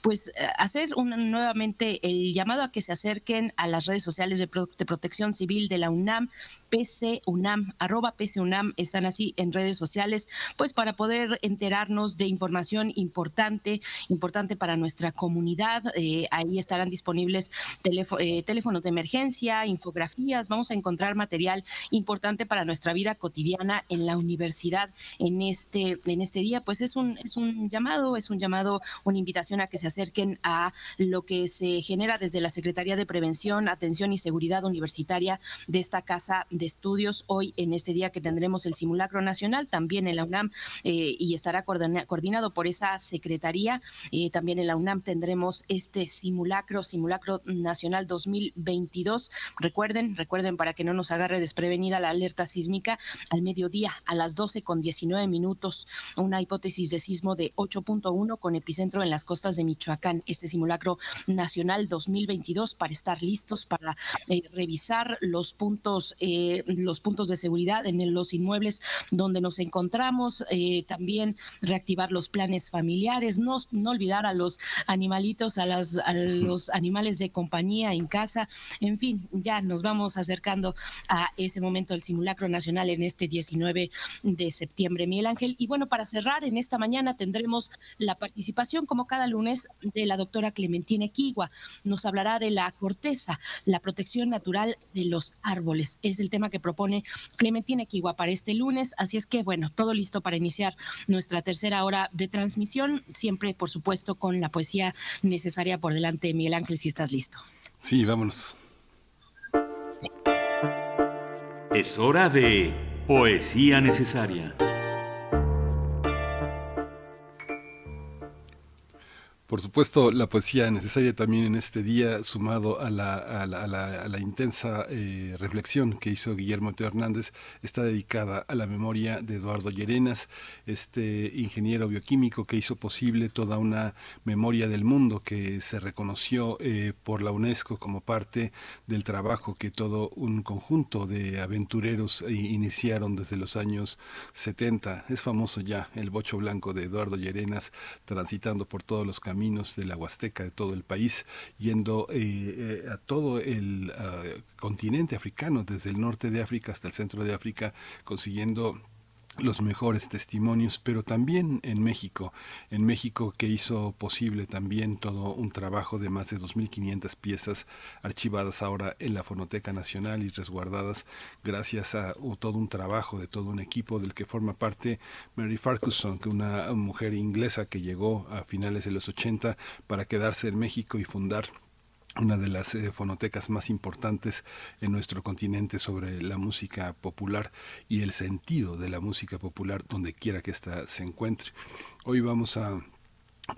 pues hacer una nuevamente el llamado a que se acerquen a las redes sociales de, protección civil de la UNAM, PC UNAM, arroba PC UNAM, están así en redes sociales, pues para poder enterarnos de información importante, importante para nuestra comunidad. Eh, ahí estarán disponibles eh, teléfonos de emergencia, infografías, vamos a encontrar material importante para nuestra vida cotidiana en la universidad en este, en este día. Pues es un, es un llamado, es un llamado, una invitación a que se acerquen a lo que se genera desde la Secretaría de Prevención, Atención y Seguridad Universitaria de esta casa de estudios. Hoy, en este día que tendremos el simulacro nacional, también en la UNAM, eh, y estará coordinado por esa secretaría. Eh, también en la UNAM tendremos este simulacro, simulacro nacional 2022. Recuerden, recuerden para que no nos agarre desprevenida la alerta sísmica al mediodía, a las 12 con 19 minutos, una hipótesis de sismo de 8.1 con epicentro en las costas de Michoacán. Este simulacro nacional 2022 para estar listos para eh, revisar los puntos, eh, los puntos de seguridad en los inmuebles donde nos encontramos, eh, también reactivar los planes familiares, no, no olvidar a los animalitos, a, las, a los animales de compañía en casa, en fin, ya nos vamos acercando a ese momento del simulacro nacional en este 19 de septiembre, Miguel Ángel. Y bueno, para cerrar, en esta mañana tendremos la participación, como cada lunes, de la doctora Clementina Equigua nos hablará de la corteza, la protección natural de los árboles. Es el tema que propone Clementina Equigua para este lunes. Así es que, bueno, todo listo para iniciar nuestra tercera hora de transmisión, siempre, por supuesto, con la poesía necesaria por delante. Miguel Ángel, si estás listo. Sí, vámonos. Es hora de poesía necesaria. Por supuesto, la poesía necesaria también en este día, sumado a la, intensa eh, reflexión que hizo Guillermo Teo Hernández, está dedicada a la memoria de Eduardo Llerenas, este ingeniero bioquímico que hizo posible toda una memoria del mundo que se reconoció eh, por la UNESCO como parte del trabajo que todo un conjunto de aventureros eh, iniciaron desde los años 70. Es famoso ya el bocho blanco de Eduardo Llerenas transitando por todos los caminos de la Huasteca de todo el país, yendo eh, eh, a todo el ah, continente africano, desde el norte de África hasta el centro de África, consiguiendo los mejores testimonios, pero también en México, en México que hizo posible también todo un trabajo de más de 2.500 piezas archivadas ahora en la Fonoteca Nacional y resguardadas gracias a todo un trabajo de todo un equipo del que forma parte Mary Farquharson, que una mujer inglesa que llegó a finales de los 80 para quedarse en México y fundar una de las eh, fonotecas más importantes en nuestro continente sobre la música popular y el sentido de la música popular donde quiera que ésta se encuentre. Hoy vamos a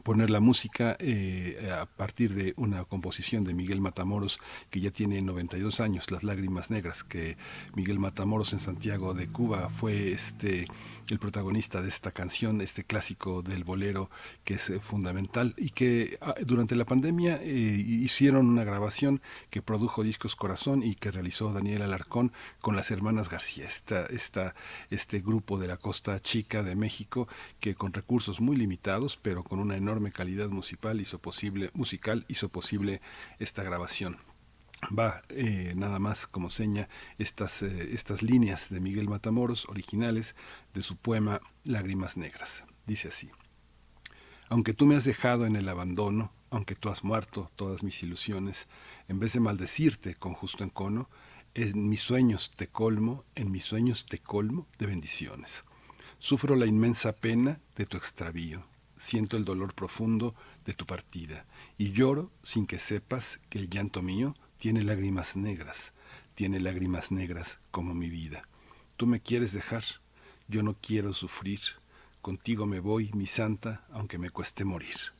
poner la música eh, a partir de una composición de Miguel Matamoros que ya tiene 92 años, Las lágrimas negras, que Miguel Matamoros en Santiago de Cuba fue este el protagonista de esta canción, este clásico del bolero que es eh, fundamental y que ah, durante la pandemia eh, hicieron una grabación que produjo Discos Corazón y que realizó Daniel Alarcón con las hermanas García, esta, este grupo de la costa chica de México que con recursos muy limitados pero con una enorme calidad musical hizo posible, musical hizo posible esta grabación va eh, nada más como seña estas, eh, estas líneas de Miguel Matamoros originales de su poema Lágrimas Negras. Dice así, aunque tú me has dejado en el abandono, aunque tú has muerto todas mis ilusiones, en vez de maldecirte con justo encono, en mis sueños te colmo, en mis sueños te colmo de bendiciones. Sufro la inmensa pena de tu extravío, siento el dolor profundo de tu partida, y lloro sin que sepas que el llanto mío tiene lágrimas negras, tiene lágrimas negras como mi vida. Tú me quieres dejar, yo no quiero sufrir, contigo me voy, mi santa, aunque me cueste morir.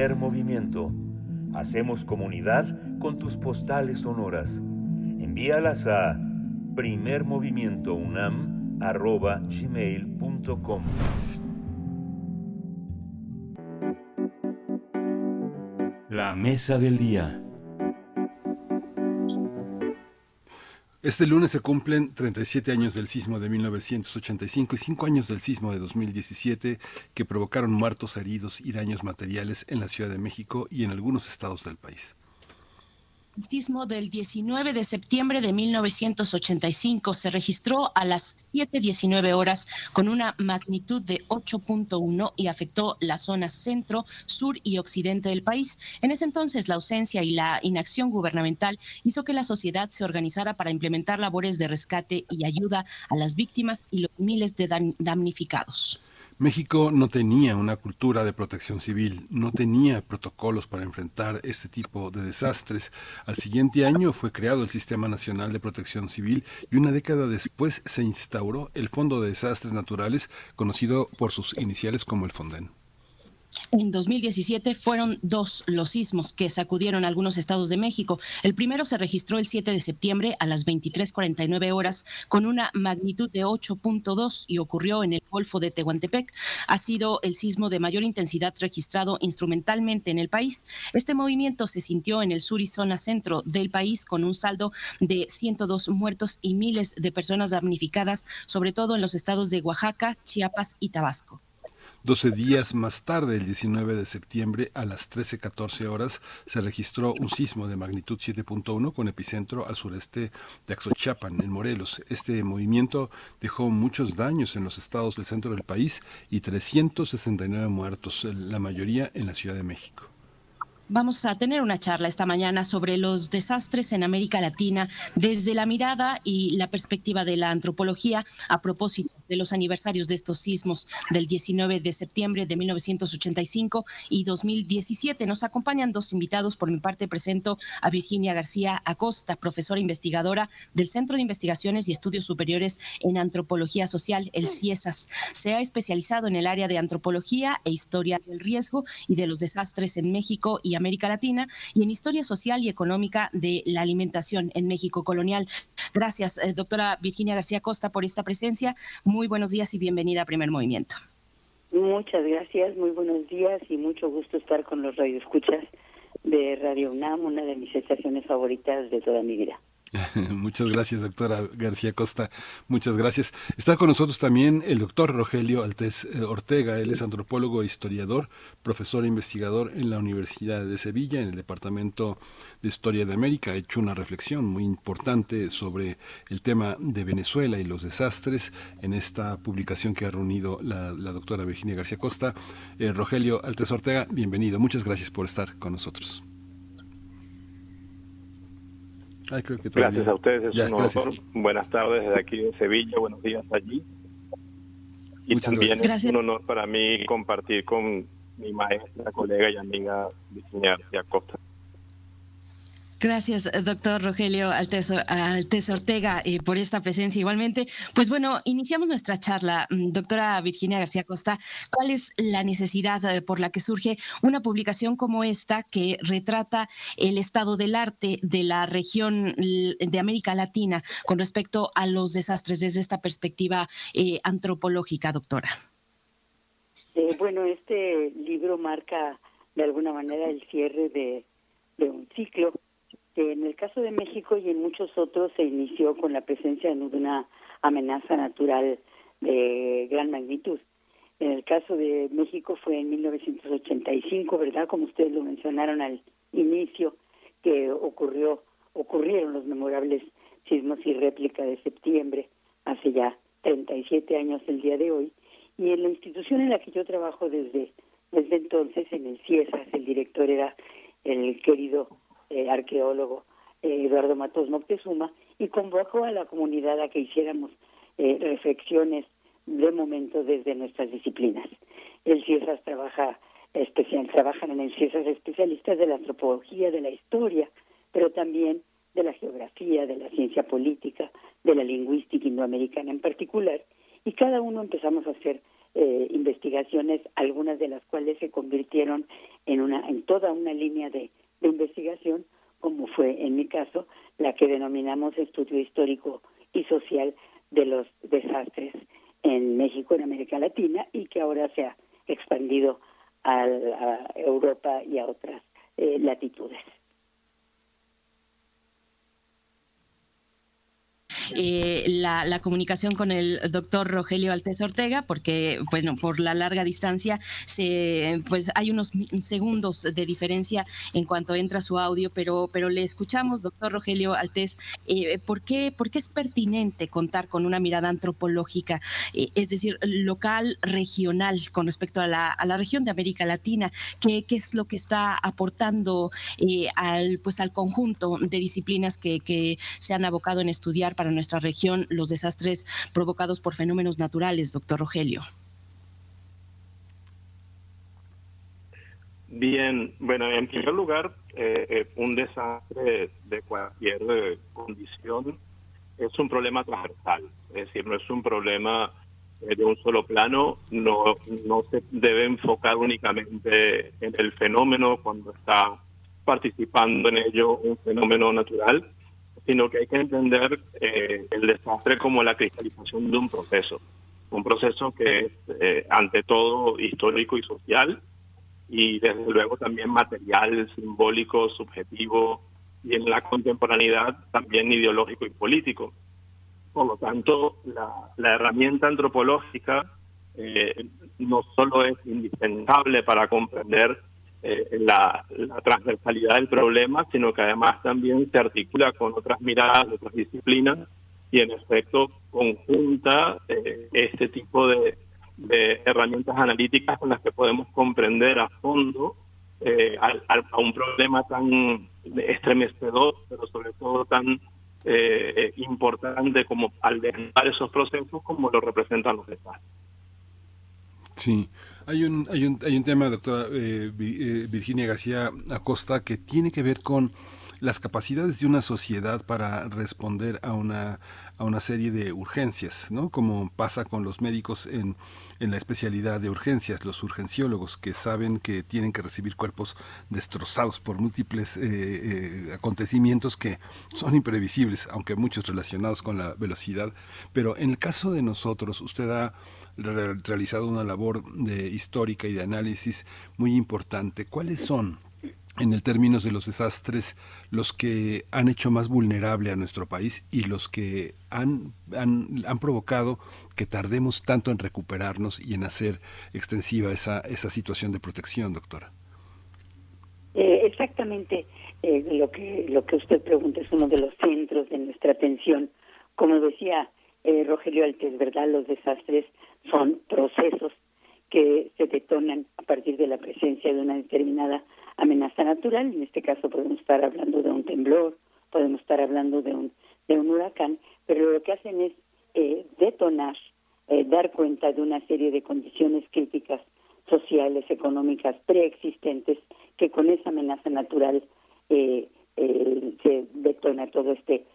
Primer movimiento. Hacemos comunidad con tus postales sonoras. Envíalas a primermovimientounam.gmail.com La mesa del día. Este lunes se cumplen 37 años del sismo de 1985 y 5 años del sismo de 2017 que provocaron muertos, heridos y daños materiales en la Ciudad de México y en algunos estados del país. Sismo del 19 de septiembre de 1985 se registró a las 7:19 horas con una magnitud de 8.1 y afectó la zona centro, sur y occidente del país. En ese entonces, la ausencia y la inacción gubernamental hizo que la sociedad se organizara para implementar labores de rescate y ayuda a las víctimas y los miles de damnificados. México no tenía una cultura de protección civil, no tenía protocolos para enfrentar este tipo de desastres. Al siguiente año fue creado el Sistema Nacional de Protección Civil y una década después se instauró el Fondo de Desastres Naturales, conocido por sus iniciales como el Fonden. En 2017 fueron dos los sismos que sacudieron algunos estados de México. El primero se registró el 7 de septiembre a las 23:49 horas con una magnitud de 8.2 y ocurrió en el Golfo de Tehuantepec. Ha sido el sismo de mayor intensidad registrado instrumentalmente en el país. Este movimiento se sintió en el sur y zona centro del país con un saldo de 102 muertos y miles de personas damnificadas, sobre todo en los estados de Oaxaca, Chiapas y Tabasco. 12 días más tarde, el 19 de septiembre, a las 13.14 horas, se registró un sismo de magnitud 7.1 con epicentro al sureste de Axochapan, en Morelos. Este movimiento dejó muchos daños en los estados del centro del país y 369 muertos, la mayoría en la Ciudad de México. Vamos a tener una charla esta mañana sobre los desastres en América Latina desde la mirada y la perspectiva de la antropología a propósito de los aniversarios de estos sismos del 19 de septiembre de 1985 y 2017. Nos acompañan dos invitados. Por mi parte presento a Virginia García Acosta, profesora investigadora del Centro de Investigaciones y Estudios Superiores en Antropología Social, el CIESAS. Se ha especializado en el área de antropología e historia del riesgo y de los desastres en México y América Latina y en historia social y económica de la alimentación en México colonial. Gracias, eh, doctora Virginia García Costa, por esta presencia. Muy buenos días y bienvenida a Primer Movimiento. Muchas gracias, muy buenos días y mucho gusto estar con los radioescuchas de Radio UNAM, una de mis estaciones favoritas de toda mi vida. [laughs] Muchas gracias, doctora García Costa. Muchas gracias. Está con nosotros también el doctor Rogelio Altés eh, Ortega. Él es antropólogo e historiador, profesor e investigador en la Universidad de Sevilla, en el Departamento de Historia de América. Ha hecho una reflexión muy importante sobre el tema de Venezuela y los desastres en esta publicación que ha reunido la, doctora Virginia García Costa. Eh, Rogelio Altés Ortega, bienvenido. Muchas gracias por estar con nosotros. Gracias a ustedes, es un honor. Buenas tardes desde aquí de Sevilla, buenos días allí. Y también es un honor para mí compartir con mi maestra, colega y amiga Virginia Acosta. Gracias, doctor Rogelio Altes, Ortega, eh, por esta presencia igualmente. Pues bueno, iniciamos nuestra charla. Mm, doctora Virginia García Costa, ¿cuál es la necesidad eh, por la que surge una publicación como esta que retrata el estado del arte de la región de América Latina con respecto a los desastres desde esta perspectiva eh, antropológica, doctora? bueno, este libro marca de alguna manera el cierre de un ciclo en el caso de México y en muchos otros se inició con la presencia de una amenaza natural de gran magnitud. En el caso de México fue en 1985, ¿verdad? Como ustedes lo mencionaron al inicio, que ocurrió, ocurrieron los memorables sismos y réplica de septiembre, hace ya 37 años el día de hoy. Y en la institución en la que yo trabajo desde, desde entonces, en el CIESAS, el director era el querido eh, arqueólogo eh, Eduardo Matos Moctezuma y convocó a la comunidad a que hiciéramos eh, reflexiones de momento desde nuestras disciplinas. El CIESAS trabaja especial, trabajan en el CIESAS especialistas de la antropología, de la historia, pero también de la geografía, de la ciencia política, de la lingüística indoamericana en particular, y cada uno empezamos a hacer eh, investigaciones, algunas de las cuales se convirtieron en una, en toda una línea de, de investigación, como fue en mi caso la que denominamos estudio histórico y social de los desastres en México, en América Latina, y que ahora se ha expandido a, Europa y a otras eh, latitudes. Eh, la, comunicación con el doctor Rogelio Altés Ortega, porque, bueno, por la larga distancia, se, pues hay unos segundos de diferencia en cuanto entra su audio, pero, pero le escuchamos, doctor Rogelio Altés, eh, ¿por, qué, ¿por qué es pertinente contar con una mirada antropológica, eh, es decir, local, regional, con respecto a la, a la región de América Latina? ¿Qué, qué es lo que está aportando al, pues, al conjunto de disciplinas que, que se han abocado en estudiar para nuestra región los desastres provocados por fenómenos naturales, doctor Rogelio? Bien, bueno, en primer lugar, eh, eh, un desastre de cualquier eh, condición es un problema transversal, es decir, no es un problema de un solo plano, no, no se debe enfocar únicamente en el fenómeno cuando está participando en ello un fenómeno natural, sino que hay que entender eh, el desastre como la cristalización de un proceso, un proceso que es eh, ante todo histórico y social y desde luego también material, simbólico, subjetivo y en la contemporaneidad también ideológico y político. Por lo tanto, la, herramienta antropológica eh, no solo es indispensable para comprender eh, la, transversalidad del problema, sino que además también se articula con otras miradas otras disciplinas y en efecto conjunta eh, este tipo de, herramientas analíticas con las que podemos comprender a fondo eh, a un problema tan estremecedor, pero sobre todo tan importante como al desnudar esos procesos como lo representan los estados. Sí, hay un, hay un, hay un tema, doctora eh, eh, Virginia García Acosta, que tiene que ver con las capacidades de una sociedad para responder a una, a una serie de urgencias, ¿no? Como pasa con los médicos en, en la especialidad de urgencias, los urgenciólogos que saben que tienen que recibir cuerpos destrozados por múltiples eh, acontecimientos que son imprevisibles, aunque muchos relacionados con la velocidad. Pero en el caso de nosotros, usted ha realizado una labor de histórica y de análisis muy importante. ¿Cuáles son, en el términos de los desastres, los que han hecho más vulnerable a nuestro país y los que han, han, provocado que tardemos tanto en recuperarnos y en hacer extensiva esa, esa situación de protección, doctora? Eh, exactamente. Eh, lo que lo que usted pregunta es uno de los centros de nuestra atención. Como decía eh, Rogelio Altes, ¿verdad? Los desastres son procesos que se detonan a partir de la presencia de una determinada amenaza natural. En este caso podemos estar hablando de un temblor, podemos estar hablando de un, de un huracán, pero lo que hacen es eh, detonar, eh, dar cuenta de una serie de condiciones críticas sociales, económicas preexistentes que con esa amenaza natural eh, se detona todo este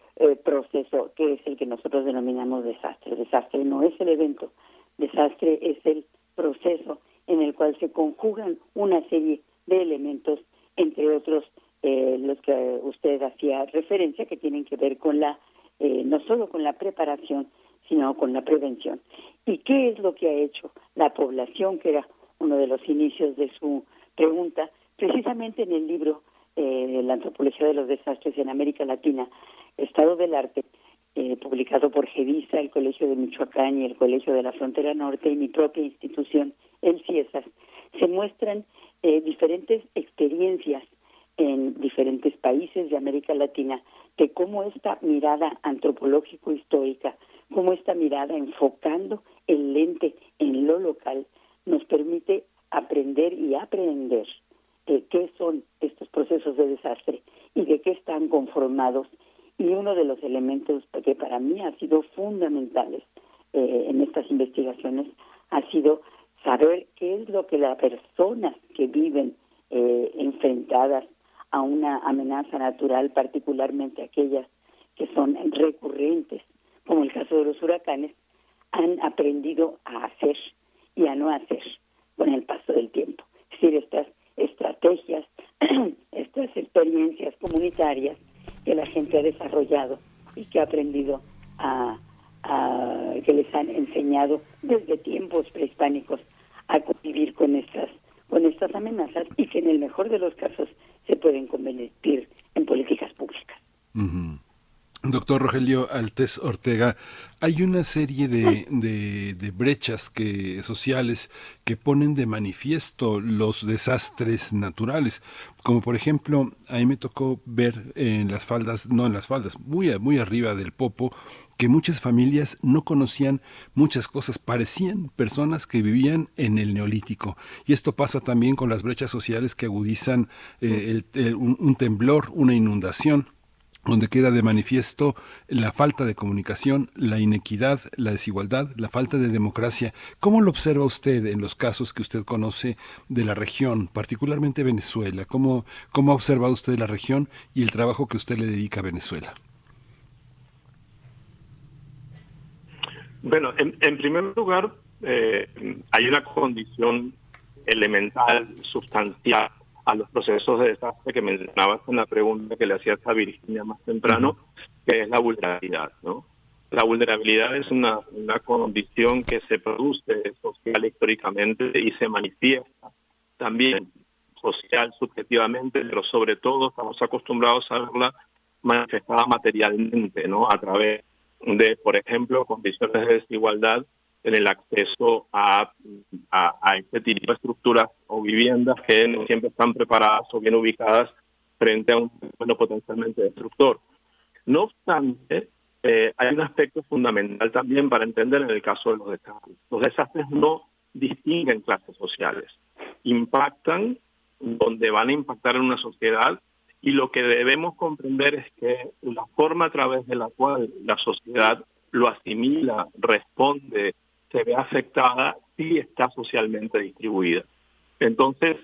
proceso que es el que nosotros denominamos desastre. desastre no es el evento, Desastre es el proceso en el cual se conjugan una serie de elementos, entre otros eh, los que usted hacía referencia, que tienen que ver con la, eh, no solo con la preparación, sino con la prevención. ¿Y qué es lo que ha hecho la población, que era uno de los inicios de su pregunta? Precisamente en el libro eh, La antropología de los desastres en América Latina, Estado del Arte, eh, publicado por GEVISA, el Colegio de Michoacán y el Colegio de la Frontera Norte y mi propia institución, el CIESAS, se muestran eh, diferentes experiencias en diferentes países de América Latina de cómo esta mirada antropológico-histórica, cómo esta mirada enfocando el lente en lo local, nos permite aprender y aprender de qué son estos procesos de desastre y de qué están conformados y uno de los elementos que para mí ha sido fundamentales eh, en estas investigaciones ha sido saber qué es lo que las personas que viven eh, enfrentadas a una amenaza natural, particularmente aquellas que son recurrentes, como el caso de los huracanes, han aprendido a hacer y a no hacer con el paso del tiempo. Es decir, estas estrategias, [clears throat] estas experiencias comunitarias que la gente ha desarrollado y que ha aprendido a, que les han enseñado desde tiempos prehispánicos a convivir con estas con estas amenazas y que en el mejor de los casos se pueden convertir en políticas públicas. Doctor Rogelio Altés Ortega, hay una serie de, brechas que, sociales que ponen de manifiesto los desastres naturales, como por ejemplo, a mí me tocó ver en las faldas, no en las faldas, muy, arriba del Popo, que muchas familias no conocían muchas cosas, parecían personas que vivían en el neolítico. Y esto pasa también con las brechas sociales que agudizan eh, un temblor, una inundación donde queda de manifiesto la falta de comunicación, la inequidad, la desigualdad, la falta de democracia. ¿Cómo lo observa usted en los casos que usted conoce de la región, particularmente Venezuela? ¿Cómo, cómo ha observado usted la región y el trabajo que usted le dedica a Venezuela? Bueno, en, primer lugar, eh, hay una condición elemental, sustancial, a los procesos de desastre que mencionabas en la pregunta que le hacías a Virginia más temprano, que es la vulnerabilidad. ¿no? La vulnerabilidad es una, una condición que se produce social históricamente y se manifiesta también social subjetivamente, pero sobre todo estamos acostumbrados a verla manifestada materialmente, ¿no? A través de, por ejemplo, condiciones de desigualdad en el acceso a, a, este tipo de estructuras o viviendas que no siempre están preparadas o bien ubicadas frente a un fenómeno potencialmente destructor. No obstante, eh, hay un aspecto fundamental también para entender en el caso de los desastres. Los desastres no distinguen clases sociales, impactan donde van a impactar en una sociedad y lo que debemos comprender es que la forma a través de la cual la sociedad lo asimila, responde, se ve afectada si está socialmente distribuida. Entonces,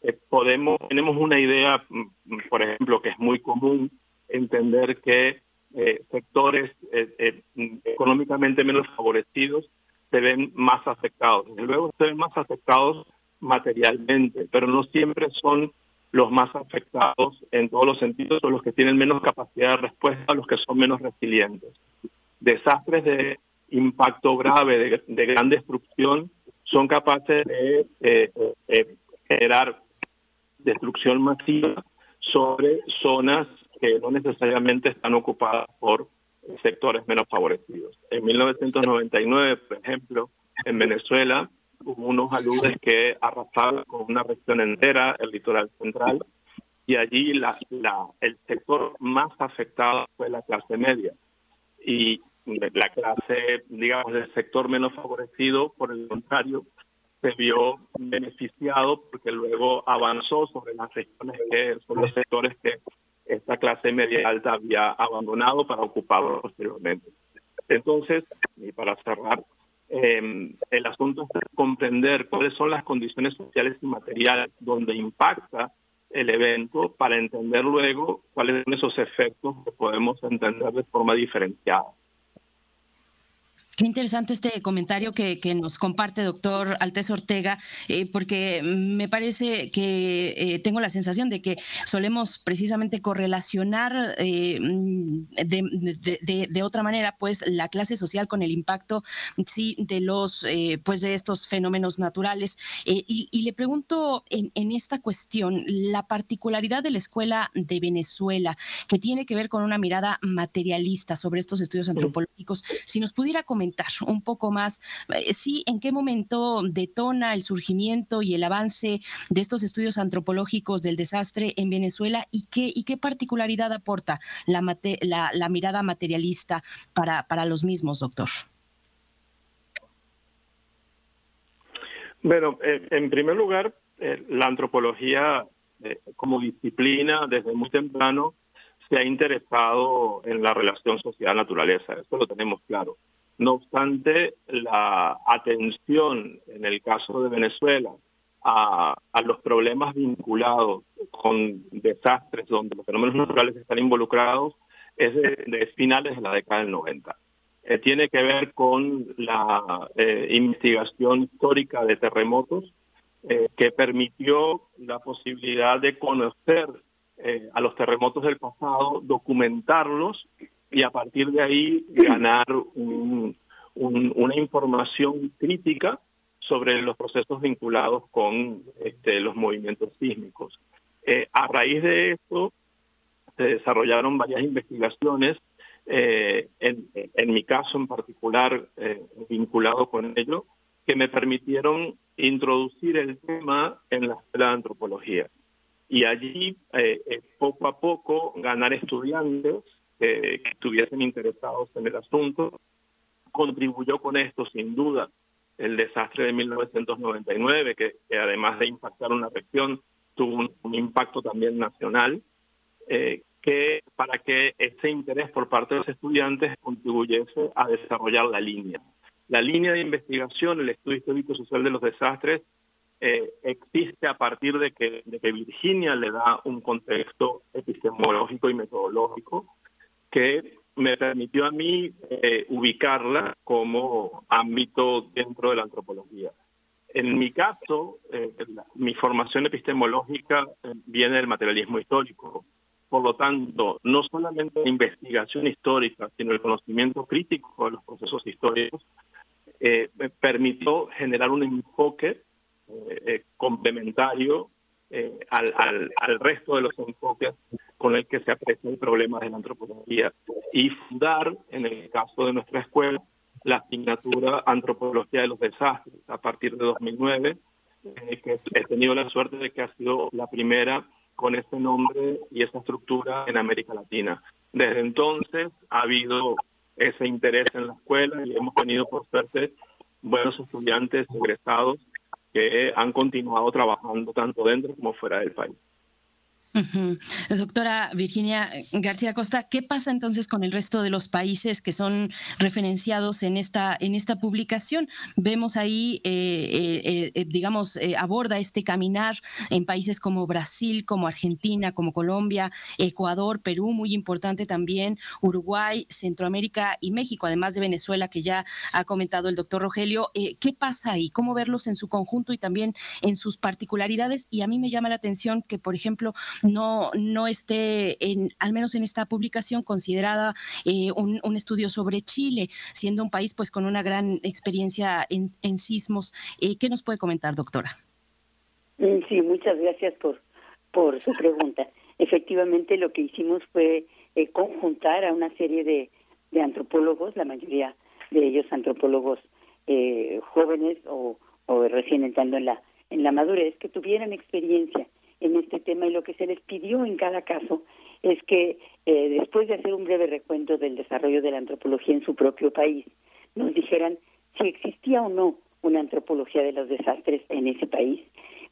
eh, podemos, tenemos una idea, mm, por ejemplo, que es muy común, entender que eh, sectores eh, económicamente menos favorecidos se ven más afectados. Luego se ven más afectados materialmente, pero no siempre son los más afectados en todos los sentidos o los que tienen menos capacidad de respuesta, los que son menos resilientes. Desastres de impacto grave, de, gran destrucción, son capaces de generar destrucción masiva sobre zonas que no necesariamente están ocupadas por sectores menos favorecidos. En 1999, por ejemplo, en Venezuela hubo unos aludes que arrasaron con una región entera, el litoral central, y allí la, el sector más afectado fue la clase media. Y la clase, digamos, del sector menos favorecido, por el contrario, se vio beneficiado porque luego avanzó sobre las regiones que son los sectores que esta clase media alta había abandonado para ocuparlo posteriormente. Entonces, y para cerrar, eh, el asunto es comprender cuáles son las condiciones sociales y materiales donde impacta el evento para entender luego cuáles son esos efectos que podemos entender de forma diferenciada. Qué interesante este comentario que, nos comparte doctor Altés Ortega, eh, porque me parece que eh, tengo la sensación de que solemos precisamente correlacionar eh, de, otra manera, pues, la clase social con el impacto, sí, de los, pues, de estos fenómenos naturales. Y, le pregunto en, en esta cuestión, la particularidad de la escuela de Venezuela, que tiene que ver con una mirada materialista sobre estos estudios antropológicos, si nos pudiera comentar [laughs] un poco más, eh, sí, en qué momento detona el surgimiento y el avance de estos estudios antropológicos del desastre en Venezuela y qué, y qué particularidad aporta la, la, mirada materialista para, para los mismos, doctor. Bueno, eh, en primer lugar, eh, la antropología como disciplina desde muy temprano se ha interesado en la relación social-naturaleza, eso lo tenemos claro No obstante, la atención en el caso de Venezuela a, los problemas vinculados con desastres donde los fenómenos naturales están involucrados es de, finales de la década del 90. Eh, tiene que ver con la eh, investigación histórica de terremotos eh, que permitió la posibilidad de conocer a los terremotos del pasado, documentarlos y a partir de ahí ganar una información crítica sobre los procesos vinculados con este, los movimientos sísmicos. Eh, a raíz de esto se desarrollaron varias investigaciones, eh, en, mi caso en particular eh, vinculado con ello, que me permitieron introducir el tema en la escuela de antropología. Y allí, poco a poco, ganar estudiantes que estuviesen interesados en el asunto. Contribuyó con esto, sin duda, el desastre de 1999, que, además de impactar una región, tuvo un, impacto también nacional, eh, que para que ese interés por parte de los estudiantes contribuyese a desarrollar la línea. La línea de investigación, el estudio histórico social de los desastres, eh, existe a partir de que, de que Virginia le da un contexto epistemológico y metodológico que me permitió a mí eh, ubicarla como ámbito dentro de la antropología. En mi caso, eh, mi formación epistemológica eh, viene del materialismo histórico. Por lo tanto, no solamente la investigación histórica, sino el conocimiento crítico de los procesos históricos, me permitió generar un enfoque complementario al, al, al resto de los enfoques con el que se aprecia el problema de la antropología y fundar, en el caso de nuestra escuela, la asignatura Antropología de los Desastres a partir de 2009, eh, que he tenido la suerte de que ha sido la primera con ese nombre y esa estructura en América Latina. Desde entonces ha habido ese interés en la escuela y hemos tenido, por suerte, buenos estudiantes egresados que han continuado trabajando tanto dentro como fuera del país. Doctora Virginia García Costa, ¿qué pasa entonces con el resto de los países que son referenciados en esta, en esta publicación? Vemos ahí, eh, eh, eh, digamos, aborda este caminar en países como Brasil, como Argentina, como Colombia, Ecuador, Perú, muy importante también, Uruguay, Centroamérica y México, además de Venezuela, que ya ha comentado el doctor Rogelio. ¿Qué pasa ahí? ¿Cómo verlos en su conjunto y también en sus particularidades? Y a mí me llama la atención que, por ejemplo, no, no esté, en, al menos en esta publicación, considerada eh, un, estudio sobre Chile, siendo un país pues con una gran experiencia en, sismos. Eh, ¿Qué nos puede comentar, doctora? Mm, sí, muchas gracias por, por su pregunta. Efectivamente, lo que hicimos fue eh, conjuntar a una serie de, de, antropólogos, la mayoría de ellos antropólogos jóvenes o, o recién entrando en la, en la madurez, que tuvieran experiencia en este tema y lo que se les pidió en cada caso es que eh, después de hacer un breve recuento del desarrollo de la antropología en su propio país, nos dijeran si existía o no una antropología de los desastres en ese país,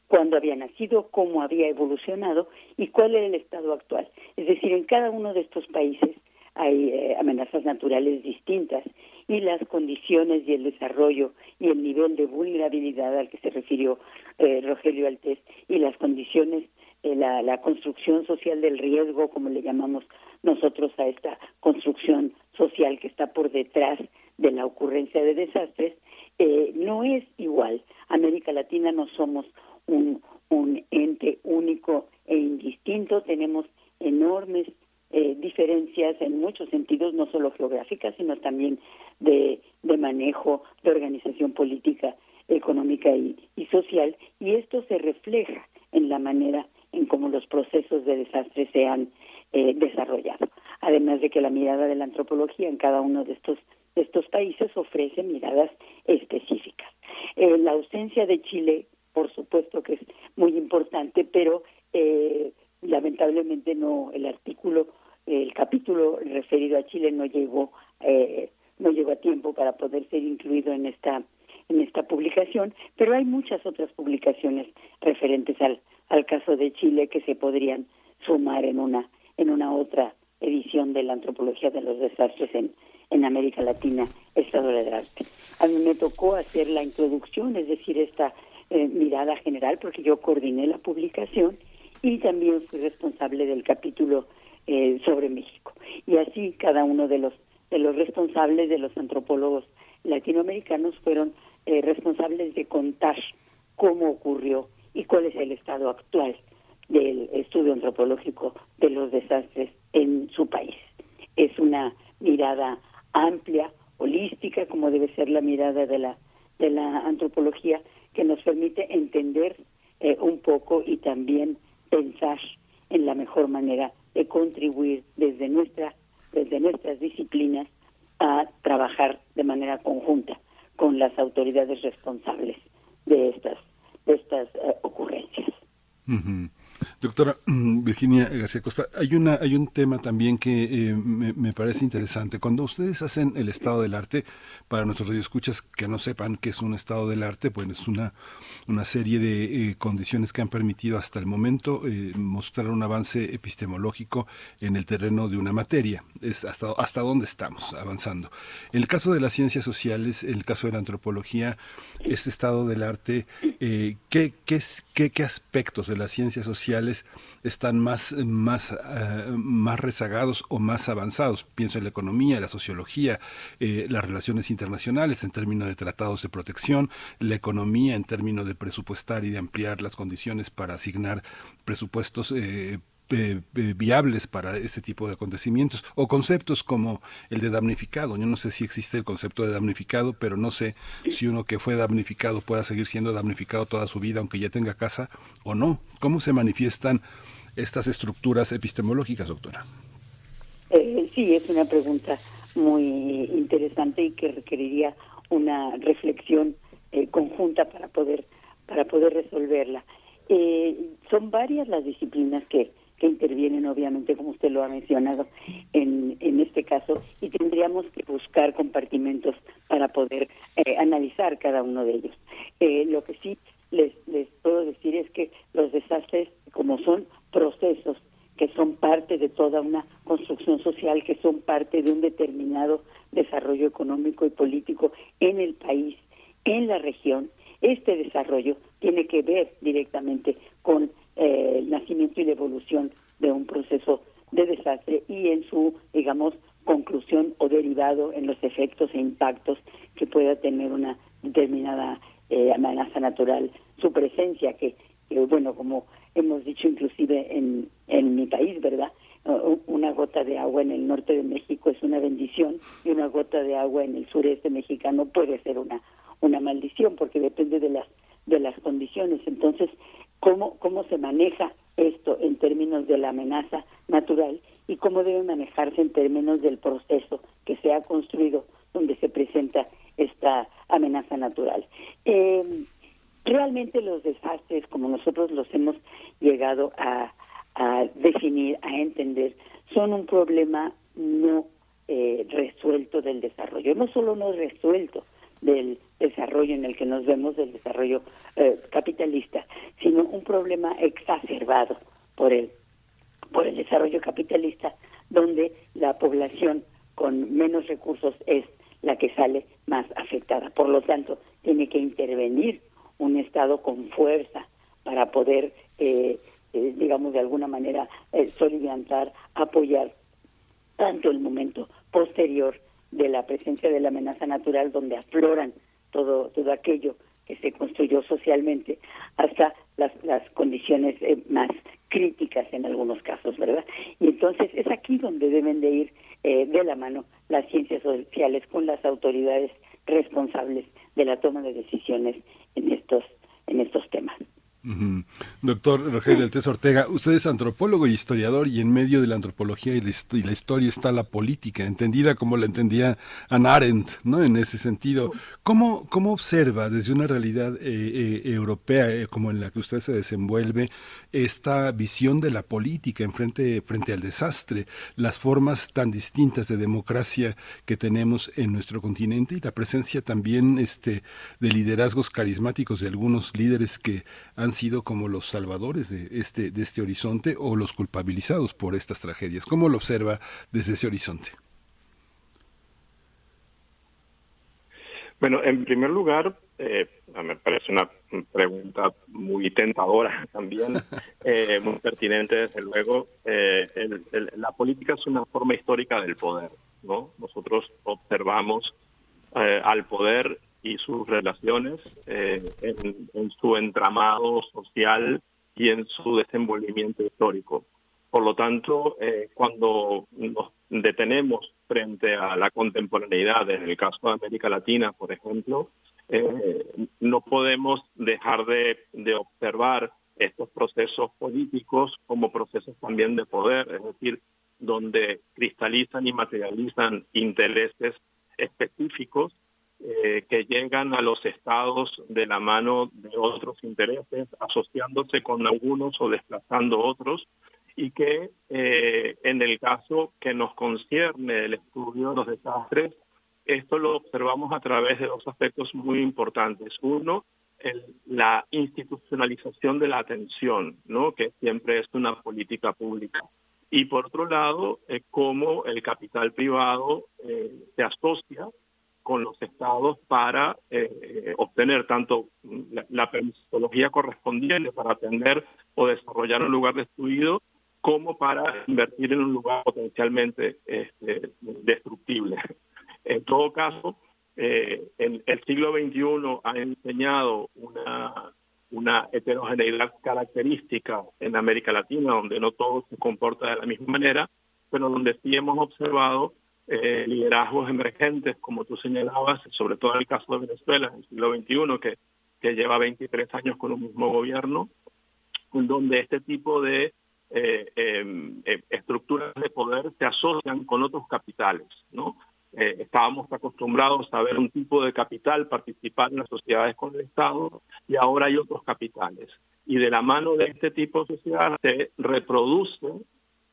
cuándo había nacido, cómo había evolucionado y cuál era el estado actual. Es decir, en cada uno de estos países hay eh, amenazas naturales distintas y las condiciones y el desarrollo y el nivel de vulnerabilidad al que se refirió eh, Rogelio Altés y las condiciones, eh, la, la construcción social del riesgo, como le llamamos nosotros a esta construcción social que está por detrás de la ocurrencia de desastres, eh, no es igual. América Latina no somos un, un ente único e indistinto, tenemos enormes eh, diferencias en muchos sentidos, no solo geográficas, sino también de, de manejo, de organización política, económica y, social, y esto se refleja en la manera en cómo los procesos de desastre se han eh, desarrollado. Además de que la mirada de la antropología en cada uno de estos, de estos países ofrece miradas específicas. Eh, la ausencia de Chile, por supuesto que es muy importante, pero eh, lamentablemente no el artículo el capítulo referido a Chile no llegó eh, no llegó a tiempo para poder ser incluido en esta en esta publicación pero hay muchas otras publicaciones referentes al al caso de Chile que se podrían sumar en una en una otra edición de la antropología de los desastres en en América Latina estado del arte. A mí me tocó hacer la introducción, es decir, esta eh, mirada general, porque yo coordiné la publicación y también fui responsable del capítulo eh, sobre México. Y así cada uno de los de los responsables de los antropólogos latinoamericanos fueron eh, responsables de contar cómo ocurrió y cuál es el estado actual del estudio antropológico de los desastres en su país. Es una mirada amplia, holística, como debe ser la mirada de la, de la antropología, que nos permite entender eh, un poco y también pensar en la mejor manera contribuir desde nuestra desde nuestras disciplinas a trabajar de manera conjunta con las autoridades responsables de estas de estas eh, ocurrencias. Doctora mm, Virginia García Costa, hay una hay un tema también que eh, me, parece interesante. Cuando ustedes hacen el estado del arte, para nuestros radioescuchas que no sepan qué es un estado del arte, pues es una una serie de eh, condiciones que han permitido hasta el momento eh, mostrar un avance epistemológico en el terreno de una materia. Es hasta, hasta dónde estamos avanzando. En el caso de las ciencias sociales, en el caso de la antropología, este estado del arte, eh, ¿qué, qué, qué, ¿qué, aspectos de las ciencias sociales están más, más, más rezagados o más avanzados? Pienso en la economía, la sociología, las relaciones internacionales en términos de tratados de protección, la economía en términos de presupuestar y de ampliar las condiciones para asignar presupuestos eh, eh, eh, viables para este tipo de acontecimientos o conceptos como el de damnificado. Yo no sé si existe el concepto de damnificado, pero no sé si uno que fue damnificado pueda seguir siendo damnificado toda su vida aunque ya tenga casa o no. ¿Cómo se manifiestan estas estructuras epistemológicas, doctora? sí, es una pregunta muy interesante y que requeriría una reflexión conjunta para poder para poder resolverla. Eh, son varias las disciplinas que, que intervienen, obviamente, como usted lo ha mencionado en, en este caso, y tendríamos que buscar compartimentos para poder eh, analizar cada uno de ellos. Eh, lo que sí les, les puedo decir es que los desastres, como son procesos que son parte de toda una construcción social, que son parte de un determinado desarrollo económico y político en el país, en la región, este desarrollo tiene que ver directamente con eh, el nacimiento y la evolución de un proceso de desastre y en su, digamos, conclusión o derivado en los efectos e impactos que pueda tener una determinada eh, amenaza natural, su presencia, que, bueno, como hemos dicho inclusive en, en mi país, ¿verdad? una gota de agua en el norte de México es una bendición y una gota de agua en el sureste mexicano puede ser una una maldición porque depende de las de las condiciones. Entonces, ¿cómo, cómo se maneja esto en términos de la amenaza natural y cómo debe manejarse en términos del proceso que se ha construido donde se presenta esta amenaza natural. Eh, realmente los desastres, como nosotros los hemos llegado a, definir, a entender, son un problema no eh, resuelto del desarrollo. No solo no resuelto, del desarrollo en el que nos vemos, del desarrollo eh, capitalista, sino un problema exacerbado por el, por el desarrollo capitalista, donde la población con menos recursos es la que sale más afectada. Por lo tanto, tiene que intervenir un Estado con fuerza para poder, eh, eh, digamos, de alguna manera eh, apoyar tanto el momento posterior de la presencia de la amenaza natural donde afloran todo, todo aquello que se construyó socialmente hasta las, las condiciones eh, más críticas en algunos casos, ¿verdad? Y entonces es aquí donde deben de ir eh, de la mano las ciencias sociales con las autoridades responsables de la toma de decisiones en estos en estos temas. Doctor Rogelio Altés Ortega, usted es antropólogo y historiador y en medio de la antropología y la, historia está la política, entendida como la entendía Anna Arendt, ¿no? En ese sentido, ¿cómo, cómo observa desde una realidad eh, eh, europea eh, como en la que usted se desenvuelve esta visión de la política en frente, frente al desastre, las formas tan distintas de democracia que tenemos en nuestro continente y la presencia también este, de liderazgos carismáticos de algunos líderes que han sido como los salvadores de este, de este horizonte o los culpabilizados por estas tragedias. ¿Cómo lo observa desde ese horizonte? Bueno, en primer lugar, eh, me parece una pregunta muy tentadora [laughs] también, eh, muy pertinente desde luego. Eh, la política es una forma histórica del poder, ¿no? Nosotros observamos al poder y sus relaciones en, su entramado social y en su desenvolvimiento histórico. Por lo tanto, cuando nos detenemos frente a la contemporaneidad, en el caso de América Latina, por ejemplo, eh, no podemos dejar de, observar estos procesos políticos como procesos también de poder, es decir, donde cristalizan y materializan intereses específicos eh, que llegan a los estados de la mano de otros intereses, asociándose con algunos o desplazando otros, y que eh, en el caso que nos concierne el estudio de los desastres, esto lo observamos a través de dos aspectos muy importantes. Uno, la institucionalización de la atención, ¿no? que siempre es una política pública. Y por otro lado, eh, cómo el capital privado eh, se asocia con los estados para obtener tanto la, la permisología correspondiente para atender o desarrollar un lugar destruido, como para invertir en un lugar potencialmente este, destructible. En todo caso, eh, el siglo XXI ha enseñado una heterogeneidad característica en América Latina, donde no todo se comporta de la misma manera, pero donde sí hemos observado eh, liderazgos emergentes, como tú señalabas, sobre todo en el caso de Venezuela, en el siglo XXI, que, que lleva 23 años con un mismo gobierno, donde este tipo de eh, em, eh, estructuras de poder se asocian con otros capitales, ¿no? Eh, estábamos acostumbrados a ver un tipo de capital participar en las sociedades con el Estado y ahora hay otros capitales. Y de la mano de este tipo de sociedad se reproducen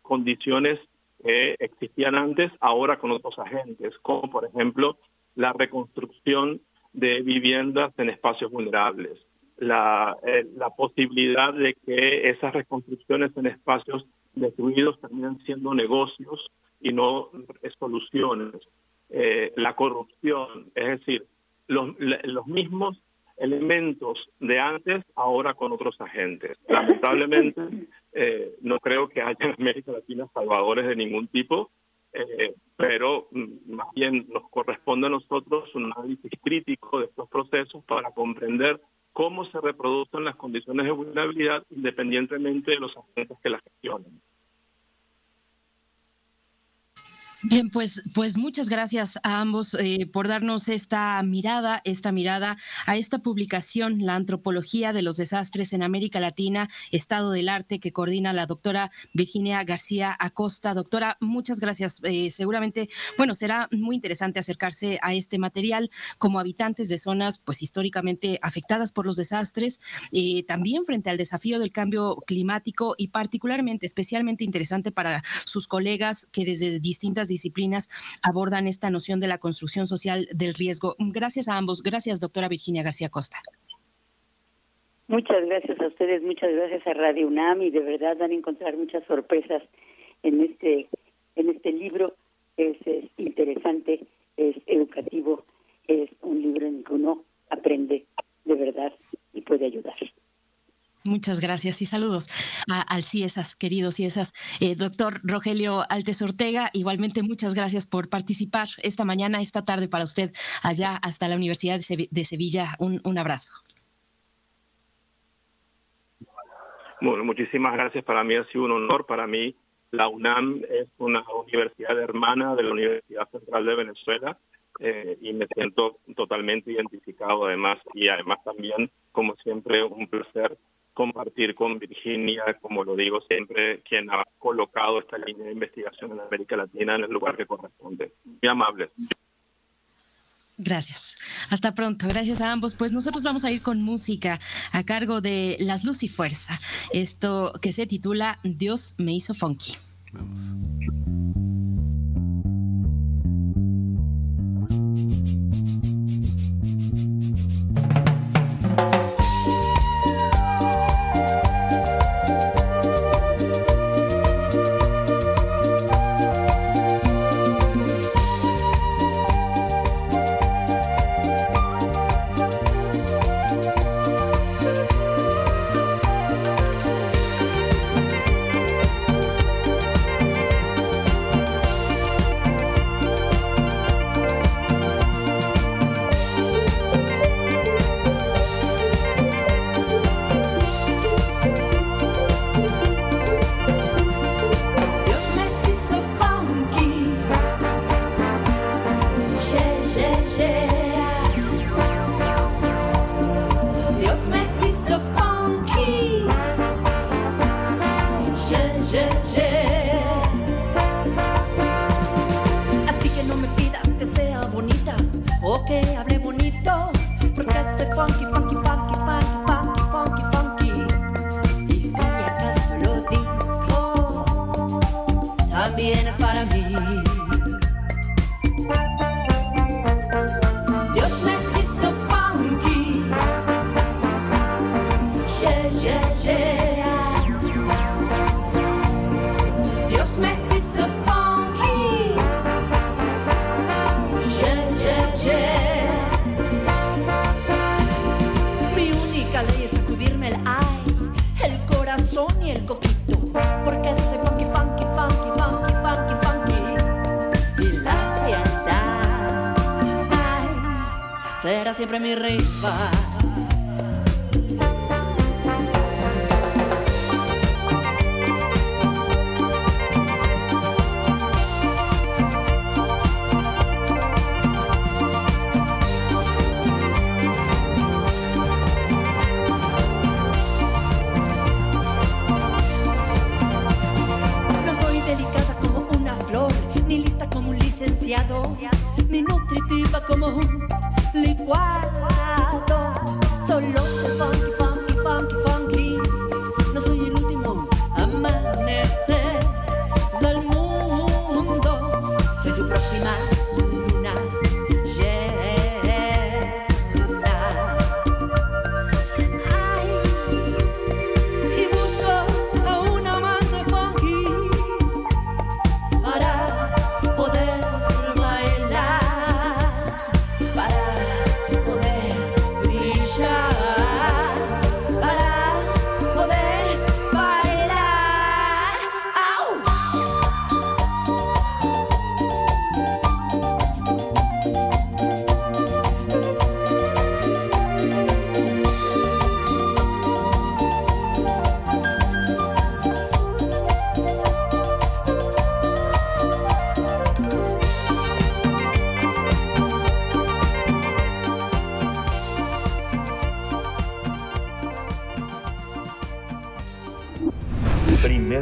condiciones que existían antes, ahora con otros agentes, como por ejemplo la reconstrucción de viviendas en espacios vulnerables, la, eh, posibilidad de que esas reconstrucciones en espacios destruidos terminen siendo negocios y no soluciones. Eh, la corrupción, es decir, los mismos elementos de antes ahora con otros agentes. Lamentablemente, [laughs] eh, no creo que haya en América Latina salvadores de ningún tipo, pero mm, más bien nos corresponde a nosotros un análisis crítico de estos procesos para comprender cómo se reproducen las condiciones de vulnerabilidad independientemente de los agentes que las gestionen. Bien, pues, pues muchas gracias a ambos eh, por darnos esta mirada, esta mirada a esta publicación, La Antropología de los Desastres en América Latina, Estado del Arte, que coordina la doctora Virginia García Acosta. Doctora, muchas gracias. Eh, seguramente, bueno, será muy interesante acercarse a este material como habitantes de zonas, pues históricamente afectadas por los desastres, eh, también frente al desafío del cambio climático y particularmente, especialmente interesante para sus colegas que desde distintas disciplinas abordan esta noción de la construcción social del riesgo. Gracias a ambos. Gracias, doctora Virginia García Costa. Muchas gracias a ustedes, muchas gracias a Radio UNAM y de verdad van a encontrar muchas sorpresas en este en este libro. Es, es interesante, es educativo, es un libro en el que uno aprende de verdad y puede ayudar. Muchas gracias y saludos a, al CIESAS, queridos CIESAS. Eh, doctor Rogelio Altes Ortega, igualmente muchas gracias por participar esta mañana, esta tarde para usted allá hasta la Universidad de, Sevilla. Un, un abrazo. Bueno, muchísimas gracias. Para mí ha sido un honor. Para mí, la UNAM es una universidad hermana de la Universidad Central de Venezuela eh, y me siento totalmente identificado además y además también, como siempre, un placer compartir con Virginia, como lo digo siempre, quien ha colocado esta línea de investigación en América Latina en el lugar que corresponde. Muy amable. Gracias. Hasta pronto. Gracias a ambos. Pues nosotros vamos a ir con música a cargo de Las Luz y Fuerza. Esto que se titula Dios me hizo funky. también mi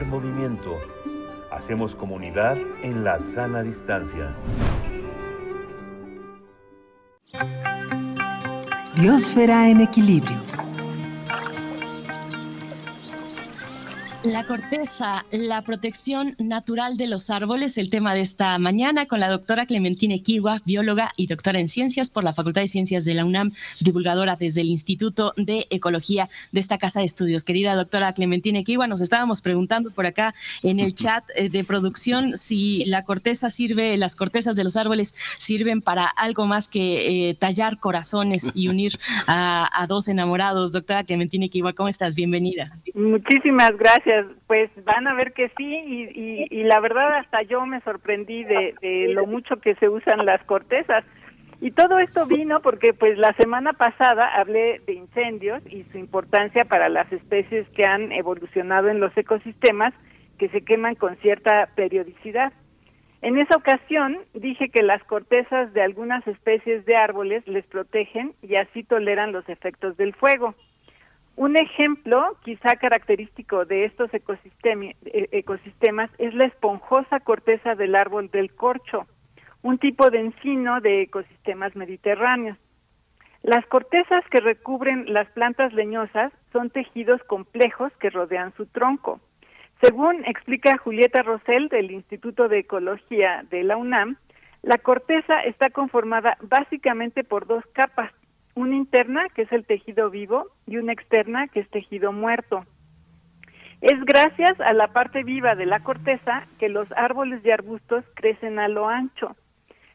Movimiento. Hacemos comunidad en la sana distancia. Biosfera en equilibrio. La corteza, la protección natural de los árboles, el tema de esta mañana con la doctora Clementina Equigua, bióloga y doctora en ciencias por la Facultad de Ciencias de la UNAM, divulgadora desde el Instituto de Ecología de esta Casa de Estudios. Querida doctora Clementina Equigua, nos estábamos preguntando por acá en el chat eh, de producción si la corteza sirve, las cortezas de los árboles sirven para algo más que eh, tallar corazones y unir a, a dos enamorados. Doctora Clementina Equigua, ¿cómo estás? Bienvenida. Muchísimas gracias. Pues van a ver que sí y, la verdad hasta yo me sorprendí de, de lo mucho que se usan las cortezas. Y todo esto vino porque pues la semana pasada hablé de incendios y su importancia para las especies que han evolucionado en los ecosistemas que se queman con cierta periodicidad. En esa ocasión dije que las cortezas de algunas especies de árboles les protegen y así toleran los efectos del fuego. Un ejemplo, quizá característico de estos eh, ecosistemas, es la esponjosa corteza del árbol del corcho, un tipo de encino de ecosistemas mediterráneos. Las cortezas que recubren las plantas leñosas son tejidos complejos que rodean su tronco. Según explica Julieta Rosell del Instituto de Ecología de la UNAM, la corteza está conformada básicamente por dos capas, una interna, que es el tejido vivo, y una externa, que es tejido muerto. Es gracias a la parte viva de la corteza que los árboles y arbustos crecen a lo ancho.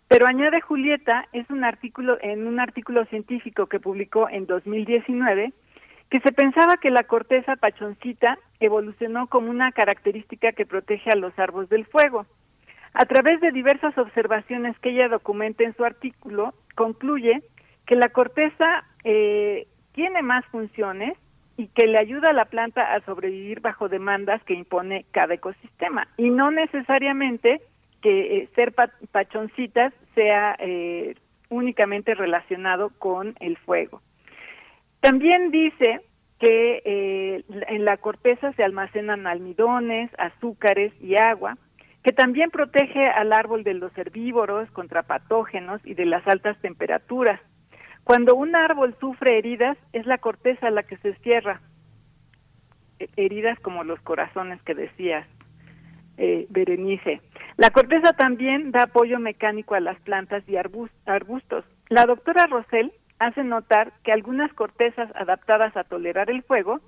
Pero añade Julieta, es un artículo en un artículo científico que publicó en 2019 que se pensaba que la corteza pachoncita evolucionó como una característica que protege a los árboles del fuego. A través de diversas observaciones que ella documenta en su artículo, concluye que la corteza eh, tiene más funciones y que le ayuda a la planta a sobrevivir bajo demandas que impone cada ecosistema y no necesariamente que eh, ser pa- pachoncitas sea eh, únicamente relacionado con el fuego. También dice que eh, en la corteza se almacenan almidones, azúcares y agua, que también protege al árbol de los herbívoros contra patógenos y de las altas temperaturas. Cuando un árbol sufre heridas, es la corteza la que se cierra, heridas como los corazones que decías. eh, Berenice. La corteza también da apoyo mecánico a las plantas y arbustos. La doctora Rosell hace notar que algunas cortezas adaptadas a tolerar el fuego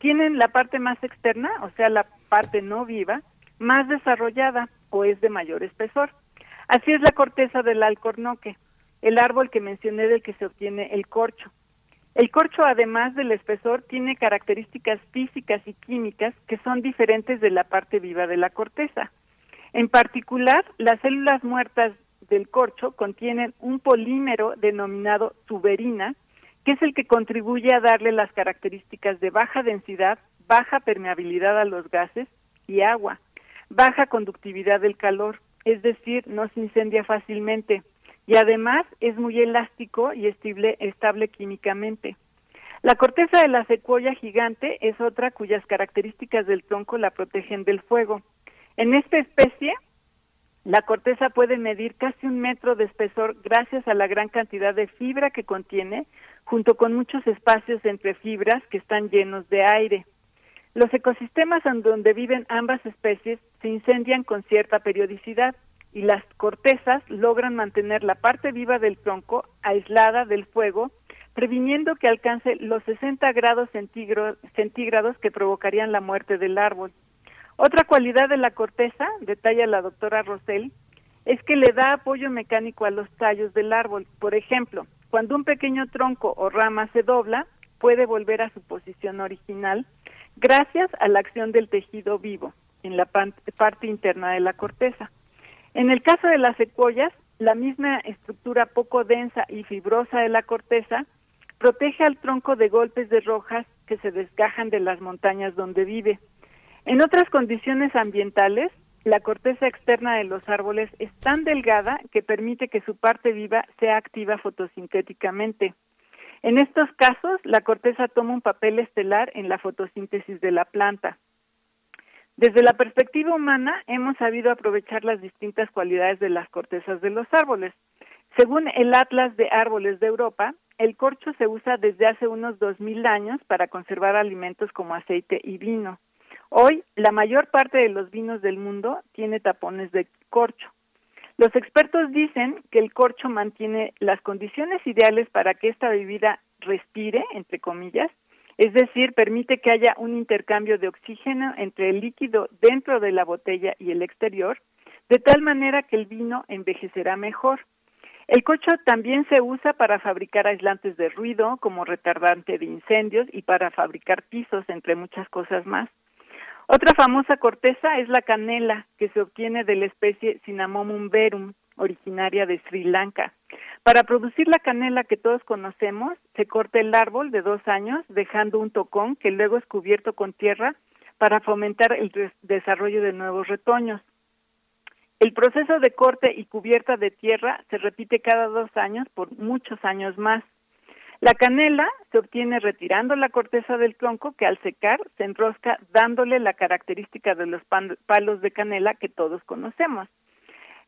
tienen la parte más externa, o sea, la parte no viva, más desarrollada o es de mayor espesor. Así es la corteza del alcornoque, el árbol que mencioné del que se obtiene el corcho. El corcho, además del espesor, tiene características físicas y químicas que son diferentes de la parte viva de la corteza. En particular, las células muertas del corcho contienen un polímero denominado tuberina, que es el que contribuye a darle las características de baja densidad, baja permeabilidad a los gases y agua, baja conductividad del calor, es decir, no se incendia fácilmente, y además es muy elástico y estable, químicamente. La corteza de la secuoya gigante es otra cuyas características del tronco la protegen del fuego. En esta especie, la corteza puede medir casi un metro de espesor gracias a la gran cantidad de fibra que contiene, junto con muchos espacios entre fibras que están llenos de aire. Los ecosistemas en donde viven ambas especies se incendian con cierta periodicidad y las cortezas logran mantener la parte viva del tronco aislada del fuego, previniendo que alcance los 60 grados centígrados que provocarían la muerte del árbol. Otra cualidad de la corteza, detalla la doctora Rosell, es que le da apoyo mecánico a los tallos del árbol. Por ejemplo, cuando un pequeño tronco o rama se dobla, puede volver a su posición original gracias a la acción del tejido vivo en la parte interna de la corteza. En el caso de las secuoyas, la misma estructura poco densa y fibrosa de la corteza protege al tronco de golpes de rojas que se desgajan de las montañas donde vive. En otras condiciones ambientales, la corteza externa de los árboles es tan delgada que permite que su parte viva sea activa fotosintéticamente. En estos casos, la corteza toma un papel estelar en la fotosíntesis de la planta. Desde la perspectiva humana, hemos sabido aprovechar las distintas cualidades de las cortezas de los árboles. Según el Atlas de Árboles de Europa, el corcho se usa desde hace unos 2.000 años para conservar alimentos como aceite y vino. Hoy, la mayor parte de los vinos del mundo tiene tapones de corcho. Los expertos dicen que el corcho mantiene las condiciones ideales para que esta bebida respire, entre comillas, es decir, permite que haya un intercambio de oxígeno entre el líquido dentro de la botella y el exterior, de tal manera que el vino envejecerá mejor. El cocho también se usa para fabricar aislantes de ruido, como retardante de incendios y para fabricar pisos, entre muchas cosas más. Otra famosa corteza es la canela, que se obtiene de la especie Cinnamomum verum, originaria de Sri Lanka. Para producir la canela que todos conocemos, se corta el árbol de dos años, dejando un tocón que luego es cubierto con tierra para fomentar el desarrollo de nuevos retoños. El proceso de corte y cubierta de tierra se repite cada dos años por muchos años más. La canela se obtiene retirando la corteza del tronco que al secar se enrosca dándole la característica de los palos de canela que todos conocemos.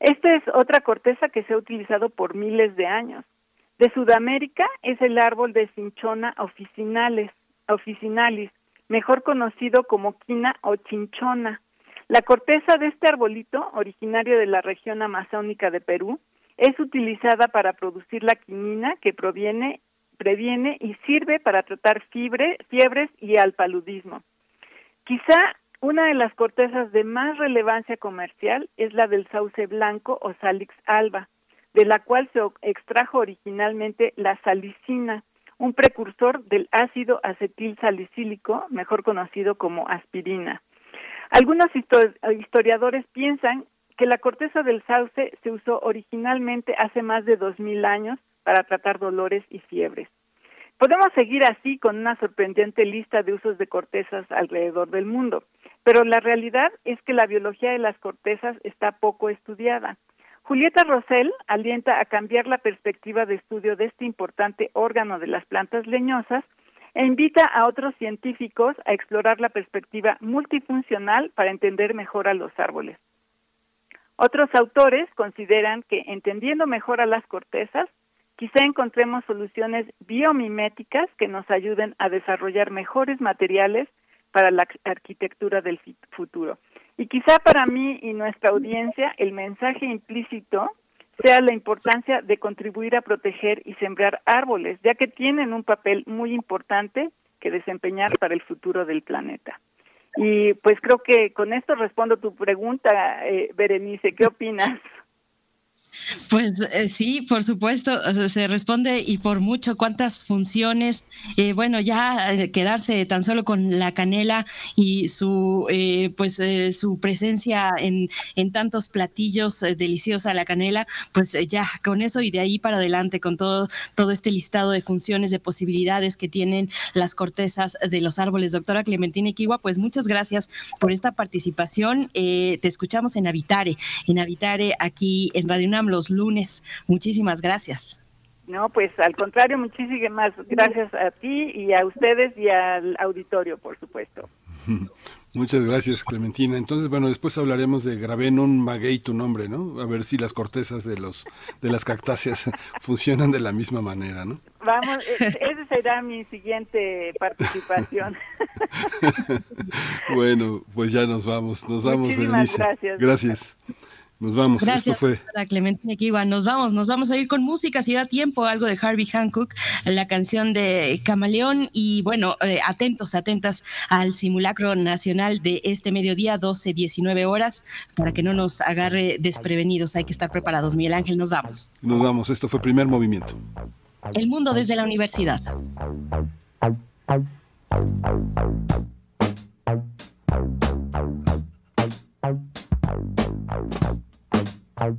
Esta es otra corteza que se ha utilizado por miles de años. De Sudamérica es el árbol de cinchona officinalis, mejor conocido como quina o chinchona. La corteza de este arbolito, originario de la región amazónica de Perú, es utilizada para producir la quinina que proviene, previene y sirve para tratar fiebres y al paludismo. Quizá una de las cortezas de más relevancia comercial es la del sauce blanco o Salix alba, de la cual se extrajo originalmente la salicina, un precursor del ácido acetil salicílico, mejor conocido como aspirina. Algunos historiadores piensan que la corteza del sauce se usó originalmente hace más de dos mil años para tratar dolores y fiebres. Podemos seguir así con una sorprendente lista de usos de cortezas alrededor del mundo, pero la realidad es que la biología de las cortezas está poco estudiada. Julieta Rosell alienta a cambiar la perspectiva de estudio de este importante órgano de las plantas leñosas e invita a otros científicos a explorar la perspectiva multifuncional para entender mejor a los árboles. Otros autores consideran que entendiendo mejor a las cortezas, quizá encontremos soluciones biomiméticas que nos ayuden a desarrollar mejores materiales para la arquitectura del futuro. Y quizá para mí y nuestra audiencia el mensaje implícito sea la importancia de contribuir a proteger y sembrar árboles, ya que tienen un papel muy importante que desempeñar para el futuro del planeta. Y pues creo que con esto respondo tu pregunta, eh, Berenice, ¿qué opinas? [laughs] Pues eh, sí, por supuesto, se responde y por mucho cuántas funciones. Eh, bueno, ya eh, quedarse tan solo con la canela y su pues su presencia en, en tantos platillos deliciosa la canela, pues ya con eso y de ahí para adelante con todo todo este listado de funciones, de posibilidades que tienen las cortezas de los árboles. Doctora Clementina Iquigua, pues muchas gracias por esta participación. te escuchamos en Habitare, en Habitare aquí en Radio UNAM los lunes. Muchísimas gracias. No, pues al contrario, muchísimas gracias a ti y a ustedes y al auditorio, por supuesto. [laughs] Muchas gracias, Clementina. Entonces, bueno, después hablaremos de Gravenum maguey, tu nombre, ¿no? A ver si las cortezas de los de las cactáceas [laughs] funcionan de la misma manera, ¿no? Vamos, e, esa será mi siguiente participación. [laughs] bueno, pues ya nos vamos, nos vamos, Muchísimas Gracias. Gracias. Nos vamos. Gracias, Esto fue. Clementina Kiwa. Nos vamos, nos vamos a ir con música si da tiempo, algo de Harvey Hancock, la canción de Camaleón y bueno, eh, atentos, atentas al simulacro nacional de este mediodía, 12, 19 horas, para que no nos agarre desprevenidos. Hay que estar preparados. Miguel Ángel, nos vamos. Nos vamos. Esto fue primer movimiento. El mundo desde la universidad. Thank